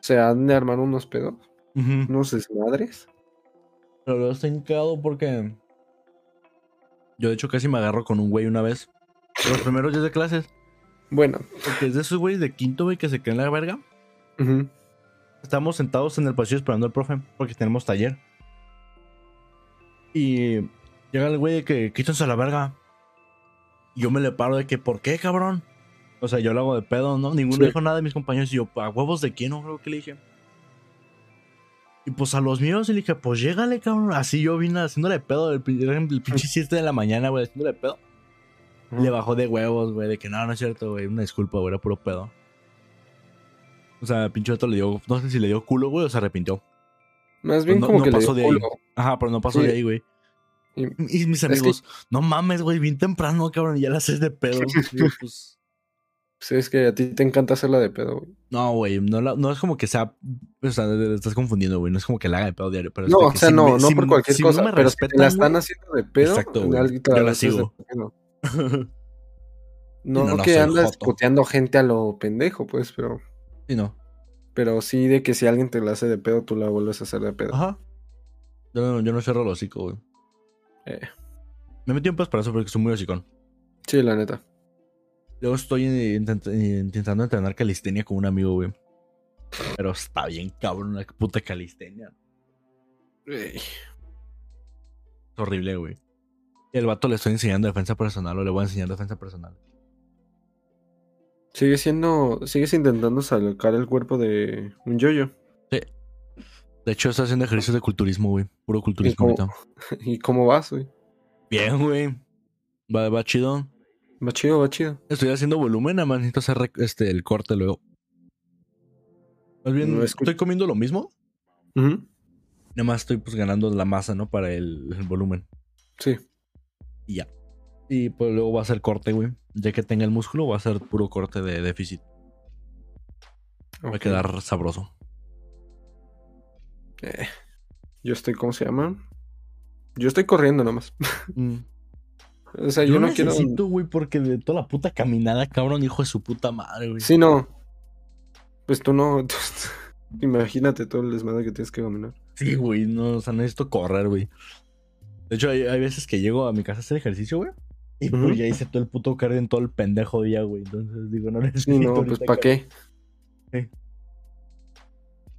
C: Se han de armar unos pedos, unos desmadres.
B: Pero luego está hincado porque. Yo, de hecho, casi me agarro con un güey una vez. Los primeros días de clases.
C: Bueno,
B: Porque es de esos güeyes de quinto, güey, que se creen la verga. Estamos sentados en el pasillo esperando al profe porque tenemos taller. Y llega el güey de que quítense a la verga. Y yo me le paro de que, ¿por qué, cabrón? O sea, yo lo hago de pedo, ¿no? Ninguno
C: Sí.
B: dijo nada de mis compañeros. Y yo, ¿a huevos de quién? No creo que le dije. Y pues a los míos y le dije, pues llégale, cabrón. Así yo vine haciéndole pedo. El, era el pinche 7 de la mañana, güey, haciéndole de Le bajó de huevos, güey, de que no, no es cierto, güey. Una disculpa, güey, era puro pedo. O sea, pinche otro le dio, no sé si le dio culo, güey, o se arrepintió.
C: Más bien
B: no-
C: como
B: no
C: que le
B: pasó
C: dio
B: de ahí.
C: culo.
B: Ajá, pero no pasó
C: Sí.
B: de ahí, güey.
C: Y-
B: Y mis
C: que-
B: amigos, no mames, güey, bien temprano, cabrón, y ya la haces de pedo. Pues,
C: Pues es que a ti te encanta hacerla de pedo, güey.
B: no, güey, no, la- no es como que sea, o sea, te estás confundiendo, güey, no es como que la haga de pedo diario. Pero es
C: No, o sea,
B: si
C: no,
B: me-
C: no
B: si-
C: por cualquier
B: si
C: cosa,
B: no me
C: pero si te la están haciendo de pedo,
B: Exacto, güey. Yo la
C: de
B: sigo.
C: pedo. No,
B: no, no
C: que andas puteando gente a lo pendejo, pues, pero,
B: Sí, no.
C: pero sí de que si alguien te la hace de pedo, tú la vuelves a hacer de pedo.
B: Ajá. Yo no, yo no cierro el hocico, güey.
C: Eh,
B: Me metí un pedo para eso porque soy muy hocicón.
C: sí, la neta.
B: Luego estoy intent- intentando entrenar calistenia con un amigo, güey. Pero está bien cabrón, una puta calistenia.
C: Ey,
B: Es horrible, güey. Y el vato le estoy enseñando defensa personal o le voy a enseñar defensa personal.
C: Sigue siendo, sigues intentando sacar el cuerpo de un yoyo.
B: De hecho, estoy haciendo ejercicios de culturismo, güey. Puro culturismo
C: cómo?
B: ahorita.
C: ¿Y cómo vas, güey?
B: Bien, güey. Va, va chido.
C: Va chido, va chido.
B: Estoy haciendo volumen, nada más necesito hacer este, el corte luego. Más bien,
C: No,
B: estoy comiendo lo mismo.
C: Ujú,
B: Nada más estoy pues ganando la masa, ¿no? Para el, el volumen.
C: Sí.
B: Y ya. Y pues luego va a ser corte, güey. Ya que tenga el músculo, va a ser puro corte de déficit. Va a quedar sabroso.
C: Eh, yo estoy, ¿cómo se llama? Yo estoy corriendo nomás.
B: Mm.
C: O sea,
B: Yo,
C: yo, no quiero.
B: necesito, güey, porque de toda la puta caminada, cabrón, hijo de su puta madre, güey.
C: Sí, no. Pues tú no. Imagínate todo el desmadre que tienes que caminar.
B: Sí, güey, no, o sea, necesito correr, güey. De hecho, hay, hay veces que llego a mi casa a hacer ejercicio, güey. Y pues ya hice todo el puto cardio en todo el pendejo día, güey. Entonces digo, no necesito.
C: No, pues ¿para qué?
B: Sí.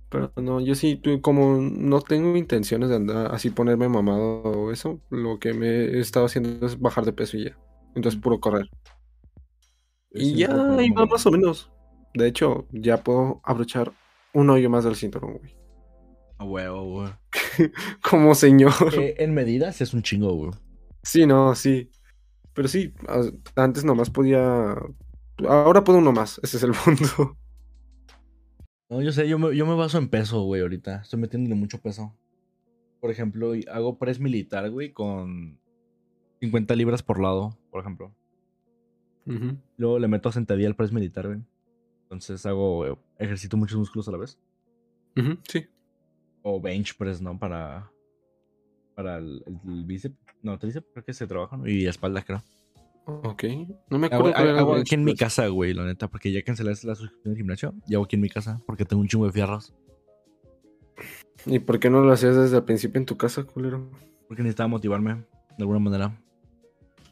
C: Pero no, yo sí, como no tengo intenciones de andar así ponerme mamado o eso, lo que me he estado haciendo es bajar de peso y ya. Entonces puro correr. Y ya ahí va más o menos. De hecho, ya puedo abrochar un hoyo más del cinturón, güey.
B: A huevo, güey.
C: Como señor.
B: Eh, en medidas es un chingo, güey.
C: Sí, no, sí. Pero sí, a- antes nomás podía. Ahora puedo uno más, ese es el punto.
B: No, yo sé, yo me, yo me baso en peso, güey, ahorita. Estoy metiéndole mucho peso. Por ejemplo, hago press militar, güey, con 50 libras por lado, por ejemplo.
C: Ujú.
B: Luego le meto sentadilla al press militar, güey. Entonces hago, eh, ejercito muchos músculos a la vez.
C: Ujú, Sí.
B: O bench press, ¿no? Para, para el, el bíceps. No, tríceps creo que se trabajan. Y espalda, creo.
C: Ok. No me acuerdo
B: hago aquí en mi casa, güey, la neta. Porque ya cancelé la suscripción de gimnasio. Y hago aquí en mi casa. Porque tengo un chingo de fierros.
C: ¿Y por qué no lo hacías desde el principio en tu casa, culero?
B: Porque necesitaba motivarme de alguna manera.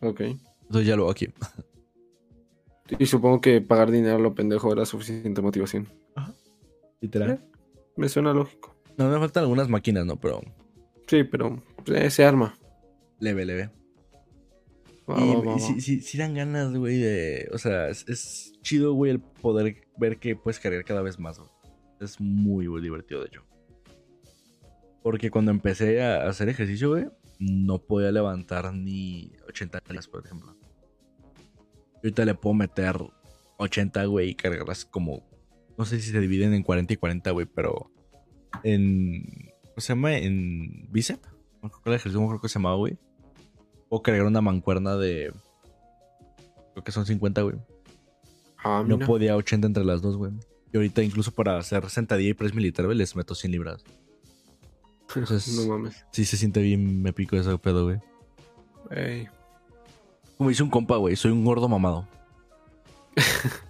C: Ok.
B: Entonces ya lo hago aquí.
C: Y supongo que pagar dinero a lo pendejo era suficiente motivación.
B: Literal.
C: Me suena lógico.
B: No, me faltan algunas máquinas, ¿no? Pero
C: Sí, pero eh, se arma.
B: leve, leve.
C: Va,
B: y
C: va, va,
B: y sí,
C: va.
B: sí, sí dan ganas, güey, de... O sea, es, es chido, güey, el poder ver que puedes cargar cada vez más, güey. Es muy, muy divertido, de hecho. Porque cuando empecé a hacer ejercicio, güey, no podía levantar ni 80 kilos, por ejemplo. Ahorita le puedo meter 80, güey, y cargarlas como... No sé si se dividen en 40 y 40, güey, pero... En... ¿Cómo se llama? En bíceps. No creo que el ejercicio, creo que se llamaba, güey. Puedo cargar una mancuerna de... Creo que son 50, güey.
C: Ah,
B: No podía 80 entre las dos, güey. Y ahorita incluso para hacer sentadilla y press militar, güey, les meto 100 libras. Entonces-
C: no mames.
B: Sí se siente bien, me pico ese pedo, güey.
C: Ey.
B: Como dice un compa, güey, soy un gordo mamado.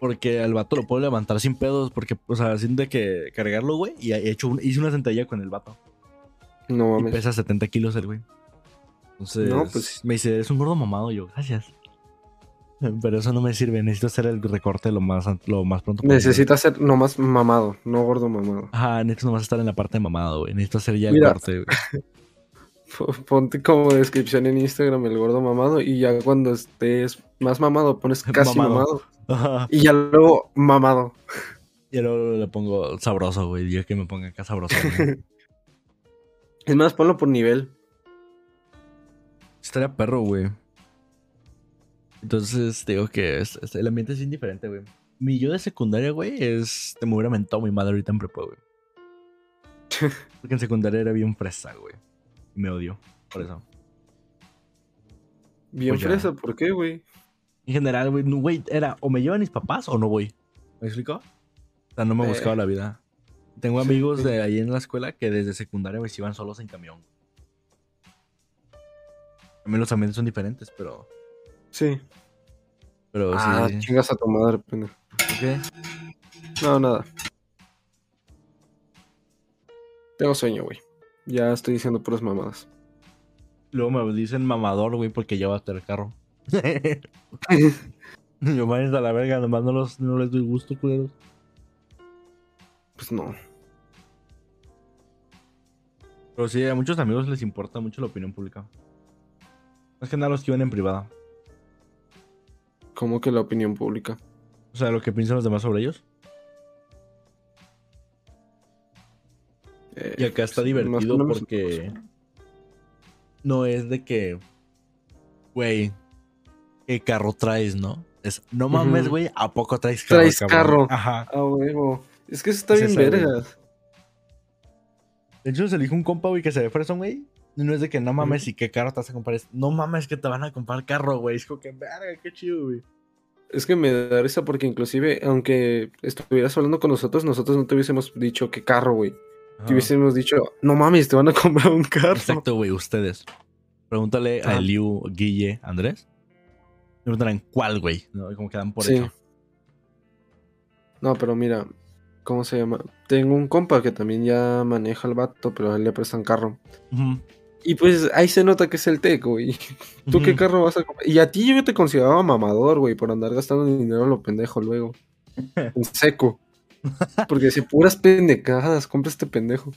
B: Porque al vato lo puedo levantar sin pedos, porque, o sea, sin de que cargarlo, güey, y he hecho un- hice una sentadilla con el vato.
C: No
B: Y
C: mames.
B: pesa 70 kilos el güey. Entonces,
C: No, pues-
B: me dice, es un gordo mamado. Y yo, gracias. Pero eso no me sirve, necesito hacer el recorte lo más, lo más pronto posible.
C: Necesita ser nomás mamado, no gordo mamado.
B: Ajá, necesito nomás estar en la parte de mamado, güey. Necesito hacer ya el
C: Mira.
B: corte, güey.
C: Ponte como descripción en Instagram el gordo mamado y ya cuando estés más mamado pones casi
B: Mamado.
C: mamado. Y ya luego mamado.
B: Y luego le pongo sabroso, güey. Yo que me ponga acá sabroso. güey.
C: Es más, ponlo por nivel.
B: Estaría perro, güey. Entonces, digo que es- es- el ambiente es bien diferente, güey. Mi yo de secundaria, güey, es. Te me hubiera mentado mi madre ahorita en prepa, güey. Porque en secundaria era bien fresa, güey. Y me odio. Por eso.
C: Bien
B: Pues ya.
C: fresa, ¿por qué, güey?
B: En general, güey, no, güey, era o me llevan mis papás o no voy. ¿Me explico? O sea, no me
C: Eh.
B: buscaba la vida. Tengo amigos de ahí en la escuela que desde secundaria, güey, se iban solos en camión. También los ambientes son diferentes, pero.
C: Sí.
B: Pero
C: ah,
B: sí.
C: chingas a tu madre, pendejo.
B: ¿Qué?
C: No, nada. Tengo sueño, güey. Ya estoy diciendo puras mamadas.
B: Luego me dicen mamador, güey, porque lleva hasta el carro. Yo vayan a la verga, nomás no, los, no les doy gusto, culeros.
C: Pues no.
B: Pero sí, a muchos amigos les importa mucho la opinión pública. Más que nada los que iban en privada.
C: ¿Cómo que la opinión pública?
B: O sea, lo que piensan los demás sobre ellos.
C: Eh,
B: Y acá está
C: pues,
B: divertido porque no es de que, güey, ¿qué carro traes, no? Es, no mames, güey, ¿a poco traes carro?
C: Traes
B: cabrón?"
C: carro.
B: Ajá.
C: Ah, huevo. Es que eso está
B: Es
C: bien vergas.
B: De hecho, se dijo un compa, güey, que se ve fresón, güey. Y no es de que no mames, ¿y qué carro te vas a comprar? Es, no mames, que te van a comprar carro, güey. Es como que, verga, qué chido, güey.
C: Es que me da risa porque inclusive, aunque estuvieras hablando con nosotros, nosotros no te hubiésemos dicho qué carro, güey. Te hubiésemos dicho, no mames, te van a comprar un carro.
B: Exacto, güey, ustedes. Pregúntale a. Eliu, Guille, Andrés. Me preguntarán cuál, güey. No, como quedan por
C: Sí.
B: eso.
C: No, pero mira, ¿cómo se llama? Tengo un compa que también ya maneja el vato, pero a él le prestan carro. Y pues ahí se nota que es el tech, güey. ¿Tú qué carro vas a comprar? Y a ti yo te consideraba mamador, güey, por andar gastando dinero a lo pendejo luego. En seco. Porque si puras pendejadas, compra este pendejo.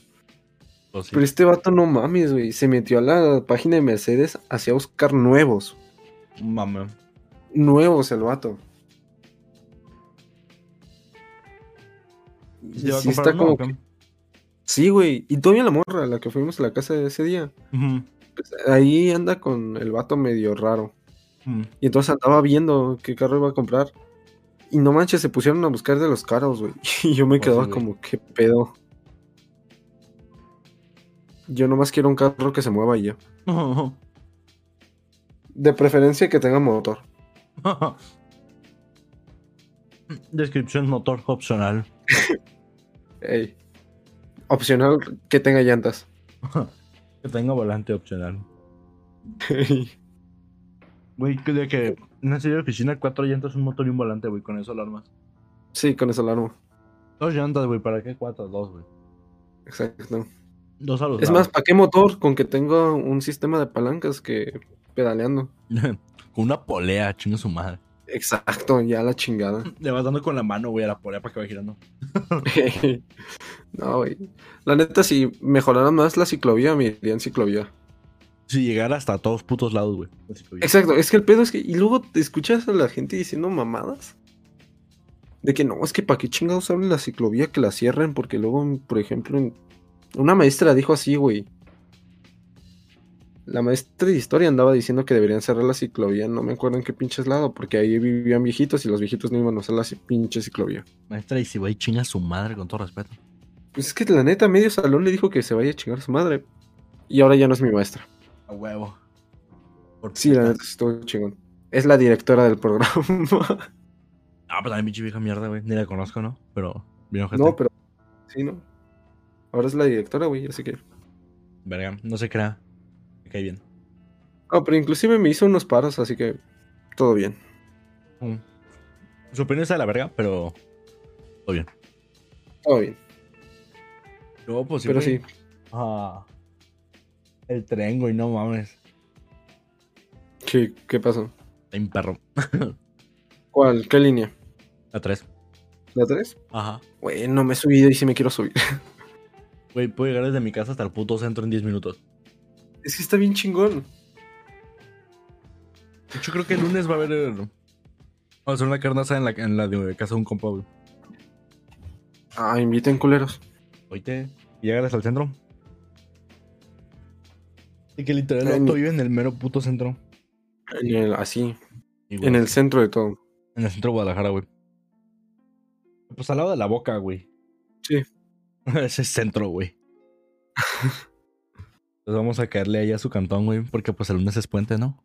B: Pues sí.
C: Pero este vato no mames, güey. Se metió a la página de Mercedes hacia buscar nuevos.
B: Mame.
C: Nuevos el vato.
B: ¿Se va a
C: Sí está como que- Sí, güey. Y todavía la morra, la que fuimos a la casa de ese día. Pues, ahí anda con el vato medio raro. Y entonces andaba viendo qué carro iba a comprar. Y no manches, se pusieron a buscar de los caros, güey. Y yo me
B: Pues
C: quedaba como, ¿qué pedo? Yo nomás quiero un carro que se mueva y ya. De preferencia que tenga motor.
B: Descripción motor opcional.
C: Ey. Opcional que tenga llantas.
B: que tenga volante opcional. Güey, que de que en una serie de oficina, cuatro llantas, un motor y un volante, güey, con eso alarmas.
C: sí, con esa alarma.
B: Dos llantas, güey, ¿para qué cuatro? Dos, güey.
C: Exacto.
B: Dos a los
C: Es más, ¿para qué motor? Con que tenga un sistema de palancas que pedaleando.
B: con una polea, chinga su madre.
C: Exacto, ya la chingada.
B: Le vas dando con la mano, güey, a la polea para que vaya girando.
C: no, güey. La neta, si mejoraran más la ciclovía, me iría en ciclovía.
B: Si llegara hasta todos putos lados, güey.
C: Exacto, es que el pedo es que. Y luego te escuchas a la gente diciendo mamadas. De que no, es que para qué chingados abren la ciclovía que la cierren, porque luego, por ejemplo, una maestra dijo así, güey. La maestra de historia andaba diciendo que deberían cerrar la ciclovía, no me acuerdo en qué pinches lado, porque ahí vivían viejitos y los viejitos no iban a usar la pinche ciclovía.
B: Maestra, y si güey, chinga su madre, con todo respeto.
C: Pues es que la neta, medio salón le dijo que se vaya a chingar a su madre. Y ahora ya no es mi maestra.
B: A huevo. Por
C: Sí, la neta, sí estuvo chingón. Es la directora del programa.
B: Ah, pues también pinche vieja mierda, güey. Ni la conozco, ¿no? Pero bien ojete.
C: no, pero. Sí, ¿no? Ahora es la directora, güey, así que.
B: Verga, no se crea. Cae bien.
C: Ah, pero inclusive me hizo unos paros, así que. Todo bien.
B: Mm. Su opinión está de la verga, pero. Todo bien.
C: Todo bien.
B: No, pues
C: pero sí.
B: Ah. El tren, güey, no mames.
C: ¿Qué, qué pasó?
B: Hay un perro.
C: ¿Cuál? ¿Qué línea?
B: A tres.
C: ¿La 3?
B: Ajá.
C: Güey, no me he subido y sí me quiero subir.
B: Güey, puedo llegar desde mi casa hasta el puto centro en 10 minutos.
C: Es que está bien chingón.
B: De hecho, creo que el lunes va a haber. eh, Vamos a hacer una carne asada en la, en la de casa de un compa, güey.
C: Ah, inviten culeros.
B: Oíste, y hasta el centro. Y que literal el auto vive en el mero puto centro.
C: En el, así.
B: Güey,
C: En el centro de todo.
B: En el centro de Guadalajara, güey. Pues al lado de la boca, güey.
C: Sí.
B: Ese es centro, güey. Entonces vamos a caerle ahí a su cantón, güey. Porque pues el lunes es puente, ¿no?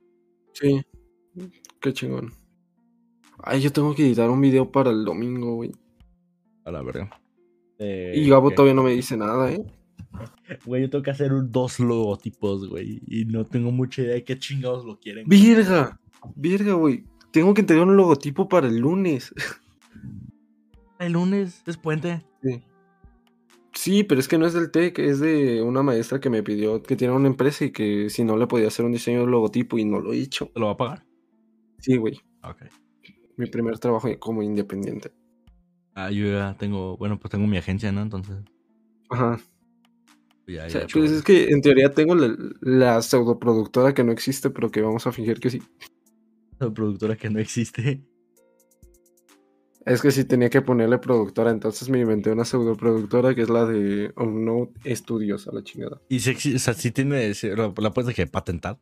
C: Sí. Qué chingón. Ay, yo tengo que editar un video para el domingo, güey.
B: A la verga. Eh,
C: Y Gabo todavía no me dice nada, ¿eh?
B: Güey, yo tengo que hacer un- dos logotipos, güey. Y no tengo mucha idea de qué chingados lo quieren.
C: Virga. Virga, güey. Tengo que entregar un logotipo para el lunes.
B: El lunes es puente.
C: Sí. Sí, pero es que no es del TEC, es de una maestra que me pidió que tiene una empresa y que si no le podía hacer un diseño de logotipo y no lo he hecho.
B: ¿Te lo va a pagar?
C: Sí, güey.
B: Ok.
C: Mi primer trabajo como independiente.
B: Ah, yo ya tengo, bueno, pues tengo mi agencia, ¿no? Entonces,
C: Ajá.
B: pues ya,
C: O
B: ya
C: sea,
B: he hecho
C: pues es que en teoría tengo la, la pseudoproductora que no existe, pero que vamos a fingir que sí.
B: La productora que no existe.
C: Es que sí tenía que ponerle productora, entonces me inventé una pseudoproductora que es la de Unknown Studios a la chingada.
B: Y si, o sea, si tiene, si la, la puedes de que patentar.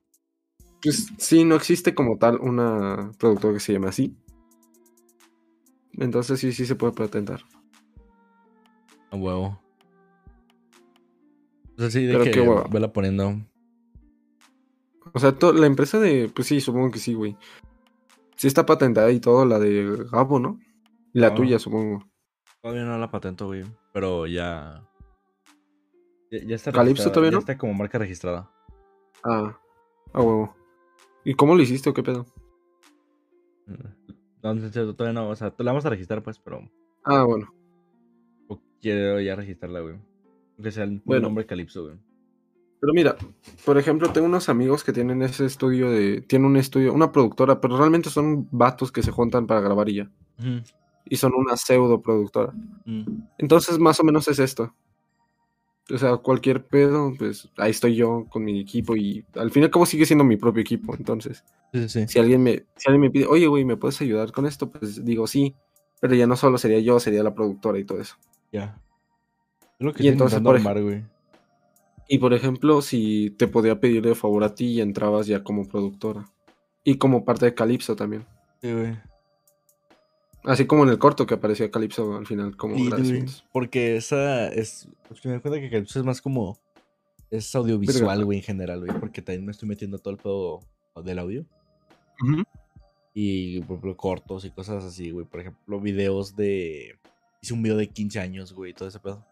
C: Pues sí, no existe como tal una productora que se llame así. Entonces sí, sí se puede patentar.
B: A huevo. O sea, sí, de
C: Pero
B: que
C: qué
B: vela poniendo.
C: O sea, la empresa de. Pues sí, supongo que sí, güey. Sí está patentada y todo, la de Gabo, ¿no? La
B: Ah.
C: tuya, supongo.
B: Todavía no la patento, güey. Pero ya. Ya, ya está
C: ¿Calypso todavía
B: ya
C: no?
B: está como marca registrada.
C: Ah, a huevo. ¿Y cómo lo hiciste o qué pedo?
B: No, en serio, todavía no. O sea, la vamos a registrar, pues, pero.
C: Ah, bueno.
B: o Quiero ya registrarla, güey. Que sea el
C: Bueno.
B: nombre Calypso, güey.
C: Pero mira, por ejemplo, tengo unos amigos que tienen ese estudio de. Tienen un estudio, una productora, pero realmente son vatos que se juntan para grabar y ya.
B: Ujú,
C: Y son una pseudo productora.
B: ujú.
C: Entonces, más o menos es esto. O sea, cualquier pedo, pues ahí estoy yo con mi equipo y al fin y al cabo sigue siendo mi propio equipo. Entonces,
B: Sí, sí, sí.
C: si alguien me, si alguien me pide, oye, güey, ¿me puedes ayudar con esto? Pues digo sí. Pero ya no solo sería yo, sería la productora y todo eso.
B: Ya. Es lo que
C: Y entonces, por
B: armar, güey.
C: Y por ejemplo, si te podía pedir de favor a ti y entrabas ya como productora. Y como parte de Calypso también.
B: Sí, güey.
C: Así como en el corto que aparecía Calypso al final como
B: porque esa es. pues, me doy cuenta que Calypso es más como. Es audiovisual, güey, en general, güey. Porque también me estoy metiendo todo el pedo del audio.
C: Ujú.
B: Y, por ejemplo, cortos y cosas así, güey. Por ejemplo, videos de. Hice un video de 15 años, güey, todo ese pedo.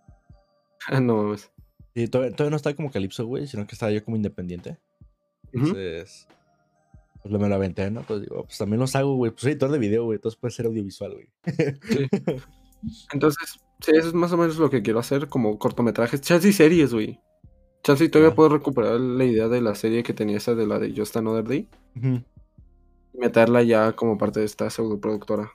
C: Ah, no mames.
B: Sí, todavía, todavía no estaba como Calypso, güey, sino que estaba yo como independiente. Entonces. Pues lo me lo aventé, ¿no? Pues digo, pues también los hago, güey. Pues soy editor de video, güey. Entonces puede ser audiovisual, güey.
C: Sí. Entonces, sí, eso es más o menos lo que quiero hacer, como cortometrajes. Chance y series, güey. Chance y todavía puedo recuperar la idea de la serie que tenía esa de la de Just Another Day. Y meterla ya como parte de esta pseudo productora.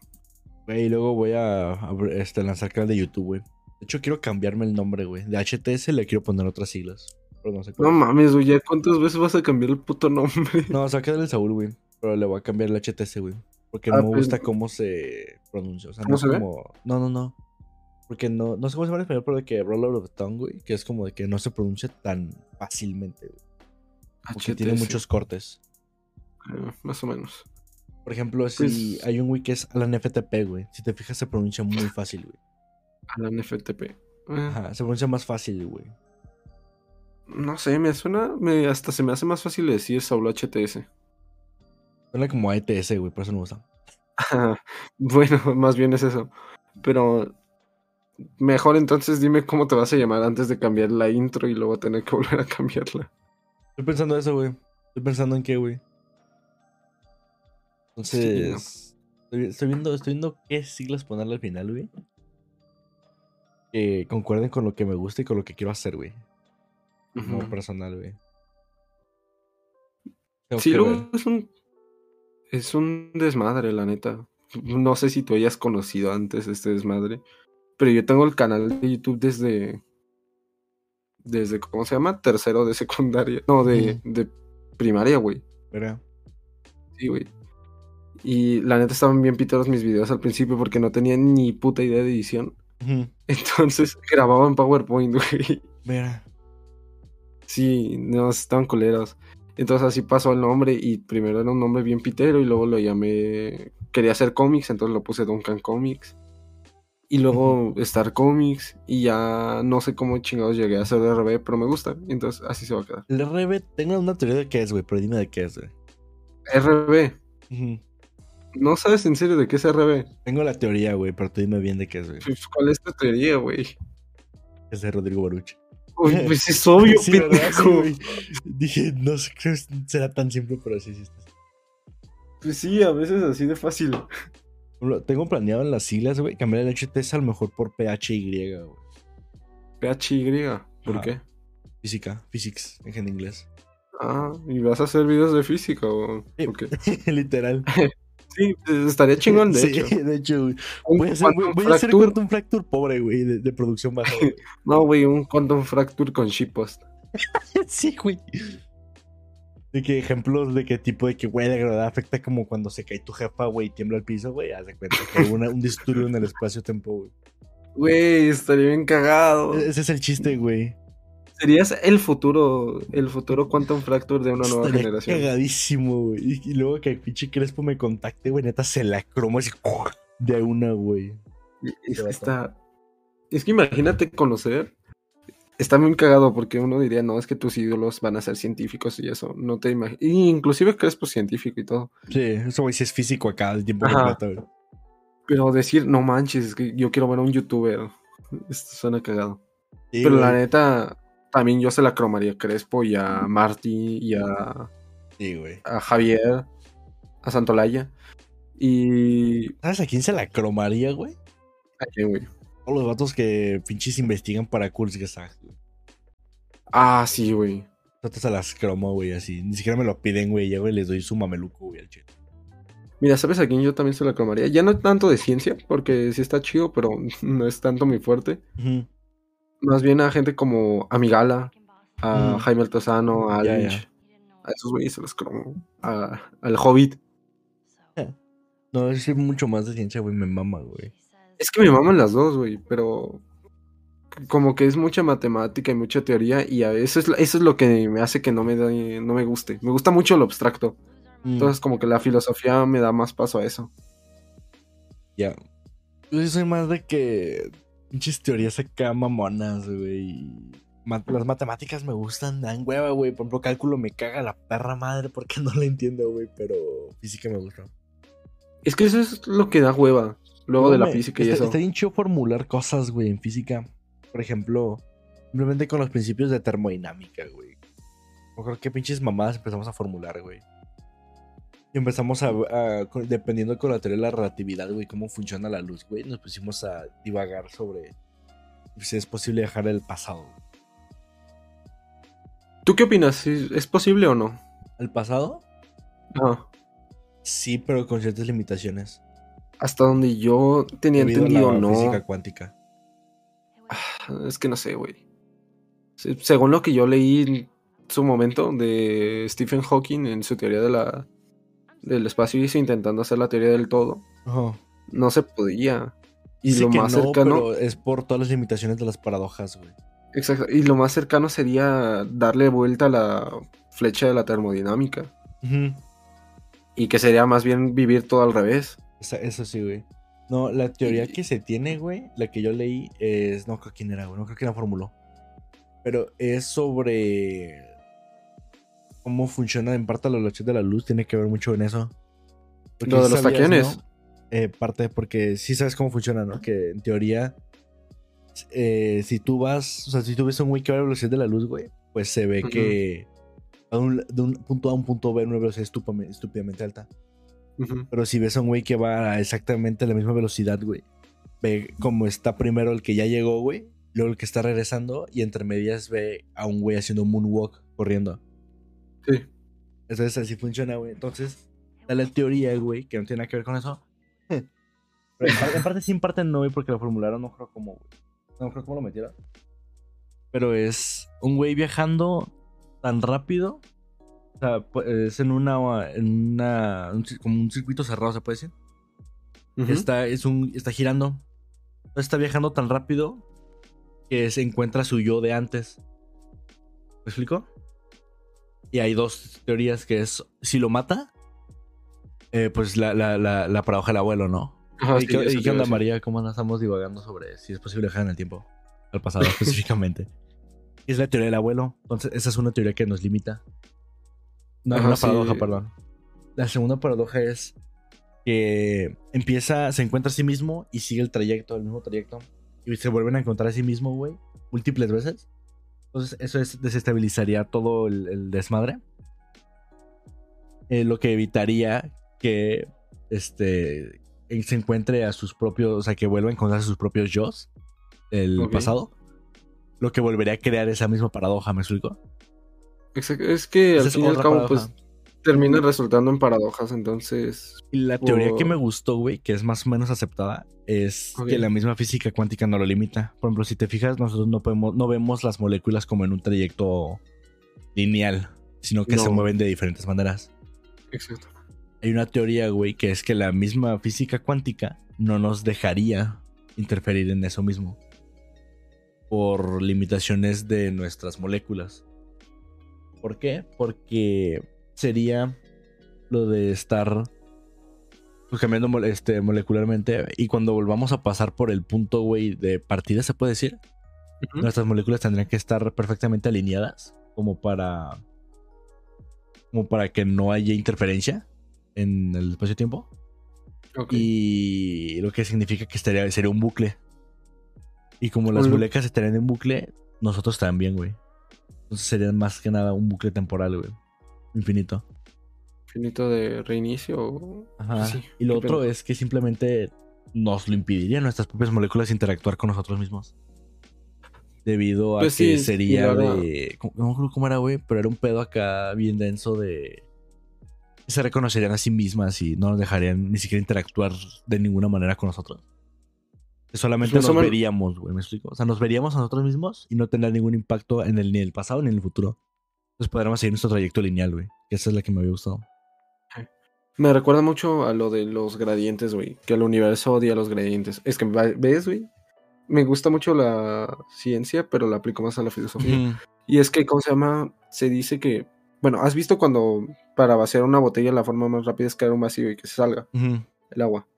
B: Güey, y luego voy a, este, lanzar canal de YouTube, güey. De hecho, quiero cambiarme el nombre, güey. De HTS le quiero poner otras siglas. Pero no sé
C: No
B: cuál.
C: mames, güey, ¿ya ¿cuántas veces vas a cambiar el puto nombre?
B: No, o sea, queda el Saúl, güey. Pero le voy a cambiar el HTS, güey. Porque
C: Ah,
B: no me
C: pues-
B: gusta cómo se pronuncia. O sea,
C: ¿Cómo
B: no es
C: se ve?
B: como. No, no, no. Porque no, no sé cómo se llama en español, pero de que roll out of the tongue, güey. Que es como de que no se pronuncia tan fácilmente, güey. Porque tiene
C: HTC,
B: muchos cortes.
C: eh, más o menos.
B: Por ejemplo, si
C: Pues-
B: hay un güey que es Alan FTP, güey. Si te fijas, se pronuncia muy fácil, güey.
C: Alan FTP. Eh,
B: Ajá, se pronuncia más fácil, güey.
C: No sé, me suena, me, hasta se me hace más fácil decir Saulo HTS.
B: Suena como AETS, güey, por eso no me gusta.
C: bueno, más bien es eso. Pero mejor entonces dime cómo te vas a llamar antes de cambiar la intro y luego tener que volver a cambiarla.
B: Estoy pensando eso, güey. Estoy pensando en qué, güey. Entonces, estoy, estoy viendo, estoy viendo qué siglas ponerle al final, güey. Que concuerden con lo que me gusta y con lo que quiero hacer, güey. Como
C: Ujú.
B: personal, güey.
C: Sí, luego es un, es un desmadre, la neta. No sé si tú hayas conocido antes este desmadre, pero yo tengo el canal de YouTube desde, desde, ¿cómo se llama? Tercero de secundaria, no, de, de primaria, güey.
B: Verá.
C: Sí, güey. Y la neta estaban bien piteros mis videos al principio porque no tenía ni puta idea de edición. Entonces grababa en PowerPoint, güey.
B: Verá.
C: Sí, no, estaban coleros. Entonces así pasó el nombre y primero era un nombre bien pitero y luego lo llamé... Quería hacer cómics, entonces lo puse Duncan Comics. Y luego Star Comics y ya no sé cómo chingados llegué a hacer RB, pero me gusta. Entonces así se va a quedar.
B: El RB, tengo una teoría de qué es, güey, pero dime de qué es, güey.
C: RB. ¿No sabes en serio de qué es RB?
B: Tengo la teoría, güey, pero tú dime bien de qué es, güey.
C: Pues, ¿Cuál es tu teoría, güey?
B: Es de Rodrigo Baruch.
C: Uy, pues es obvio,
B: Sí,
C: pendejo.
B: güey. Dije, no sé, creo que será tan simple, pero sí, sí.
C: Pues sí, a veces así de fácil.
B: Tengo planeado en las siglas, güey, cambiar el HTS a lo mejor por PHY, güey.
C: PHY, ¿por
B: Ajá.
C: qué?
B: Física, physics, en inglés.
C: Ah, ¿y vas a hacer videos de física qué?
B: Literal.
C: Sí, pues, estaría chingón, de
B: sí,
C: hecho.
B: de hecho, güey. Voy a hacer, voy,
C: Quantum
B: voy a hacer
C: Fracture-
B: Quantum Fracture pobre, güey, de, de producción baja, güey.
C: No, güey, un Quantum Fracture con shitpost.
B: sí, güey. De que ejemplos de qué tipo de que, güey, de gravedad afecta como cuando se cae tu jefa, güey, y tiembla el piso, güey. Haz de cuenta que una- un disturbio en el espacio-tiempo, güey.
C: Güey, estaría bien cagado.
B: Ese es el chiste, güey.
C: Serías el futuro, el futuro Quantum Fracture de una nueva
B: Estaría
C: generación.
B: cagadísimo, güey. Y, y luego que el pinche Crespo me contacte, güey, neta se la cromo así de una, güey.
C: Es que está. Es que imagínate conocer. Está muy cagado porque uno diría, no, es que tus ídolos van a ser científicos y eso. No te imaginas. Inclusive Crespo es científico y todo.
B: Sí, eso, güey, sí es físico acá, el tiempo completo, güey.
C: Pero decir, no manches, es que yo quiero ver a un youtuber. Esto suena cagado.
B: Sí,
C: Pero la neta, también yo se la cromaría a Crespo y a Marty y a,
B: Sí, güey.
C: a Javier, a Santolaya. Y.
B: ¿Sabes a quién se la cromaría, güey?
C: ¿A quién, güey?
B: Todos los vatos que pinches investigan para Kurzgesagt, güey.
C: Ah, sí, güey.
B: Tratas a las cromo, güey, así. Ni siquiera me lo piden, güey. Llego y les doy su mameluco, güey, al chile.
C: Mira, ¿sabes a quién yo también se la cromaría? Ya no tanto de ciencia, porque sí está chido, pero no es tanto mi fuerte.
B: Ujú.
C: Más bien a gente como Amigala, a
B: Mm.
C: Jaime Altozano, a
B: Ya,
C: Lynch. A esos güeyes se los cromo. A- al Hobbit.
B: No, es mucho más de ciencia, güey. Me mama, güey.
C: Es que me maman las dos, güey, pero como que es mucha matemática y mucha teoría y a veces eso es lo que me hace que no me da- no me guste. Me gusta mucho lo abstracto.
B: Mm,
C: Entonces como que la filosofía me da más paso a eso.
B: ya. Yo sí soy más de que. Pinches teorías acá mamonas, güey. Las matemáticas me gustan, dan hueva, güey. Por ejemplo, cálculo me caga la perra madre porque no la entiendo, güey. Pero física me gusta.
C: Es que eso es lo que da hueva. Luego de la
B: me-
C: física y
B: está,
C: eso.
B: Está bien chido formular cosas, güey, en física. Por ejemplo, simplemente con los principios de termodinámica, güey. No creo que pinches mamadas empezamos a formular, güey. Y empezamos a, dependiendo con la teoría de la relatividad, güey, cómo funciona la luz, güey. Nos pusimos a divagar sobre si es posible viajar al pasado.
C: ¿Tú qué opinas? ¿Sí- ¿Es posible o no?
B: ¿Al pasado?
C: Ajá.
B: Sí, pero con ciertas limitaciones.
C: Hasta donde yo tenía
B: Debido
C: entendido,
B: la
C: no.
B: física cuántica.
C: Es que no sé, güey. Se- Según lo que yo leí en su momento de Stephen Hawking en su teoría de la del espacio eso, intentando hacer la teoría del todo, no se podía. Y
B: Dice
C: lo más
B: no,
C: cercano,
B: pero es por todas las limitaciones de las paradojas, güey.
C: exacto, y lo más cercano sería darle vuelta a la flecha de la termodinámica y que sería más bien vivir todo al revés.
B: Esa- Eso sí, güey. No, la teoría
C: Y-
B: que se tiene, güey, la que yo leí es. No creo quién era, güey. No creo quién la formuló. Pero es sobre. Cómo funciona en parte la velocidad de la luz. Tiene que ver mucho en eso. Porque
C: Lo de los
B: sabías,
C: taquiones.
B: ¿no? Eh, parte porque sí sabes cómo funciona, ¿no? Que en teoría. eh, si tú vas. O sea, si tú ves a un güey que va a la velocidad de la luz, güey. Pues se ve
C: Ujú.
B: que. a un- de un punto A a un punto B, una velocidad estúpidamente alta.
C: Ujú.
B: Pero si ves a un güey que va a exactamente la misma velocidad, güey. Ve como está primero el que ya llegó, güey. Luego el que está regresando. Y entre medias ve a un güey haciendo moonwalk corriendo.
C: Sí.
B: Entonces así funciona, güey. Entonces, da la teoría, güey, que no tiene nada que ver con eso. Pero en parte, en parte sí, en parte no, güey, porque lo formularon, no creo cómo, güey. No creo cómo lo metieron. Pero es un güey viajando tan rápido. O sea, es en una. En una un como un circuito cerrado, se puede decir.
C: Ujú.
B: Está, es un, está girando. Entonces está viajando tan rápido que se encuentra su yo de antes. ¿Me explico? Y hay dos teorías que es si lo mata, eh, pues la, la, la, la paradoja del abuelo, ¿no?
C: Ajá,
B: ¿Y
C: sí,
B: qué, y onda,
C: decir.
B: María? ¿Cómo andas? estamos divagando sobre si es posible viajar en el tiempo? Al pasado específicamente. es la teoría del abuelo. Entonces, esa es una teoría que nos limita. No,
C: Ajá,
B: una
C: sí.
B: paradoja, perdón. La segunda paradoja es que empieza, se encuentra a sí mismo y sigue el trayecto, el mismo trayecto. Y se vuelven a encontrar a sí mismo, güey, múltiples veces. Entonces, eso es, desestabilizaría todo el, el desmadre. Eh, lo que evitaría que este se encuentre a sus propios, o sea, que vuelva a encontrar a sus propios yo
C: Ok.
B: pasado. Lo que volvería a crear esa misma paradoja, ¿me explico?
C: Exacto, Es que al fin y al cabo,
B: paradoja.
C: pues termina resultando en paradojas, entonces.
B: Y la teoría que me gustó, güey, que es más o menos aceptada, es que la misma física cuántica no lo limita. Por ejemplo, si te fijas, nosotros no podemos, no vemos las moléculas como en un trayecto lineal, sino que se mueven de diferentes maneras.
C: Exacto.
B: Hay una teoría, güey, que es que la misma física cuántica no nos dejaría interferir en eso mismo. Por limitaciones de nuestras moléculas. ¿Por qué? Porque sería lo de estar pues, cambiando este, molecularmente. Y cuando volvamos a pasar por el punto, güey, de partida, se puede decir. Nuestras moléculas tendrían que estar perfectamente alineadas. Como para. Como para que no haya interferencia en el espacio-tiempo. Y lo que significa que estaría, sería un bucle. Y como las moléculas estarían en bucle, nosotros también, güey. Entonces sería más que nada un bucle temporal, güey. Infinito.
C: Finito de reinicio.
B: Ajá.
C: pues sí,
B: y lo otro es que simplemente nos lo impediría nuestras propias moléculas interactuar con nosotros mismos. Debido a
C: Pues
B: que
C: sí,
B: sería de. ¿cómo- No me acuerdo cómo era, güey, pero era un pedo acá bien denso de. Se reconocerían a sí mismas y no nos dejarían ni siquiera interactuar de ninguna manera con nosotros. Solamente
C: Pues
B: nos veríamos, güey, ¿me explico? O sea, nos veríamos a nosotros mismos y no tendrá ningún impacto en el, ni en el pasado ni en el futuro. Entonces podríamos seguir nuestro trayecto lineal, güey. Esa es la que me había gustado.
C: Me recuerda mucho a lo de los gradientes, güey. Que el universo odia los gradientes. Es que, ¿ves, güey? Me gusta mucho la ciencia, pero la aplico más a la filosofía. Y es que, ¿cómo se llama? Se dice que. Bueno, ¿has visto cuando para vaciar una botella la forma más rápida es crear un vacío y que se salga el agua?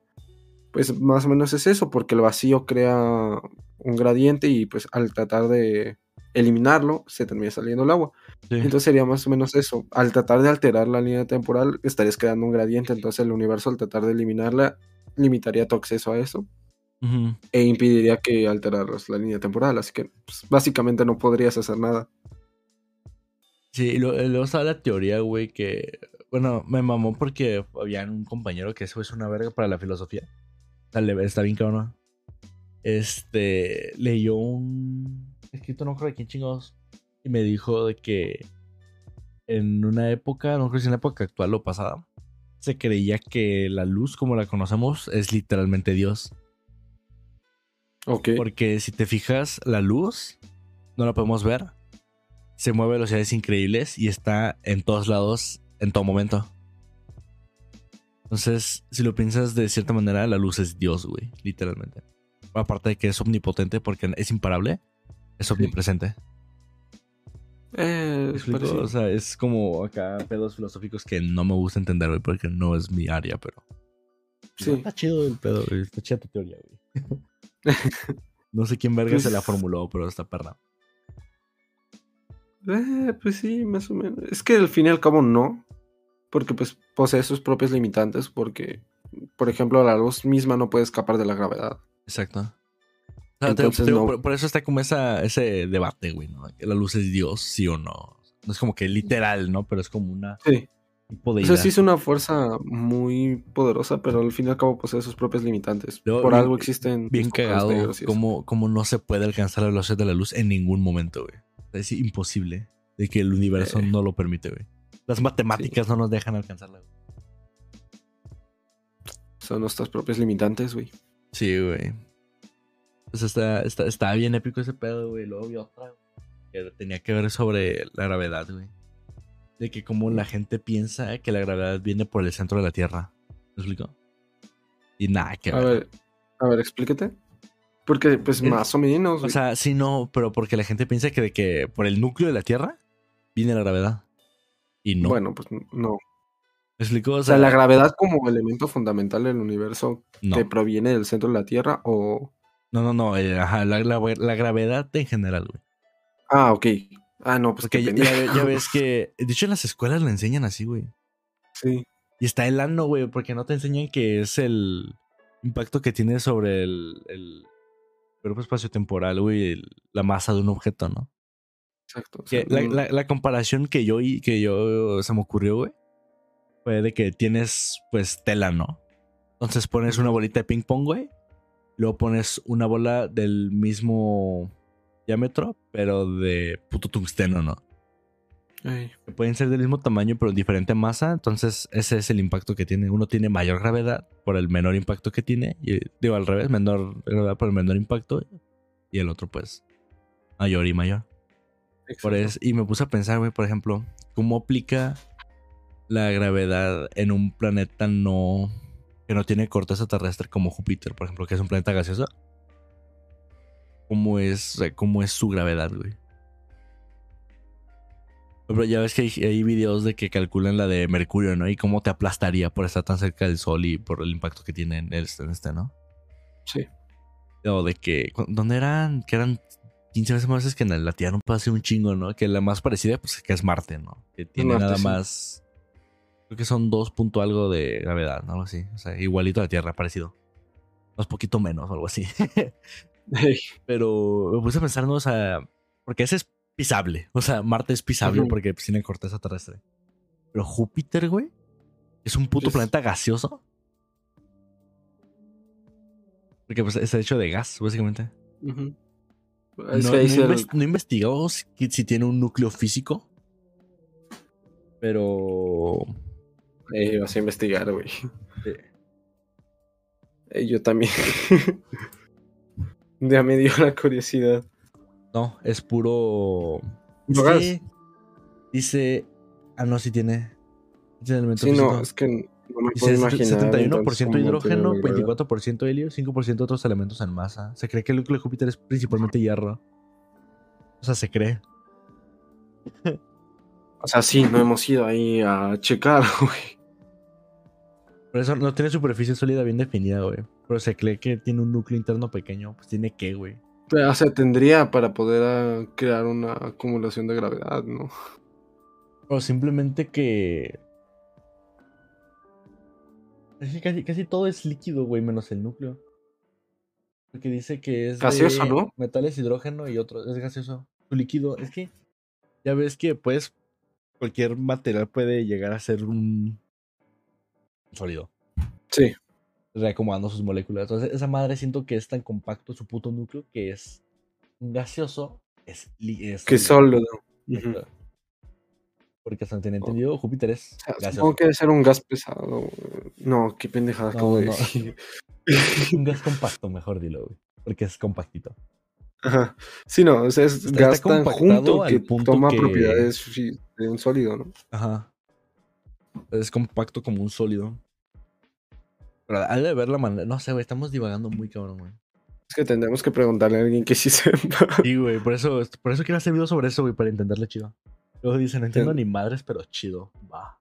C: Pues más o menos es eso, porque el vacío crea un gradiente y pues al tratar de eliminarlo se termina saliendo el agua.
B: Sí.
C: Entonces sería más o menos eso. Al tratar de alterar la línea temporal, estarías creando un gradiente. Entonces el universo, al tratar de eliminarla, limitaría tu acceso a eso e impediría que alteraras la línea temporal. Así que pues, básicamente no podrías hacer nada.
B: Sí, lo- luego estaba la teoría, güey, que. Bueno, me mamó porque había un compañero que eso es una verga para la filosofía. O sea, le- está bien cabrón. Este. Leyó un. Escrito, no creo de quién chingados. Y me dijo de que. En una época, no creo si en la época actual o pasada. Se creía que la luz, como la conocemos, es literalmente Dios.
C: Ok.
B: Porque si te fijas, la luz no la podemos ver. Se mueve a velocidades increíbles y está en todos lados en todo momento. Entonces, si lo piensas de cierta manera, la luz es Dios, güey, literalmente. Aparte de que es omnipotente porque es imparable, es omnipresente.
C: Eh,
B: ¿Me explico?
C: pues sí.
B: O sea, es como acá pedos filosóficos que no me gusta entender, güey, porque no es mi área, pero.
C: Sí.
B: Está chido el pedo, güey. Está chida tu teoría, güey. no sé quién verga
C: Pues-
B: se la formuló, pero está perra.
C: Eh, pues sí, más o menos. Es que al fin y al cabo no. Porque pues posee sus propias limitantes. Porque, por ejemplo, la luz misma no puede escapar de la gravedad.
B: Exacto.
C: Entonces, no.
B: por, por eso está como esa, ese debate, güey, ¿no? Que la luz es Dios, sí o no. No es como que literal, ¿no? Pero es como una
C: Sí.
B: tipo de
C: O sea, sí es una fuerza muy poderosa, pero al fin y al cabo posee sus propias limitantes. Por
B: bien-
C: algo existen.
B: bien cagado
C: eso.
B: como, como no se puede alcanzar la velocidad de la luz en ningún momento, güey. Es imposible de que el universo
C: Eh.
B: no lo permite, güey. Las matemáticas no nos dejan alcanzarla. güey.
C: Son nuestras propias limitantes, güey.
B: Sí, güey. Pues está, está, está bien épico ese pedo, güey. Luego vi otra que tenía que ver sobre la gravedad, güey. De que como la gente piensa que la gravedad viene por el centro de la Tierra. ¿Me explico? Y nada, que
C: A
B: ver.
C: ver, a ver, explíquete. Porque, pues,
B: Es-
C: más o menos.
B: O sea, sí, no, pero porque la gente piensa que de que por el núcleo de la Tierra viene la gravedad. Y no.
C: Bueno, pues no.
B: ¿Me explico? O
C: O sea, la gravedad como elemento fundamental del universo
B: no.
C: que proviene del centro de la Tierra o...
B: no, no, no. eh, ajá, la, la- la gravedad en general, güey.
C: Ah, ok. Ah, no, pues qué
B: ya, ves que. De hecho, en las escuelas le enseñan así, güey.
C: Sí.
B: Y está el ano, güey, porque no te enseñan que es el impacto que tiene sobre el, el cuerpo espacio-temporal, güey, el- la masa de un objeto, ¿no?
C: Exacto.
B: Que la, la- la comparación que yo, y- que yo se me ocurrió, güey, fue de que tienes, pues, tela, ¿no? Entonces pones una bolita de ping pong, güey. Luego pones una bola del mismo diámetro, pero de puto tungsteno, ¿no?
C: ay,
B: pueden ser del mismo tamaño pero diferente masa, entonces ese es el impacto que tiene. Uno tiene mayor gravedad por el menor impacto que tiene, y digo al revés, menor gravedad por el menor impacto, y el otro pues mayor y mayor. Por eso, y me puse a pensar, güey, por ejemplo, ¿cómo aplica la gravedad en un planeta no que no tiene corteza terrestre como Júpiter, por ejemplo, que es un planeta gaseoso? ¿Cómo es, cómo es su gravedad, güey? Pero ya ves que hay, hay videos de que calculan la de Mercurio, ¿no? Y cómo te aplastaría por estar tan cerca del Sol y por el impacto que tiene en este, en este ¿no?
C: Sí.
B: O de que, ¿dónde eran? Que eran 15 veces más veces que en la Tierra, un pase un chingo, ¿no? Que la más parecida, pues, que es Marte, ¿no? Que tiene
C: Marte,
B: nada
C: sí.
B: más, creo que son 2 punto algo de gravedad, ¿no? Algo así. O sea, igualito a la Tierra, parecido. Más poquito menos, o algo así. Pero me puse a pensar, ¿no? O sea, porque ese es pisable. O sea, Marte es pisable porque pues, tiene corteza terrestre. Pero Júpiter, güey, es un puto planeta gaseoso. Porque pues está hecho de gas, básicamente.
C: Es
B: no,
C: que
B: no
C: el-
B: no he investigado si, si tiene un núcleo físico. Pero.
C: Eh, vas a investigar, güey.
B: eh,
C: Eh, yo también. ya me dio la curiosidad.
B: no, es puro.
C: ¿Drogas?
B: Sí, dice. Ah, no, sí tiene. Tiene elemento
C: Sí,
B: físico.
C: no, es que no me
B: Dice
C: puedo imaginar.
B: 71%
C: entonces, cómo
B: hidrógeno,
C: tiene la gravedad.
B: 24% helio, 5% otros elementos en masa. Se cree que el núcleo de Júpiter es principalmente hierro. O sea, se cree.
C: O sea, sí, no hemos ido ahí a checar, güey.
B: Por eso no tiene superficie sólida bien definida, güey. Pero se cree que tiene un núcleo interno pequeño. Pues tiene que, güey.
C: O sea, tendría para poder ah, crear una acumulación de gravedad, ¿no?
B: O simplemente que. Es que casi, casi todo es líquido, güey, menos el núcleo. Porque dice que es. de
C: Gaseoso, ¿no?
B: Metales, hidrógeno y otro. Es gaseoso. Su líquido. Es que. Ya ves que, pues. Cualquier material puede llegar a ser un. Sólido.
C: Sí.
B: Reacomodando sus moléculas. Entonces, esa madre siento que es tan compacto su puto núcleo que es. Un gaseoso. Es. es
C: Que
B: sólido.
C: sólido. Ujú.
B: Porque hasta donde tenía entendido, Júpiter es
C: O sea,
B: gaseoso.
C: supongo que debe ser un gas pesado. No, qué pendejada
B: No,
C: acabo de
B: no.
C: decir.
B: Un gas compacto, mejor dilo, güey. Porque es compactito.
C: Ajá. Sí, no, o sea, es
B: Está-
C: gas
B: está
C: tan
B: compactado
C: junto
B: al
C: que
B: punto
C: toma
B: que-
C: propiedades de un sólido, ¿no?
B: Ajá. Es compacto como un sólido. Pero ha de ver la manera. No sé, güey. Estamos divagando muy cabrón, güey.
C: Es que tendremos que preguntarle a alguien que sí sepa.
B: Sí, güey. Por eso, por eso quiero hacer video sobre eso, güey. Para entenderle chido. Luego dicen, no entiendo ni madres, pero chido. Va.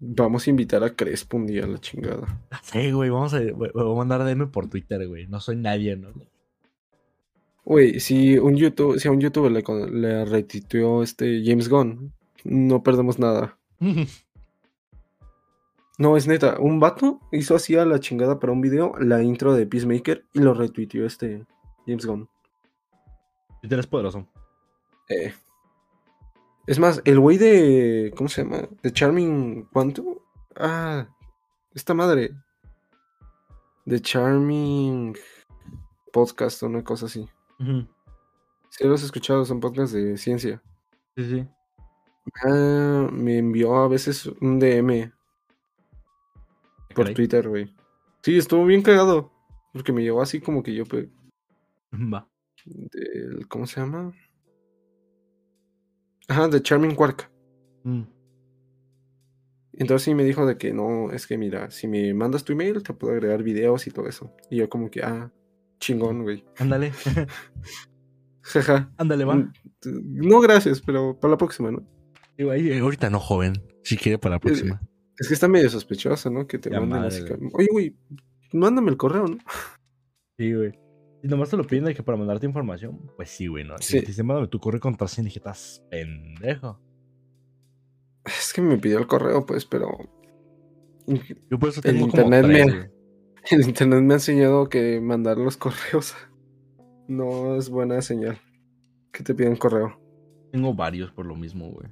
C: Vamos a invitar a Crespo un día a la chingada.
B: Sí, güey. Vamos a, güey, voy a mandar DM por Twitter, güey. No soy nadie, ¿no?
C: Güey, si un YouTube, si a un youtuber le, le retuiteó este James Gunn, no perdemos nada. No, es neta, un vato hizo así a la chingada para un video la intro de Peacemaker y lo retuiteó este James Gunn.
B: Twitter es poderoso.
C: Eh. Es más, el güey de. ¿Cómo se llama? De Charming. ¿Cuánto? Ah, esta madre. De Charming Podcast o una cosa así. Si lo has escuchado, son podcasts de ciencia.
B: Sí, sí.
C: Ah, me envió a veces un DM por
B: Caray.
C: Twitter, güey. Sí, estuvo bien cagado. Porque me llegó así como que yo. pe-
B: Va.
C: del- ¿Cómo se llama? Ajá, de Charming Quark.
B: Mm.
C: Entonces sí me dijo de que no, es que mira, si me mandas tu email te puedo agregar videos y todo eso. Y yo como que, ah, chingón, güey.
B: Ándale.
C: Jaja.
B: Ándale, va.
C: Mm, No, gracias, pero para la próxima, ¿no?
B: Digo, eh, ahorita no, joven. Si quiere para la próxima.
C: Es que está medio sospechoso, ¿no? Que te
B: Ya
C: manden
B: madre,
C: así.
B: güey.
C: Oye, güey, mándame el correo, ¿no?
B: Sí, güey. Y nomás te lo piden de que para mandarte información, pues sí, güey, ¿no?
C: Sí.
B: te dicen, mándame tu correo y contraseña, dije, estás pendejo.
C: Es que me pidió el correo, pues, pero.
B: Yo por eso
C: El
B: tengo como
C: internet
B: tres,
C: me-
B: güey.
C: El internet me ha enseñado que mandar los correos no es buena señal. Que te piden correo.
B: Tengo varios por lo mismo, güey.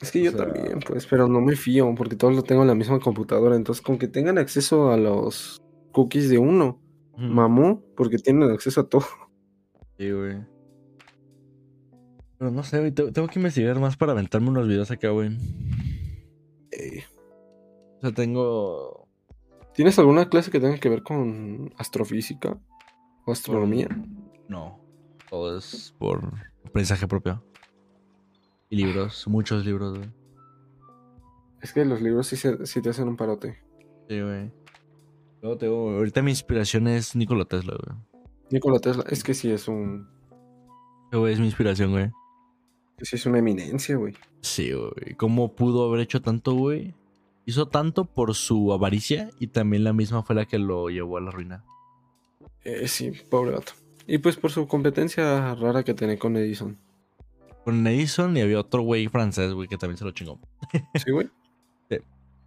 C: Es que
B: O
C: yo
B: sea-
C: también, pues, pero no me fío porque todos lo tengo en la misma computadora. Entonces, con que tengan acceso a los cookies de uno,
B: Ujú.
C: mamó, porque tienen acceso a todo.
B: Sí, güey. Pero no sé, güey. te- Tengo que investigar más para aventarme unos videos acá, güey.
C: Eh,
B: O sea, tengo.
C: ¿Tienes alguna clase que tenga que ver con astrofísica o astronomía?
B: No. Todo es por aprendizaje propio. Y libros, muchos libros, güey.
C: Es que los libros sí, se- sí te hacen un parote.
B: Sí, güey. Luego tengo. Ahorita mi inspiración es Nikola Tesla, güey.
C: Nikola Tesla, es que sí es un.
B: Güey es mi inspiración, güey.
C: Sí es una eminencia, güey.
B: Sí, güey. ¿Cómo pudo haber hecho tanto, güey? Hizo tanto por su avaricia y también la misma fue la que lo llevó a la ruina.
C: Eh, sí, pobre gato. Y pues por su competencia rara que tenía con Edison.
B: Con Edison y había otro güey francés, güey, que también se lo chingó.
C: Sí, güey.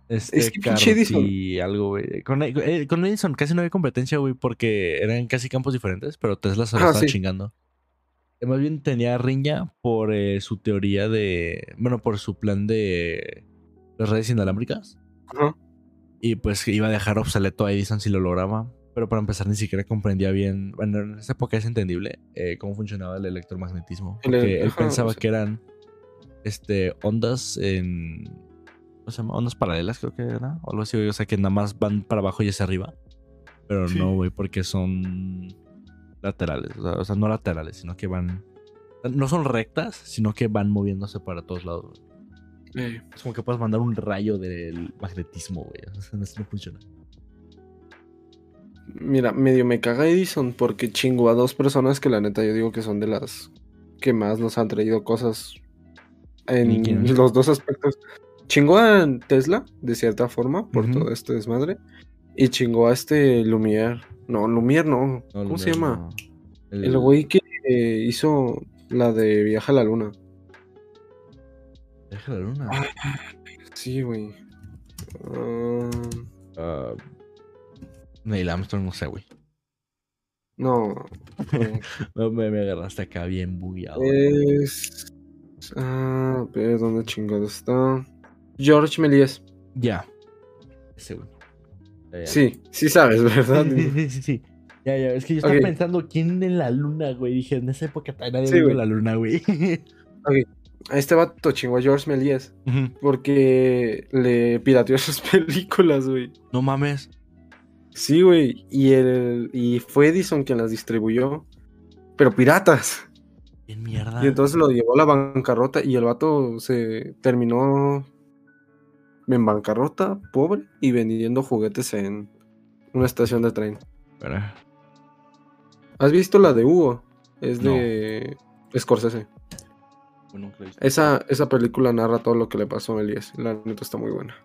B: Este,
C: Es que pinche Edison.
B: Y algo, güey. Con, eh, con Edison casi no había competencia, güey, porque eran casi campos diferentes, pero Tesla se lo
C: Ah,
B: estaba
C: sí.
B: chingando. Eh, Más bien tenía riña por eh, su teoría de. Bueno, por su plan de las redes inalámbricas.
C: Ajá.
B: Y pues iba a dejar obsoleto a Edison si lo lograba. Pero para empezar, ni siquiera comprendía bien. Bueno, en esa época es entendible eh, cómo funcionaba el electromagnetismo.
C: El-
B: Porque él
C: ajá,
B: pensaba
C: o sea-
B: que eran este, ondas en. ¿Cómo se llama? Ondas paralelas, creo que era. O algo así. O sea, que nada más van para abajo y hacia arriba. Pero
C: Sí.
B: no, güey, porque son laterales. O sea, o sea, no laterales, sino que van. No son rectas, sino que van moviéndose para todos lados.
C: Eh,
B: Es como que puedes mandar un rayo del magnetismo, güey. O sea, no funciona.
C: Mira, medio me caga Edison porque chingo a dos personas que la neta yo digo que son de las que más nos han traído cosas
B: ¿Y
C: en los dos aspectos. Chingó a Tesla, de cierta forma, por todo este desmadre. Y chingó a este Lumière. No, Lumière no.
B: No,
C: ¿Cómo se llama?
B: no.
C: El güey que eh, hizo la de Viaje a la Luna.
B: Deja la luna.
C: Sí, güey. Ah,
B: Ah, Neil Armstrong, no sé, güey.
C: no. no.
B: Me, me agarraste acá bien bugueado.
C: Es. Ah, ver, ¿dónde chingado está? George Méliès.
B: Ya. Ese, güey. Ya, ya.
C: Sí, sí sabes, ¿verdad?
B: Sí, sí, sí, sí. Ya, ya. Es que yo estaba
C: Ok.
B: pensando quién en la luna, güey. Dije, en esa época nadie
C: Sí,
B: en la luna, güey.
C: A este vato chingó a George
B: Ujú.
C: porque le pirateó sus películas, güey.
B: no mames.
C: Sí, güey. Y, el, y fue Edison quien las distribuyó. Pero piratas.
B: ¿Quién mierda?
C: Y entonces lo llevó a la bancarrota y el vato se terminó en bancarrota, pobre, y vendiendo juguetes en una estación de tren. ¿Has visto la de Hugo? Es
B: No.
C: de Scorsese.
B: Bueno.
C: Esa, esa película narra todo lo que le pasó a Elías. La neta está muy buena.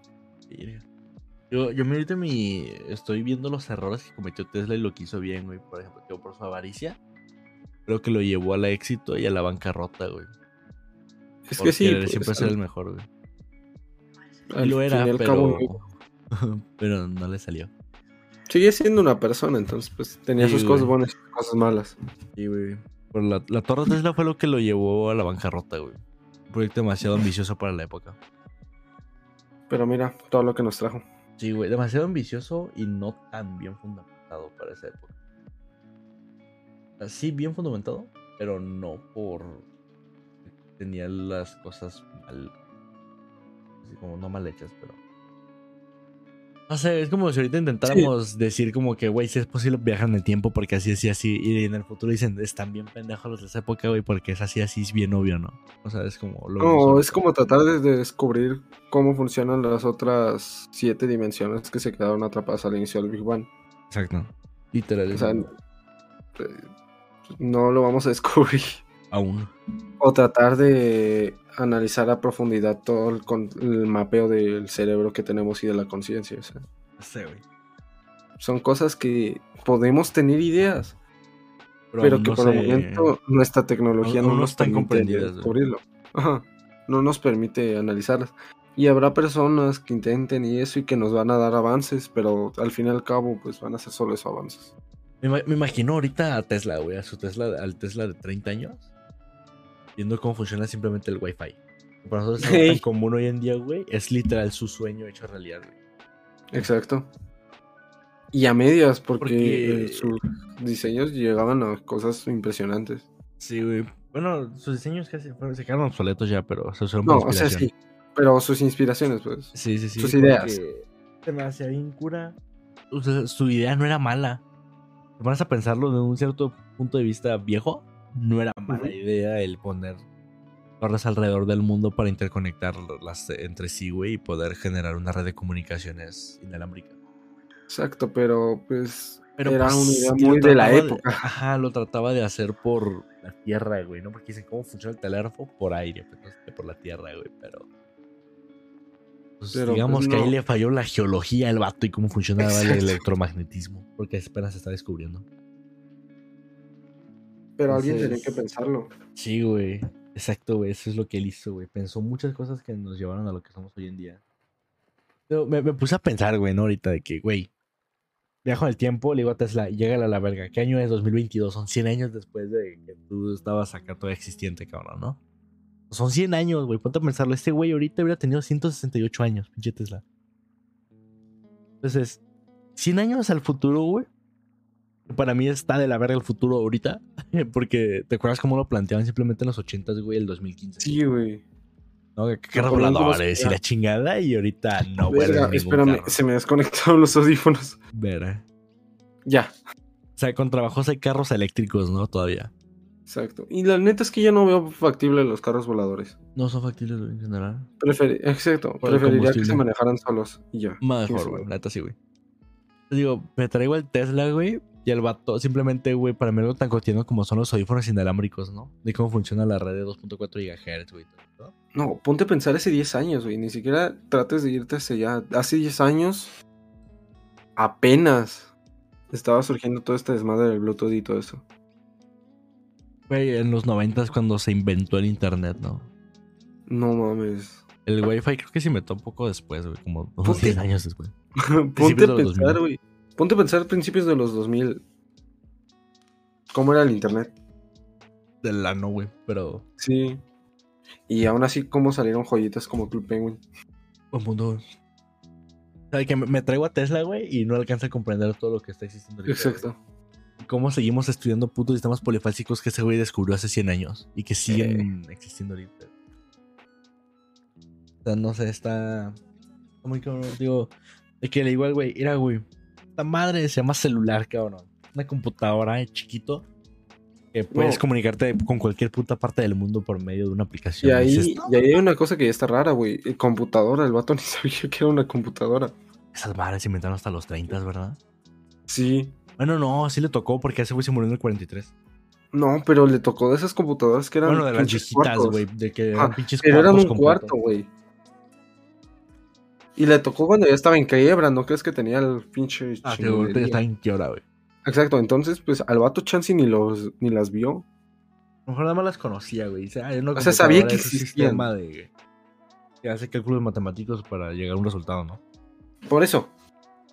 B: Yo, yo me ahorita mi. Estoy viendo los errores que cometió Tesla y lo que hizo bien, güey. Por ejemplo, que por su avaricia. Creo que lo llevó al éxito y a la bancarrota, güey.
C: Es que sí, pues,
B: siempre ser el mejor, güey.
C: al
B: lo era, pero.
C: cabo,
B: pero no le salió.
C: sigue siendo una persona, entonces pues tenía
B: Sí,
C: sus
B: güey.
C: cosas buenas y sus cosas malas.
B: Sí, güey. Pero la, la Torre Tesla fue lo que lo llevó a la bancarrota, güey. Un proyecto demasiado ambicioso para la época.
C: Pero mira, todo lo que nos trajo.
B: Sí, güey. Demasiado ambicioso y no tan bien fundamentado para esa época. Sí, bien fundamentado, pero no por. Tenía las cosas mal. Así como no mal hechas, pero. No sé, es como si ahorita intentáramos decir como que, güey, si es posible viajar en el tiempo porque así, así, así. Y en el futuro dicen, están bien pendejos los de esa época, güey, porque es así, así, es bien obvio, ¿no? O sea, es como... Lo
C: No,
B: mismo.
C: es como tratar de de descubrir cómo funcionan las otras siete dimensiones que se quedaron atrapadas al inicio del Big Bang.
B: Exacto. Literal.
C: O sea, eh, no lo vamos a descubrir.
B: Aún.
C: O tratar de analizar a profundidad todo el, con- el mapeo del cerebro que tenemos y de la conciencia. o sea,
B: No sé, güey.
C: son cosas que podemos tener ideas, pero que
B: no
C: por el momento nuestra tecnología
B: aún
C: no
B: no
C: nos
B: están
C: permite
B: comprendidas,
C: descubrirlo. Ajá, no nos permite analizarlas. Y habrá personas que intenten y eso y que nos van a dar avances, pero al fin y al cabo pues van a ser solo esos avances.
B: Me imagino ahorita a Tesla, güey, a su Tesla, al Tesla de 30 años, viendo cómo funciona simplemente el Wi-Fi. Para nosotros es algo tan común hoy en día, güey, es literal su sueño hecho realidad, güey.
C: Exacto. Y a medias, porque,
B: Porque-
C: sus diseños llegaban a cosas impresionantes.
B: Sí, güey. Bueno, sus diseños casi se quedaron obsoletos ya, pero se usaron
C: No,
B: por
C: o sea, sí. Pero sus inspiraciones, pues.
B: Sí, sí, sí.
C: sus ideas.
B: Se me hacía bien cura. O sea, su idea no era mala. Vas a pensarlo desde un cierto punto de vista viejo, no era mala idea el poner torres alrededor del mundo para interconectarlas entre sí, güey, y poder generar una red de comunicaciones inalámbrica.
C: Exacto, pero pues
B: Pero
C: era
B: pues,
C: una idea muy de la época.
B: ajá, lo trataba de hacer por la tierra, güey, ¿no? Porque dicen, ¿cómo funciona el telégrafo? Por aire, pues, por la tierra, güey, pero... Pues,
C: Pero,
B: digamos
C: pues,
B: que ahí le falló la geología al vato y cómo funcionaba el electromagnetismo, porque apenas se está descubriendo.
C: Pero alguien tenía que pensarlo.
B: Sí, güey. Exacto, güey. Eso es lo que él hizo, güey. Pensó muchas cosas que nos llevaron a lo que somos hoy en día. Pero me, me puse a pensar, güey, ¿no? Ahorita de que, güey, viajo en el tiempo, le digo a Tesla, llega a la verga. ¿Qué año es 2022? Son 100 años después de que tú estabas acá todavía existente, cabrón, ¿no? Son 100 años, güey. Ponte a pensarlo. Este güey ahorita hubiera tenido 168 años, pinche Tesla. Entonces, 100 años al futuro, güey. Para mí está de la verga el futuro ahorita. Porque te acuerdas cómo lo planteaban simplemente en los 80s, güey, el 2015.
C: Sí, güey.
B: ¿no?
C: Como
B: voladores
C: si
B: y la chingada. Y ahorita no, güey.
C: Espérame, se me desconectaron los audífonos.
B: Verga.
C: Ya,
B: O sea, con trabajos hay carros eléctricos, ¿no? Todavía.
C: exacto. Y la neta es que ya no veo factible los carros voladores.
B: No son factibles güey, en general.
C: Preferi- exacto, preferiría que se manejaran solos y ya.
B: Mejor, güey. Neta sí, güey. Digo, me traigo el Tesla, güey. Y el vato, simplemente, güey, para mí algo tan cotidiano como son los audífonos inalámbricos, ¿no? De cómo funciona la red de 2.4 GHz, güey. ¿no?
C: No, ponte a pensar ese 10 años, güey. Ni siquiera trates de irte hacia allá. Hace 10 años, apenas estaba surgiendo todo este desmadre del Bluetooth y todo eso.
B: Güey, en los 90 es cuando se inventó el internet, ¿no?
C: No mames.
B: El Wi-Fi creo que se inventó un poco después, güey. Como unos
C: Ponte-
B: 10 años después.
C: Ponte a pensar,
B: 2000.
C: güey. Ponte a pensar principios de los 2000. ¿Cómo era el internet?
B: Del ano, güey. Pero.
C: Sí. Y aún así, ¿cómo salieron joyitas como Club Penguin?
B: Un mundo, sea, que me, traigo a Tesla, güey, y no alcanza a comprender todo lo que está existiendo.
C: Exacto.
B: cómo seguimos estudiando putos sistemas polifásicos que ese güey descubrió hace 100 años y que siguen existiendo ahorita. O sea, no sé, está. Muy cabrón. Digo, de que le digo al güey, mira, güey, esta madre se llama celular, cabrón. Una computadora eh, chiquito que puedes
C: No.
B: comunicarte con cualquier puta parte del mundo por medio de una aplicación.
C: Y ahí,
B: dices, "No".
C: y ahí hay una cosa que ya está rara, güey. Computadora, el vato ni sabía que era una computadora.
B: Esas madres se inventaron hasta los 30, ¿verdad?
C: Sí.
B: Bueno, no, sí le tocó porque ese güey se murió en el 43.
C: No, pero le tocó de esas computadoras que eran.
B: Bueno, de las
C: cuartos.
B: güey, de que
C: Ah,
B: eran pinches
C: Pero eran un cuarto, güey. Y le tocó cuando ya estaba en quiebra, ¿no crees que tenía el pinche
B: Ah, que ahorita
C: chingonería?
B: está en quiebra, güey.
C: Exacto, entonces, pues al vato Chansey ni los ni las vio.
B: A lo mejor nada más las conocía, güey. Hay una
C: O sea, sabía que existían.
B: sistema de que hace cálculos matemáticos para llegar a un resultado, ¿no?
C: Por eso.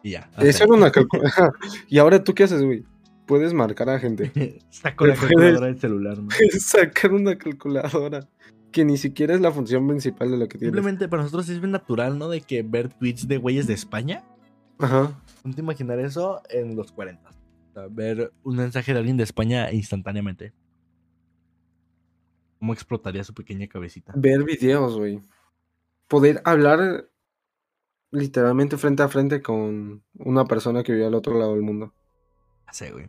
B: Y ya.
C: Eso era una calculadora. y ahora tú qué haces, güey? Puedes marcar a gente.
B: Saco la calculadora del celular, ¿no?
C: Sacar una calculadora. Que ni siquiera es la función principal de lo que tienes.
B: Simplemente para nosotros es bien natural, ¿no? De que ver tweets de güeyes de España.
C: Ajá.
B: Ponte a imaginar eso en los 40. O sea, ver un mensaje de alguien de España instantáneamente. ¿Cómo explotaría su pequeña cabecita?
C: Ver videos, güey. Poder hablar literalmente frente a frente con una persona que vive al otro lado del mundo.
B: Ya sé, güey.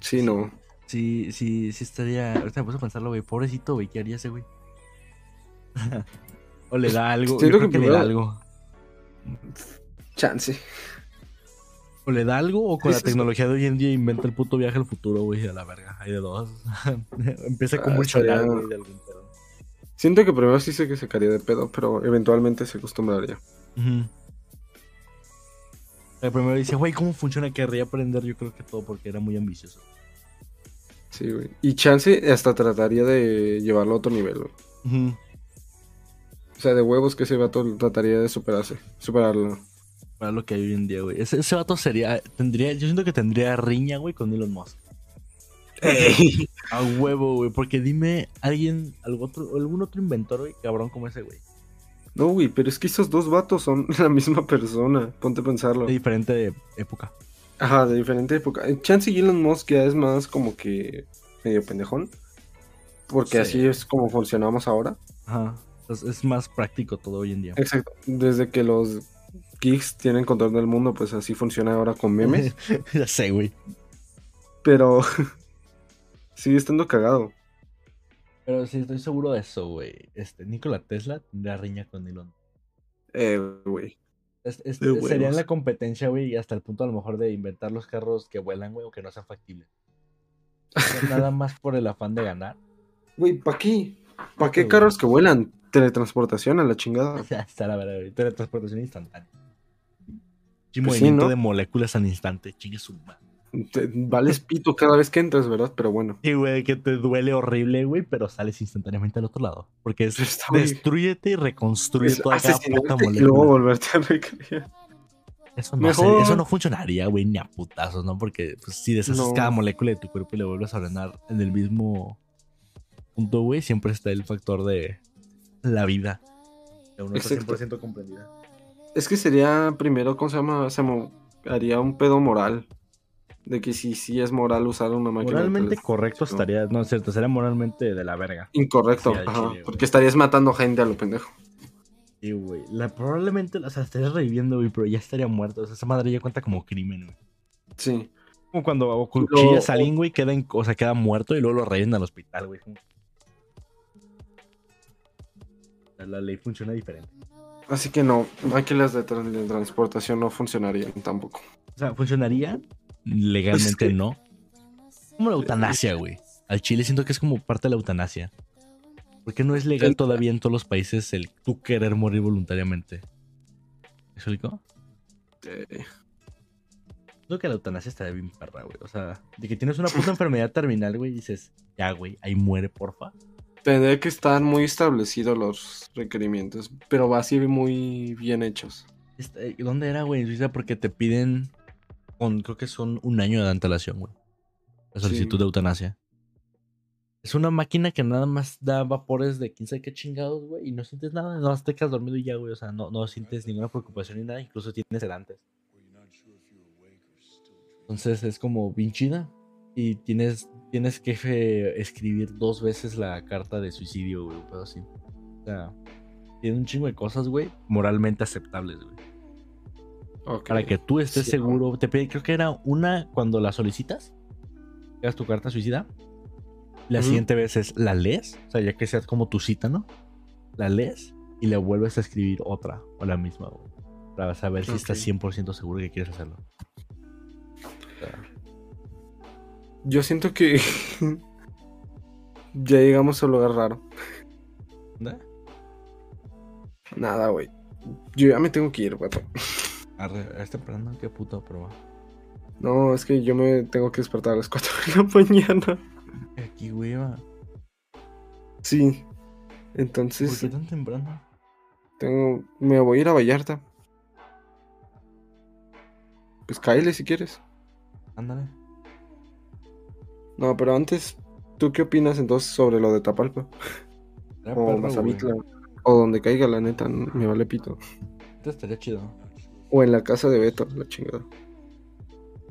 C: Sí, no.
B: Sí, sí, sí estaría. Ahorita me puse a pensarlo, güey. Pobrecito, güey. ¿Qué haría ese güey? o le da algo. Yo creo
C: que
B: que le da algo.
C: Chance.
B: O le da algo, o con la tecnología de hoy en día inventa el puto viaje al futuro, güey, a la verga. Hay de dos. Empieza como
C: Ah,
B: un
C: estaría-
B: de algún pedo.
C: Siento que primero sí se que se caería de pedo, pero eventualmente se acostumbraría.
B: Ujú. El primero dice, güey, ¿cómo funciona? Querría aprender, yo creo que todo, porque era muy ambicioso.
C: Sí, güey. Y chance hasta trataría de llevarlo a otro nivel, güey. O sea, de huevos que ese vato trataría de superarse. Superarlo.
B: Para lo que hay hoy en día, güey. Ese, ese vato sería, tendría, yo siento que tendría riña, güey, con Elon Musk. A huevo, güey, porque dime alguien, algún otro, algún otro inventor, güey, cabrón como ese, güey.
C: No, güey, pero es que esos dos vatos son la misma persona. Ponte a pensarlo.
B: De diferente época.
C: Ajá, de diferente época. Eh, Chance y Elon Musk ya es más como que medio pendejón. Porque
B: Sí.
C: así es como funcionamos ahora.
B: Ajá. Es más práctico todo hoy en día.
C: Exacto. Desde que los geeks tienen control del mundo, pues así funciona ahora con memes.
B: ya sé, güey.
C: pero sigue estando cagado.
B: Pero sí, estoy seguro de eso, güey. Este, Nikola Tesla tendría riña con Elon.
C: Eh, güey.
B: Es- es- serían la competencia, güey, y hasta el punto a lo mejor de inventar los carros que vuelan, güey, o que no sean factibles. O Nada más por el afán de ganar.
C: Güey, ¿para qué? ¿Para qué carros que vuelan? Teletransportación a la chingada.
B: Ya está la verdad, güey. Teletransportación instantánea. Y
C: Pues sí,
B: movimiento
C: ¿no?
B: de moléculas al instante, chingue su madre.
C: Te- vales pito cada vez que entras, ¿verdad? Pero bueno.
B: Y, güey, que te duele horrible, güey, pero sales instantáneamente al otro lado. Porque es
C: Está
B: destruyete y reconstruye
C: Es
B: toda cada puta
C: asesinarte y
B: molécula.
C: luego volverte a recrear.
B: Eso no,
C: Mejor.
B: eso no funcionaría, güey, ni a putazos, ¿no? Porque pues, si deshaces
C: No.
B: cada molécula de tu cuerpo y le vuelves a ordenar en el mismo punto, güey, siempre está el factor de la vida. Que uno está
C: Exacto.
B: 100% comprendida.
C: Es que sería primero, ¿cómo se llama? Se haría un pedo moral. De que si sí es moral usar una máquina. de
B: Moralmente correcto estaría, no es cierto, sería moralmente de la verga.
C: Incorrecto,
B: Sí,
C: ajá,
B: chile,
C: porque estarías matando gente a lo pendejo.
B: Sí, güey. La, probablemente, o sea, estarías reviviendo, güey, pero ya estaría muerto. O sea, esa madre ya cuenta como crimen, güey.
C: Sí.
B: Como cuando cuchillas a alguien, güey, queda, en- o sea, queda muerto y luego lo reviven al hospital, güey. La ley funciona diferente.
C: Así que no, máquinas de, de transportación no funcionarían tampoco.
B: O sea, ¿funcionaría? Legalmente no. Como la eutanasia, güey. Al Chile siento que es como parte de la eutanasia. Porque no es legal todavía en todos los países el tú querer morir voluntariamente. ¿Me explico?
C: Eh,
B: Creo que la eutanasia estaría bien perra, güey. O sea, de que tienes una puta enfermedad terminal, güey, y dices, ya, güey, ahí muere, porfa.
C: tendría que estar muy establecidos los requerimientos, pero va a ser muy bien hechos.
B: Este, ¿Dónde era, güey? En Suiza, porque te piden, con, creo que son un año de antelación, güey. La solicitud
C: Sí.
B: de eutanasia. Es una máquina que nada más da vapores de quién sabe qué chingados, güey, y no sientes nada, no te quedas dormido y ya, güey. O sea, no, no sientes ninguna preocupación ni nada, incluso tienes sedantes. Entonces es como bien chida. Y tienes, tienes que fe- escribir dos veces la carta de suicidio, güey, un pedo así. O sea, tiene un chingo de cosas, güey, moralmente aceptables, güey. Para que tú estés
C: Sí,
B: seguro. Te pide, creo que era una cuando la solicitas. Hagas tu carta suicida. La siguiente vez es la lees. O sea, ya que sea como tu cita, ¿no? La lees y le vuelves a escribir otra o la misma, güey. Para saber si estás
C: Ok.
B: 100% seguro que quieres hacerlo. O sea,
C: Yo siento que ya llegamos a un lugar raro.
B: ¿no?
C: Nada, güey. Yo ya me tengo que ir, güey.
B: Arre, es temprano, qué puta prueba.
C: No, es que yo me tengo que despertar a las 4 de la mañana.
B: Aquí, güey, va.
C: Sí.
B: ¿Por
C: Entonces,
B: qué tan temprano?
C: tengo, me voy a ir a Vallarta. Pues cáele si quieres.
B: Ándale.
C: No, pero antes, ¿tú qué opinas entonces sobre lo de Tapalpa?
B: Era
C: O
B: perro,
C: Mazavitla.
B: güey.
C: O donde caiga, la neta, me vale pito.
B: Esto estaría chido.
C: O en la casa de Beto, la chingada.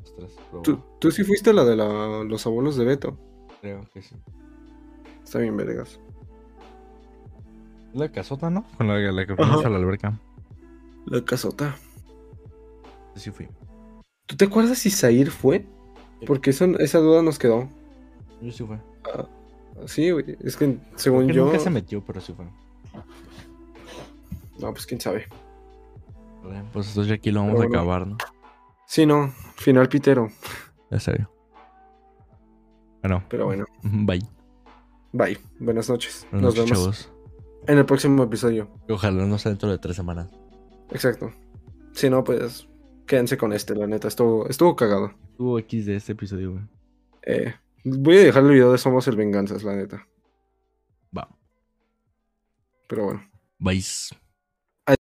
B: Ostras,
C: ¿Tú, tú sí fuiste la de la- los abuelos de Beto.
B: creo que sí.
C: Está bien, vergas.
B: La casota, ¿no? Con la, la que fuimos a la alberca.
C: La casota.
B: Sí fui.
C: ¿Tú te acuerdas si Zair fue? Porque eso, esa duda nos quedó.
B: Yo sí fue.
C: Sí, güey. Es que según
B: Creo que
C: yo.
B: nunca se metió, pero sí fue.
C: No, pues quién sabe.
B: Vale, Pues entonces ya aquí lo vamos
C: Pero
B: a
C: bueno.
B: acabar, ¿no?
C: Sí, no. Final pitero.
B: Ya serio. Bueno,
C: Pero bueno.
B: bye.
C: Bye. Buenas noches.
B: Buenas
C: Nos vemos
B: chavos.
C: en el próximo episodio.
B: Ojalá no sea dentro de tres semanas.
C: Exacto. Si no, pues quédense con este, la neta. Estuvo, estuvo cagado.
B: Tuvo X de este episodio, güey.
C: Eh, voy a dejar el video de Somos el Venganzas, la neta.
B: Va.
C: Pero bueno.
B: Bye.